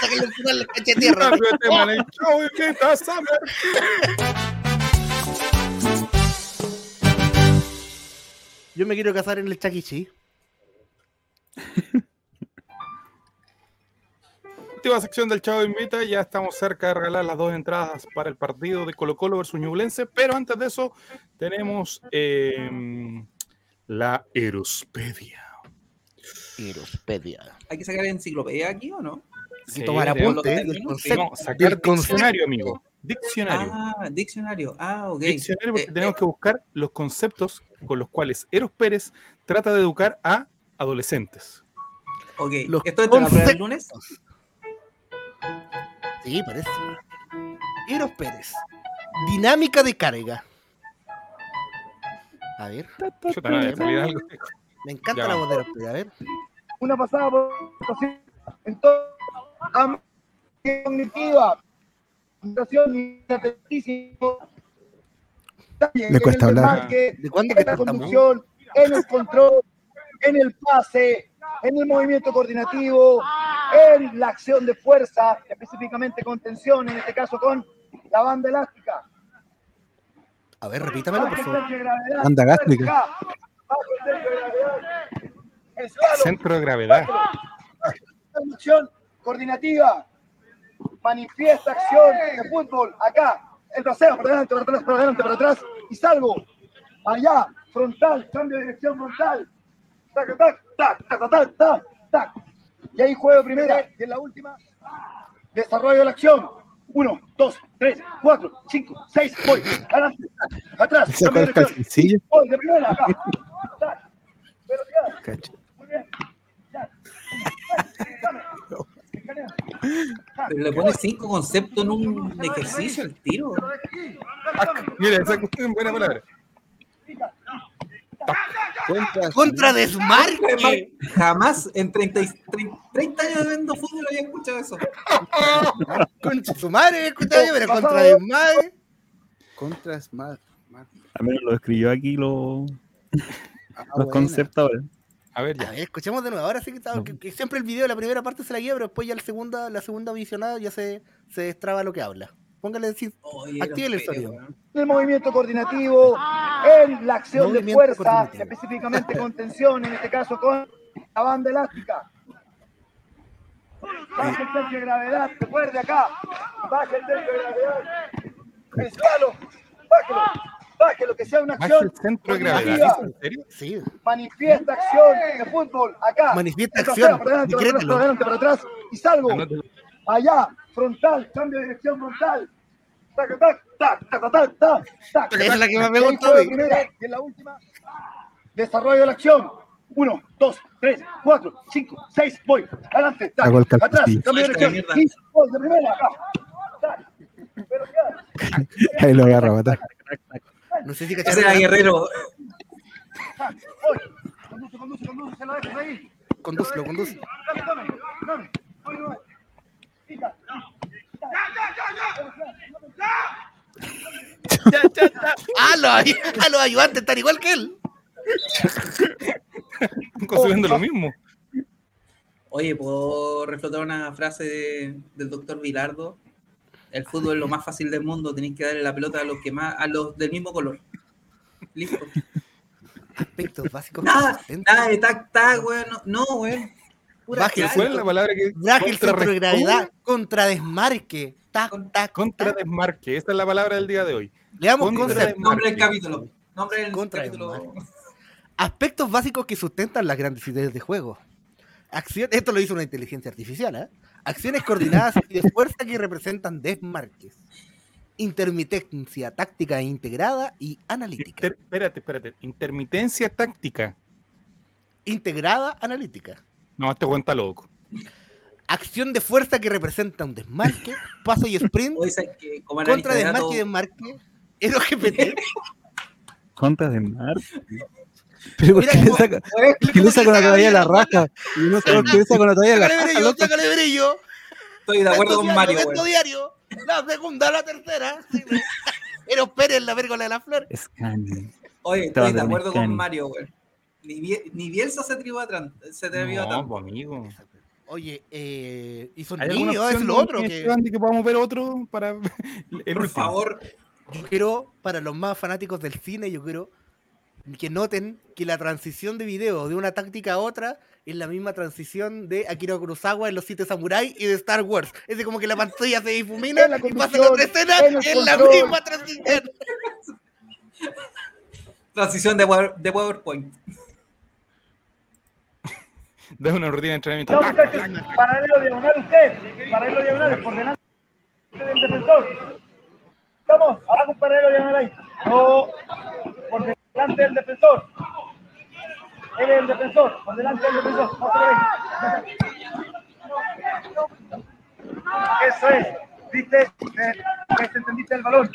sacarle un penal al caché de tierra. Yo me quiero casar en el Chaquichi. Última sección del Chavo Invita, ya estamos cerca de regalar las dos entradas para el partido de Colo Colo versus Ñublense, pero antes de eso tenemos eh, la Erospedia. Erospedia. ¿Hay que sacar enciclopedia aquí o no? Hay que tomar apunte concepto. No, sacar diccionario, amigo. Diccionario. Ah, diccionario. Ah, ok. Diccionario porque Eh, tenemos eh, que buscar los conceptos con los cuales Eros Pérez trata de educar a adolescentes. ok. los ¿Esto es la prueba del lunes? Sí, parece. Eros Pérez. Dinámica de carga. A ver, me encanta Ya. la voz de Eros Pérez. A ver. una pasada por en todo ámbito cognitiva. Le cuesta hablar. ¿De cuándo que en la conducción, en el control, en el pase, en el movimiento coordinativo, en la acción de fuerza, específicamente con tensión, en este caso con la banda elástica. A ver, repítamelo, por favor. Banda gástrica. Bajo el centro de gravedad. Escalo, Centro de gravedad. acción coordinativa, manifiesta acción de fútbol, acá, el trasero, para adelante, para atrás, para adelante, para atrás, y salgo, allá, frontal, cambio de dirección frontal, tac, tac, tac, tac, tac, tac, tac, y ahí juego primera, y en la última, desarrollo de la acción, uno, dos, tres, cuatro, cinco, seis, voy, adelante, atrás, ¿Sacó cambio de el dirección, calzoncillo? voy de primera, acá, velocidad, muy bien, ya. Pero le pone cinco conceptos en un ejercicio al tiro. Mira, esa cuestión es buena palabra. Contra desmarque. Jamás en 30, y- 30 30 años de viendo fútbol había escuchado eso. Contra su madre, escuchaba yo, pero contra desmarque. Contra Smart. Al menos lo escribió aquí lo- Ah, los conceptos ahora. A ver, A ya. ver, escuchemos de nuevo. Ahora sí que, está- que- que siempre el video, la primera parte se la guía, pero después ya la segunda, la segunda visionada ya se, se destraba lo que habla. Póngale decir, Actíbale el sonido. el movimiento coordinativo, en la acción de Movimiento fuerza, coordinativo. específicamente con tensión, en este caso con la banda elástica. Baja el centro de gravedad, recuerde acá. Baja el centro de gravedad. Escalo, bájelo, bájelo, que sea una Baja acción el centro de gravedad. ¿En serio? sí, Manifiesta acción de fútbol, acá. Manifiesta acción, Para adelante, para atrás, para adelante, para atrás, y salgo. Allá, frontal, cambio de dirección frontal. Tac, tac, tac, tac, tac, tac, tac. Esa es la que más me güey. primera, y en la última, desarrollo de la acción. Uno, dos, tres, cuatro, cinco, seis, voy. Adelante, tac, Hago el atrás, cambio de dirección. Y voy de primera. Tac. Velocidad, <laughs> Ahí lo agarra a matar. no sé si Ese cacharon. era Guerrero. tac, voy. Conduce, conduce, conduce, se la dejas ahí. Condúcelo, conduce. Dame, dame, dame. Voy, voy. Pica. Ah, los, ah, los ayudantes están igual que él. Consumiendo lo mismo. Oye, ¿puedo reflotar una frase de- del doctor Vilardo? El fútbol es lo más fácil del mundo, tenéis que darle la pelota a los que más, a los del mismo color. Listo. Aspectos básicos. Nada, nada de tac tac, weón. No, no, weón. El clásico. ¿Cuál es la palabra que el centro de gravedad. Contra desmarque. Tac, tac, Contra tac. desmarque. Esa es la palabra del día de hoy. Le damos contra desmarque. Nombre del capítulo. Nombre del Contra capítulo. Aspectos básicos que sustentan las grandes ideas de juego. Acción, esto lo hizo una inteligencia artificial, ¿eh? Acciones coordinadas y de fuerza que representan desmarques. intermitencia táctica integrada y analítica. Inter- espérate, espérate. Intermitencia táctica. Integrada analítica. No, este cuenta loco. Acción de fuerza que representa un desmarque, paso y sprint, O dicen que como analista contra de desmarque y desmarque, RGPT. Contra de mar. <laughs> Pero ¿por Mira qué <laughs> le cómo- saca, una saca toalla a la la raja. Y no por qué le saca una toalla a la raja. sácale brillo. estoy de acuerdo con Mario, diario. La segunda, la tercera. <laughs> Eros Pérez, la vérgola de la flor. Scanning. Oye, Te estoy de acuerdo con. Mario, weón. Ni, ni Bielsa se atrevió a, se atrevió No, tanto. amigo. Oye, eh, y son ¿Hay alguna niños, es lo otro que que podamos ver otro para <laughs> el Por último? favor, yo quiero, para los más fanáticos del cine, yo quiero que noten que la transición de video de una táctica a otra es la misma transición de Akira Kurosawa en Los Siete Samurai y de Star Wars. Es como que la pantalla se difumina la y pasa la otra escena, en la misma transición. <laughs> transición de, de PowerPoint. De una rutina de entrenamiento. No, muchachos, paralelo diagonal usted. Paralelo diagonal, por delante del defensor. Vamos, haga un paralelo diagonal ahí. No, por delante del defensor. Él es el defensor, por delante del defensor. Ahí. Eso es. ¿Viste? Eh. ¿Entendiste el balón?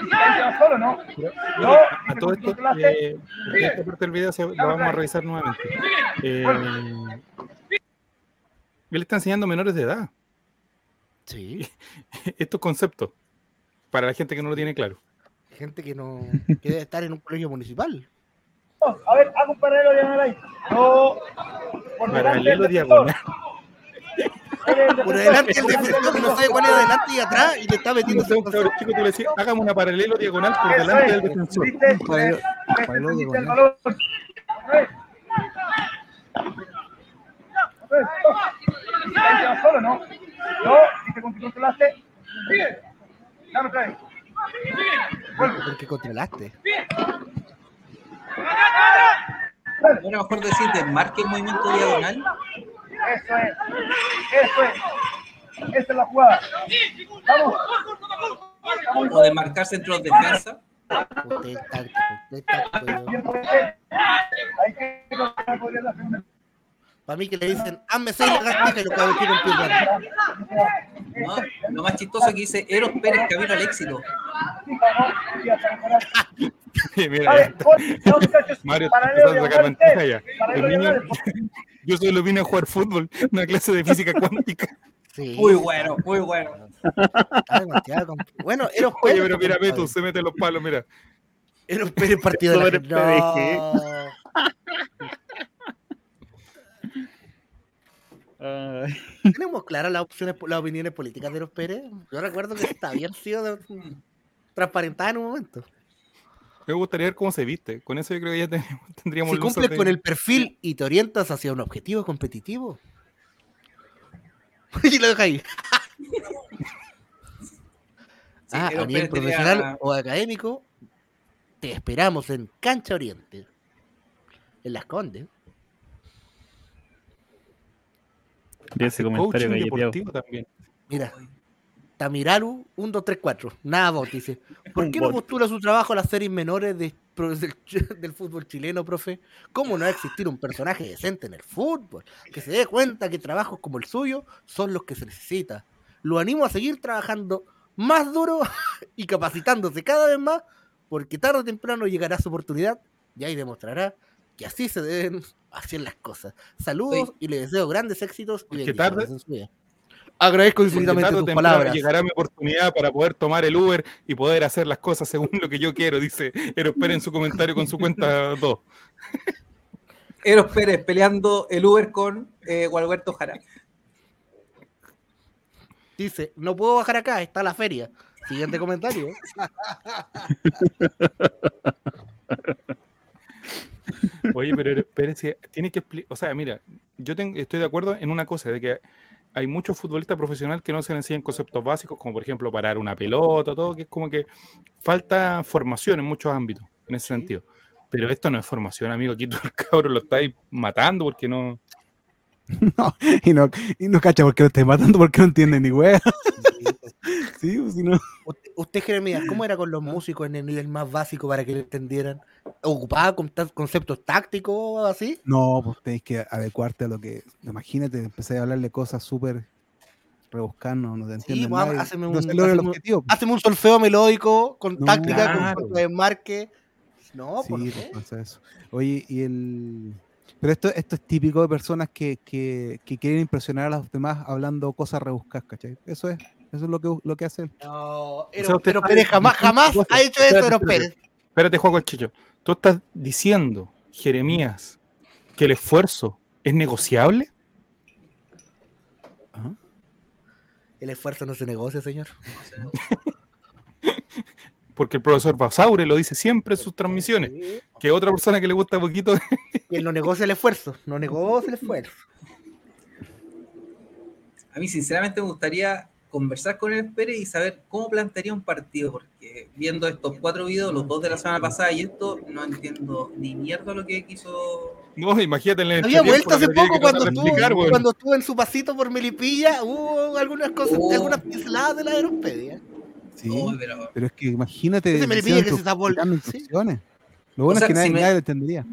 ¿Entra solo no? No, A todo esto, eh, esta parte del video se, lo vamos a revisar nuevamente. Eh, él está enseñando a menores de edad Sí, <laughs> estos conceptos para la gente que no lo tiene claro. gente que no que debe estar en un colegio municipal. A ver, hago un paralelo diagonal ahí. No, por Paralelo diagonal. <laughs> Por defensor, delante el por defensor que no sabe cuál es adelante y atrás y le está metiendo Entonces, un cabro chico, tú le decías, hagamos una paralelo diagonal por delante es. del defensor. Paralelo- ¿Ves? paralelo ¿Entendiste el diagonal. ¿no? No, dice con que controlaste. Dame otra vez. porque controlaste. Bueno, mejor decir desmarque el movimiento diagonal. Eso es. Eso es. Esa es la jugada. Vamos. Vamos. O. Hay que podría la segunda. Para mí que le dicen, hazme seis lagartijas y los cabros chicos empiezan. ¿no? Lo más chistoso que dice Eros Pérez camino al éxito. <laughs> <laughs> Mira, está. <laughs> no, Mario, empezó a sacar ventaja ya. El niño- <laughs> yo solo vine a jugar fútbol, una clase de física cuántica. Sí, Muy bueno, muy bueno. está Bueno, Eros Oye, Pérez, pero mira. Beto, se mete los palos, mira. Eros Pérez partido de la. No. ¿Tenemos claras las opciones, las opiniones políticas de Eros Pérez? Yo recuerdo que esta habían sido transparentadas en un momento. Me gustaría ver cómo se viste. Con eso yo creo que ya <laughs> tendríamos Si cumples de- con el perfil y te orientas hacia un objetivo competitivo. <laughs> y lo deja ahí. Sí, ah, a nivel tenía- profesional o académico, te esperamos en Cancha Oriente. En Las Condes. de ese comentario deportivo también. Mira, Tamiraru 1, 2, 3, 4. Nada bot, dice. <laughs> ¿Por qué no postula su trabajo a las series menores de- <laughs> del, del fútbol chileno, profe? ¿Cómo no va a existir un personaje decente en el fútbol? Que se dé cuenta que trabajos como el suyo son los que se necesita. Lo animo a seguir trabajando más duro <laughs> y capacitándose cada vez más, porque tarde o temprano llegará su oportunidad y ahí demostrará que así se deben hacer las cosas. Saludos y le deseo grandes éxitos y Porque bendiciones tarde- en su vida. Agradezco infinitamente tus palabras. llegará mi oportunidad para poder tomar el Uber y poder hacer las cosas según lo que yo quiero, dice Eros Pérez en su comentario con su cuenta 2. Eros Pérez peleando el Uber con eh, Gualberto Jara. Dice, no puedo bajar acá, está la feria. Siguiente comentario. Oye, pero Eros Pérez tiene que explicar, o sea, mira, yo estoy de acuerdo en una cosa, de que hay muchos futbolistas profesionales que no se les enseñan conceptos básicos, como por ejemplo parar una pelota, todo, que es como que falta formación en muchos ámbitos, en ese sentido. Pero esto no es formación, amigo, aquí <laughs> tú el cabrón lo estáis matando porque no... <laughs> No, y no, y no cacha porque lo estés matando porque no entiende ni wea. <laughs> Sí, pues, si no. Usted, usted, Jeremías, ¿cómo <laughs> era con los músicos en el nivel más básico para que lo entendieran? ¿Ocupaba con conceptos tácticos o así? No, pues tenéis que adecuarte a lo que. Imagínate, empecé a hablarle cosas súper rebuscadas, no, no te entienden. pues, nadie. háceme no un- se logra el háceme un- objetivo. Haceme un solfeo melódico con No, táctica, claro. con fuerza de marque. No, Sí, por pues, eso. Oye, y el. Pero esto, esto es típico de personas que, que, que quieren impresionar a los demás hablando cosas rebuscadas, ¿cachai? Eso es, eso es lo que, lo que hace él. No, Eros está- Pérez jamás, jamás ha hecho eso, espérate. Pérez. Espérate, Juego el Chicho. Tú estás diciendo, Jeremías, que el esfuerzo es negociable. El esfuerzo no se negocia, señor. <laughs> Porque el profesor Basaure lo dice siempre en sus transmisiones. Que otra persona que le gusta poquito. Él no negocia el esfuerzo, no negocia el esfuerzo. A mí, sinceramente, me gustaría conversar con el Pérez y saber cómo plantearía un partido, porque viendo estos cuatro videos, los dos de la semana pasada y esto, no entiendo ni mierda lo que quiso. No, imagínate en el Había vuelto hace poco cuando estuvo, explicar, cuando estuvo en su pasito por Melipilla, hubo algunas cosas, Oh. algunas pinceladas de la Aeropedia. Sí. Oh, pero- Pero es que imagínate. Ese me pide que se sí. Lo bueno O sea, es que nadie, si me- nadie lo entendería.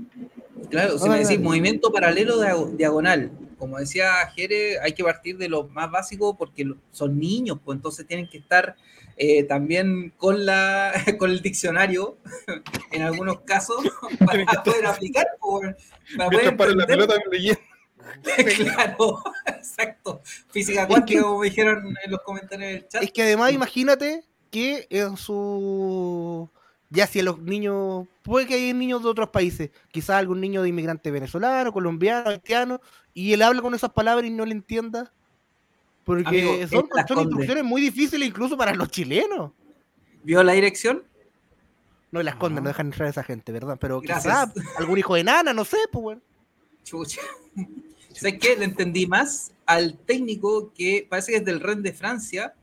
Claro, si me decís movimiento paralelo diago- diagonal, como decía Jere, hay que partir de lo más básico porque son niños, pues entonces tienen que estar eh, también con la <laughs> con el diccionario <laughs> en algunos casos <laughs> para poder aplicar, pues, para poder para la pelota leyendo. claro, exacto. Física cuántica, como me dijeron en los comentarios del chat. Es que además imagínate que en su... Ya si a los niños, puede que hay niños de otros países, quizás algún niño de inmigrante venezolano, colombiano, haitiano, y él habla con esas palabras y no le entienda. Porque Amigo, son, son instrucciones muy difíciles incluso para los chilenos. ¿Vio la dirección? No las esconden, no dejan entrar a esa gente, ¿verdad? Pero quizás <laughs> algún hijo de nana, no sé, pues bueno. Chucha. <laughs> ¿Sabes qué? Le entendí más al técnico que parece que es del REN de Francia,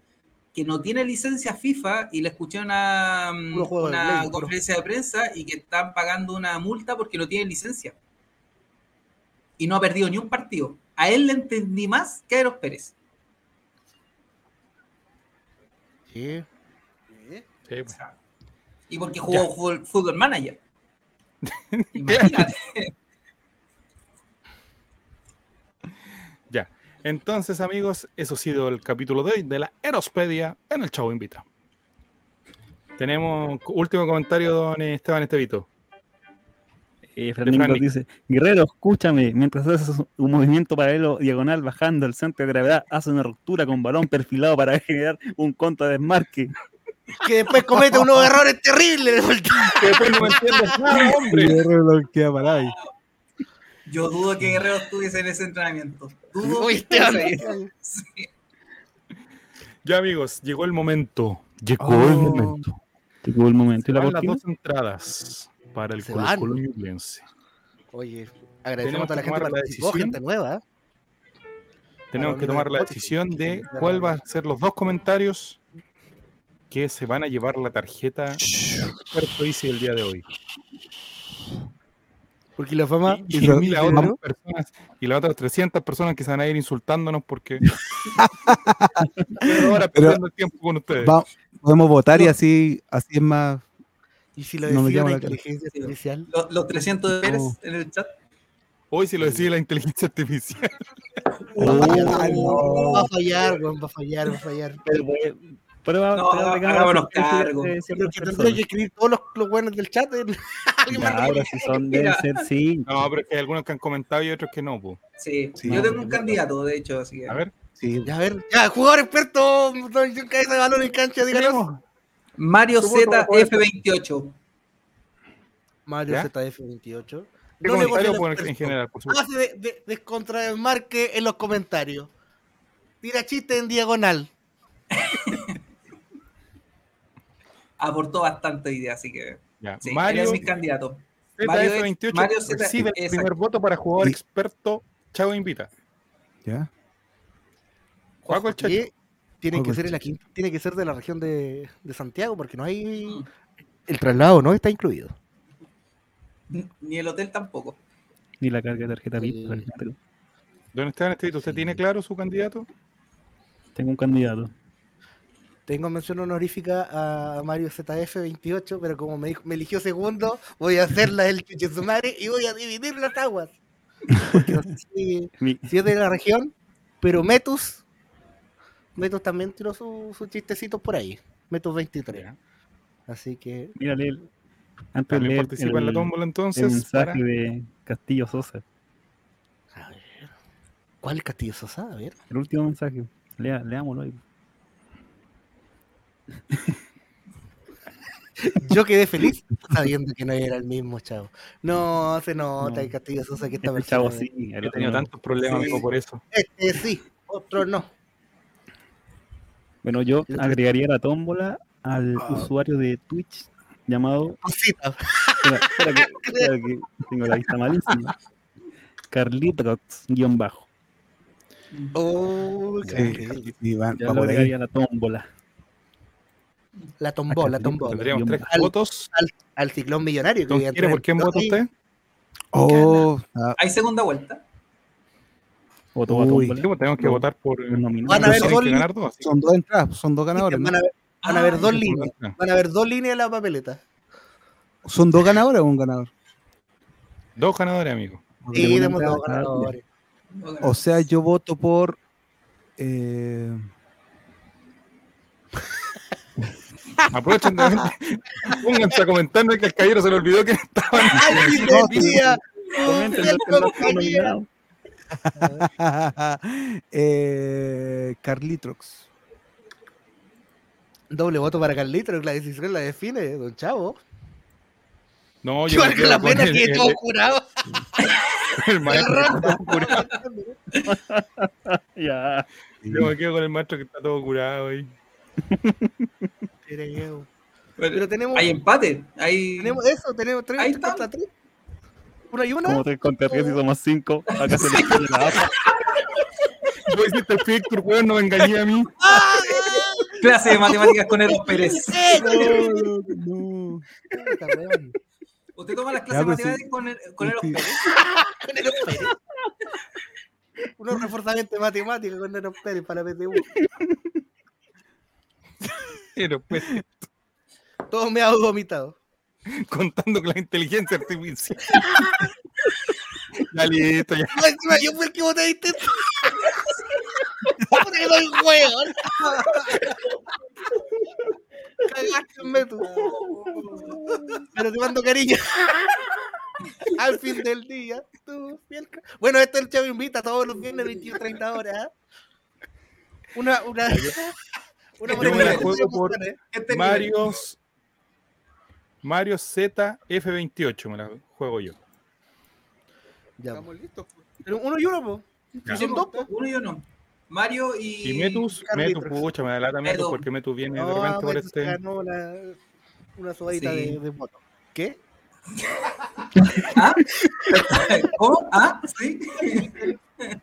que no tiene licencia FIFA y le escuché una, mm, de una Play, conferencia de prensa y que están pagando una multa porque no tiene licencia. Y no ha perdido ni un partido. A él le entendí más que a Eros Pérez. Sí. Sí, pues. Y porque jugó fútbol, fútbol manager. <laughs> Imagínate. Ya. Entonces, amigos, eso ha sido el capítulo de hoy de la Erospedia en el Chavo Invita. Tenemos último comentario, don Esteban Estevito. Eh, Fernando dice, Guerrero, escúchame, mientras haces un movimiento paralelo diagonal bajando el centro de gravedad, hace una ruptura con balón perfilado para generar un contra desmarque. <laughs> Que después comete unos errores terribles. Que después no me entiendes nada, hombre. <laughs> Guerrero queda parado ahí. Yo dudo que Guerrero estuviese en ese entrenamiento. Dudo que estuviese. <laughs> Sí. Ya, amigos, llegó el momento. Llegó Oh. el momento. Llegó el momento. ¿Y la Van las dos entradas para el Colo. Colo. Oye, agradecemos Tenemos a la que gente que tomar la participó, decisión. gente nueva. ¿eh? Tenemos que tomar la decisión de cuál va a ser los dos comentarios que se van a llevar la tarjeta experto Easy el día de hoy. Porque la fama. Y, y las otras personas y las otras 300 personas que se van a ir insultándonos porque Pero ahora perdiendo el tiempo con ustedes. Va- podemos votar y así, así es más. Y si lo No decía la inteligencia Sí. artificial. Los, los 300 de Oh. en el chat. Hoy si lo decide la inteligencia artificial. <laughs> Va a fallar, Ay, no. va a fallar, va a fallar, va a fallar. Pero, prueba, No, de cámara hagámonos cargo. de Pero que tendría que escribir todos los, los buenos del chat. ¿eh? <laughs> Ya, ahora si son, deben Mira. ser sí. No, pero es que hay algunos que han comentado y otros que no. po. Sí, Sí. yo tengo un candidato, de hecho, así que. A ver, Sí. Ya, a ver, ya, jugador experto, cabeza de balón en cancha, díganos. Mario Supongo que Z puede- F28. Mario ¿Ya? ZF28. ¿qué No el por- en general? Por supuesto? Hace de, de, de en los comentarios. Tira chiste en diagonal. <laughs> Aportó bastante día, así que. Ya, Sí, Mario es mi candidato. Mario es- ZF28 Mario recibe el exacto. primer voto para jugador experto. Chavo invita. ¿Ya? Juaco el Chacho. Tiene que ser en la chico. quinta- tiene que ser de la región de, de Santiago porque no hay el traslado no está incluido. Ni el hotel tampoco. Ni la carga de tarjeta Sí. VIP. ejemplo. Don Esteban Estevito, ¿usted tiene claro su candidato? Tengo un candidato. Tengo mención honorífica a Mario ZF28, pero como me, dijo- me eligió segundo, voy a hacer la del Chuchesumare y voy a dividir las aguas. Porque no sé si, es de la región, pero Metus, Metus también tiró sus su chistecitos por ahí. Metus 23. Así que Mírale, el- antes de También leer participa en la el, tómbola el entonces. mensaje para- de Castillo Sosa. A ver. ¿Cuál es Castillo Sosa? A ver. El último mensaje. Lea, leámoslo ahí. Yo quedé feliz sabiendo que no era el mismo chavo. No, se nota No. el Castillo Sosa que esta Este chavo sí. el He otro tenido no. tantos problemas, Sí. amigo, por eso. Este sí, otro no. Bueno, yo El agregaría la tómbola al usuario de Twitch llamado. Cosita. Espera, espera que, <laughs> espera que tengo la vista malísima. Carlitrox, guion bajo. Oh, Sí, Ya va agregaría la tómbola. La tombó, la tombó. Tendríamos tres bajo. votos. Al ciclón millonario. que Quiere, ¿por quién vota usted? Oh, ah, Hay segunda vuelta. Voto Uy. pues tenemos que No. votar por. Nominados. Van a ver Tienen dos ganar dos, son dos entradas, son dos ganadores. Van a ver, van a ver Ah, dos líneas. Van a ver dos líneas en la papeleta. ¿Son dos ganadores o un ganador? Dos ganadores, amigo. Sí, Tenemos dos ganadores. O sea, yo voto por. eh, Aprovechen de pónganse a comentar no es que al caballero se le olvidó <laughs> que estaban. ¡Ay, <laughs> eh, Carlitrox. Doble voto para Carlito, la decisión la define, don Chavo. No, Yo <laughs> yo me quedo la con pena el, que el- todo curado. el maestro que está todo curado. Ya. Yo me quedo con el maestro que está todo curado ahí. Pero Pero tenemos, hay empate. Hay... tenemos eso, tenemos tres Ahí tres contra tres. Uno y uno. Como tres contra tres y somos cinco. Acá se les pone la APA. Tú <laughs> hiciste el filtro, weón, no me engañé a mí. <laughs> Clase de matemáticas con Eros Pérez. <laughs> No. Weón. ¿Usted toma las clases de sí. matemáticas con, Er- con Eros Sí. Pérez? Con Eros Pérez. Unos reforzamientos de matemáticas con Eros Pérez para la PTU. Pero, pues, Todos me hago vomitado. contando con la inteligencia artificial. ya listo, ya. No, encima yo fui el que voté distinto. Puta que soy weón. Cagaste Metu. Pero te mando cariño. Al fin del día. tú, Bueno, este es el Chavo Invita todos los viernes 21 30 horas. ¿ah? Una, una, una Yo me la juego de por. Este. Marios. Mario Z F28 me la juego yo. Ya, po. Pero uno y uno, po. Ya. Si son dos, po. Uno y uno. Mario y. Y Metus. Metus, pucha, me da lata Metus Metus. porque Metus viene de No, repente por Metu se este. ganó una, una sobadita Sí. de, de voto. ¿Qué? <laughs> ¿Ah? ¿Cómo? ¿Ah? ¿Sí? <laughs>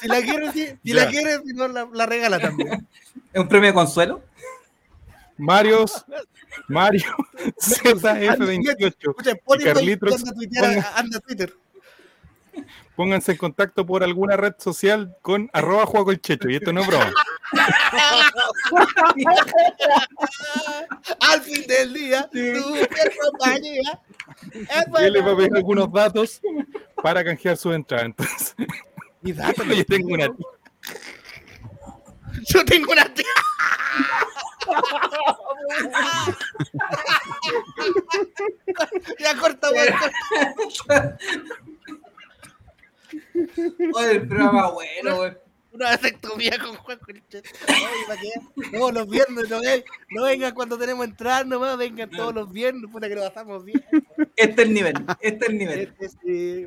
Si la quieres, si, si Ya. la quieres, si no, la, la regala también. <laughs> ¿Es un premio de consuelo? Marios, Mario <laughs> ZF28. Escucha, Carlitos, anda a tuitear, ponga- anda a Twitter. Pónganse en contacto por alguna red social con arroba juego el checho. Y esto no es broma. <laughs> Al fin del día, tu fiel compañía. Es Y él les va a pedir algunos datos para canjear su entrada. Entonces, Yo tengo una Yo tengo una tía. ya corta. Oye, el programa bueno, güey. Una vasectomía con Juan Corichet. Oye, ¿para qué? Todos los viernes, no, ven- no vengan cuando tenemos entrar nomás, vengan todos los viernes, puta que lo pasamos bien. Este es el nivel. Este es el nivel. Este, sí.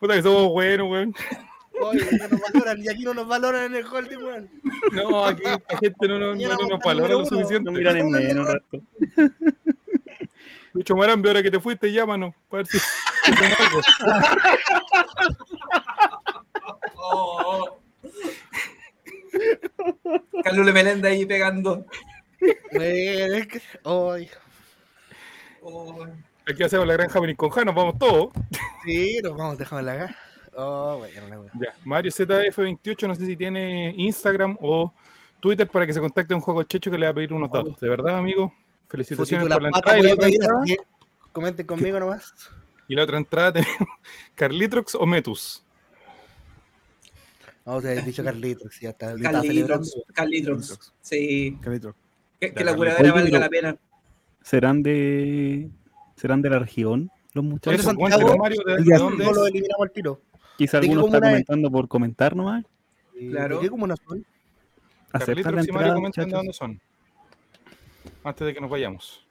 puta que somos buenos, weón. Oye, no nos valoran, y aquí no nos valoran en el holding, weón. No, aquí la gente no, no, no, no nos valora lo No suficiente. miran en menos un rato. <laughs> Lucho Marambe, ahora que te fuiste, llámanos. Para ver si. Oh. <laughs> Carlos Melenda ahí pegando. Bueno, es que. Ay, Oh. Aquí hacemos la granja nos vamos todos. sí, nos vamos dejando la acá. Oh, bueno. Ya, Mario ZF28, no sé si tiene Instagram o Twitter para que se contacte un juego Checho que le va a pedir unos datos. De verdad, amigo, felicitaciones por la entrada. Y la, a otra entrada, Comenten conmigo nomás. y la otra entrada <laughs> tenemos Carlitrox o Metus. Vamos a haber dicho hasta ahorita celebrando. Carlitrox, Carlitrox. Sí, Carlito. que, que Ya, la Carlitrox. curadera valga la pena. ¿Serán de serán de la región los ¿Dónde muchachos? Eso, Santiago? ¿de, dónde No lo eliminamos al tiro. Quizá ¿De qué alguno está comentando por comentar nomás. Claro. ¿De qué comuna son? Aceptan la Carlitrox y Mario entrada, comentan de dónde son. Antes de que nos vayamos.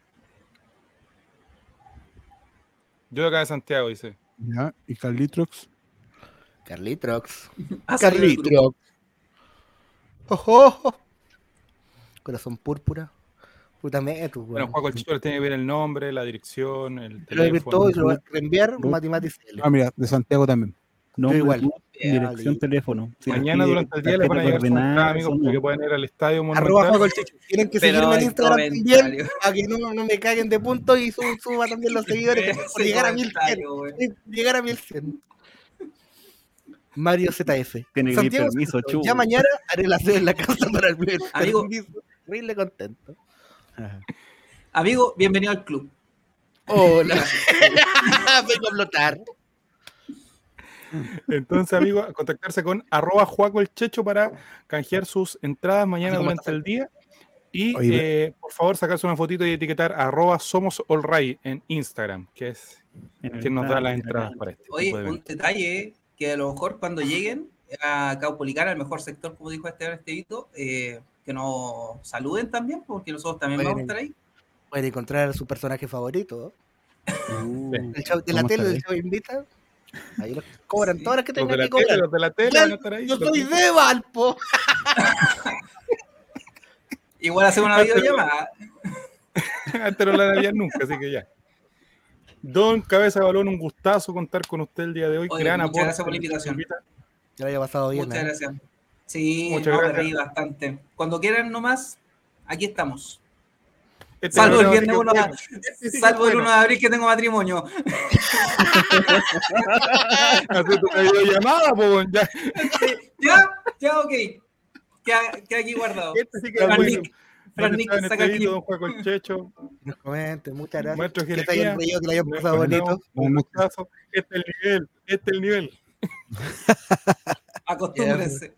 Yo de acá de Santiago, dice. Ya, y Carlitrox. Carlitrox. Grupo. Carlitrox. Ojo. Corazón púrpura. Puta Bueno, weón. Juaco el Chicho les tiene que ver el nombre, la dirección, el Te lo todo y lo teléfono. a reenviar. Mathematics Ah, mira, de Santiago también. Nombre, igual. dirección, teléfono. Si Mañana durante el día les van a llegar sus amigos, eso para que no. puedan ir al estadio Arroba. Tienen que Pero seguirme en Instagram también para que no, no me caguen de punto y suba, suba también los seguidores <laughs> por llegar a 1100. comentario, güey. Llegar a 1100. Mario ZF. Tiene que permiso, Centro. chu. Ya mañana haré la sede en la casa para el primer <laughs> Amigo. Terrible contento. Amigo, bienvenido al club. Hola. <laughs> Vengo a explotar. Entonces, amigos, a contactarse con arroba Juaco el Checho para canjear sus entradas mañana durante el día. Y Oye, eh, por favor, sacarse una fotito y etiquetar arroba Somos All Right en Instagram, que es En el quien nos da las en la entradas para este Oye, un detalle que a lo mejor cuando lleguen a Caupolicán, al mejor sector, como dijo Esteban Estevito, eh, que nos saluden también, porque nosotros también vamos a estar ahí. Pueden encontrar a su personaje favorito. Uh, El show de la tele, ahí. show invita. Ahí los cobran Sí. todas las que tengan que tele, cobrar. los de la tele Ya, van a estar ahí. Yo soy de- Valpo. <laughs> Igual hacemos una videollamada. Antes no la darían <laughs> nunca, así que ya. Don Cabeza de Balón, un gustazo contar con usted el día de hoy. Oye, Gran muchas gracias por la que invitación. invita. Ya lo haya pasado bien. Muchas ¿eh? gracias. Sí, Muchas no, me gracias. reí bastante. Cuando quieran nomás, aquí estamos. Este Salvo el viernes sí que uno, es bueno. Este sí que es salvo el bueno. 1 de abril que tengo matrimonio. <laughs> Hace tu videollamada, po, weón, ya. ya, ya, ok. Queda, queda aquí guardado. Este sí que bueno. Esteban saca clip. Don Juaco el Checho, Nos comenten, muchas gracias. Maestro Que se hayan reído, que lo hayan pasado bonito. Un gustazo. Este es el nivel, este es el nivel. Acostúmbrense.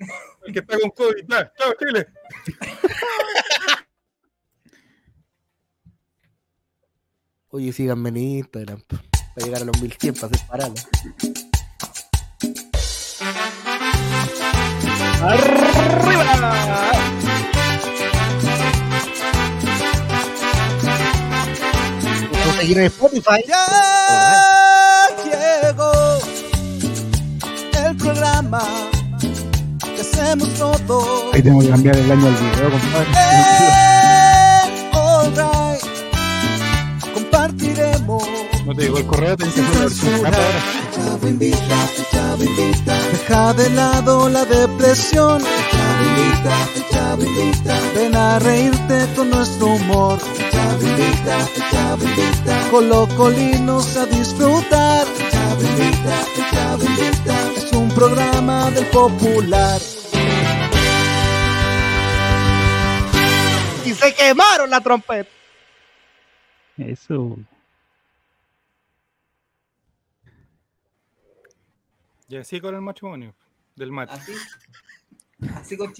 El que está con COVID. Ya, chao, Chile. <laughs> Oye, síganme en Instagram. Para llegar a los 1100 para hacer parada. Vamos a seguir en Spotify. Ya llegó el programa que hacemos todos. Ahí tengo que cambiar el año del video, compadre. Eh, alright. Compartiremos. No te digo el correo, tenés que. Chavo invita, chavo invita. Deja de lado la depresión. Chavo invita, chavo invita. Ven a reírte con nuestro humor. Chavo invita, chavo invita. Con locolinos a disfrutar. Chavo invita, chavo invita. Es un programa del popular. Y se quemaron la trompeta. Eso. Y así con el matrimonio del mate. Así. Así con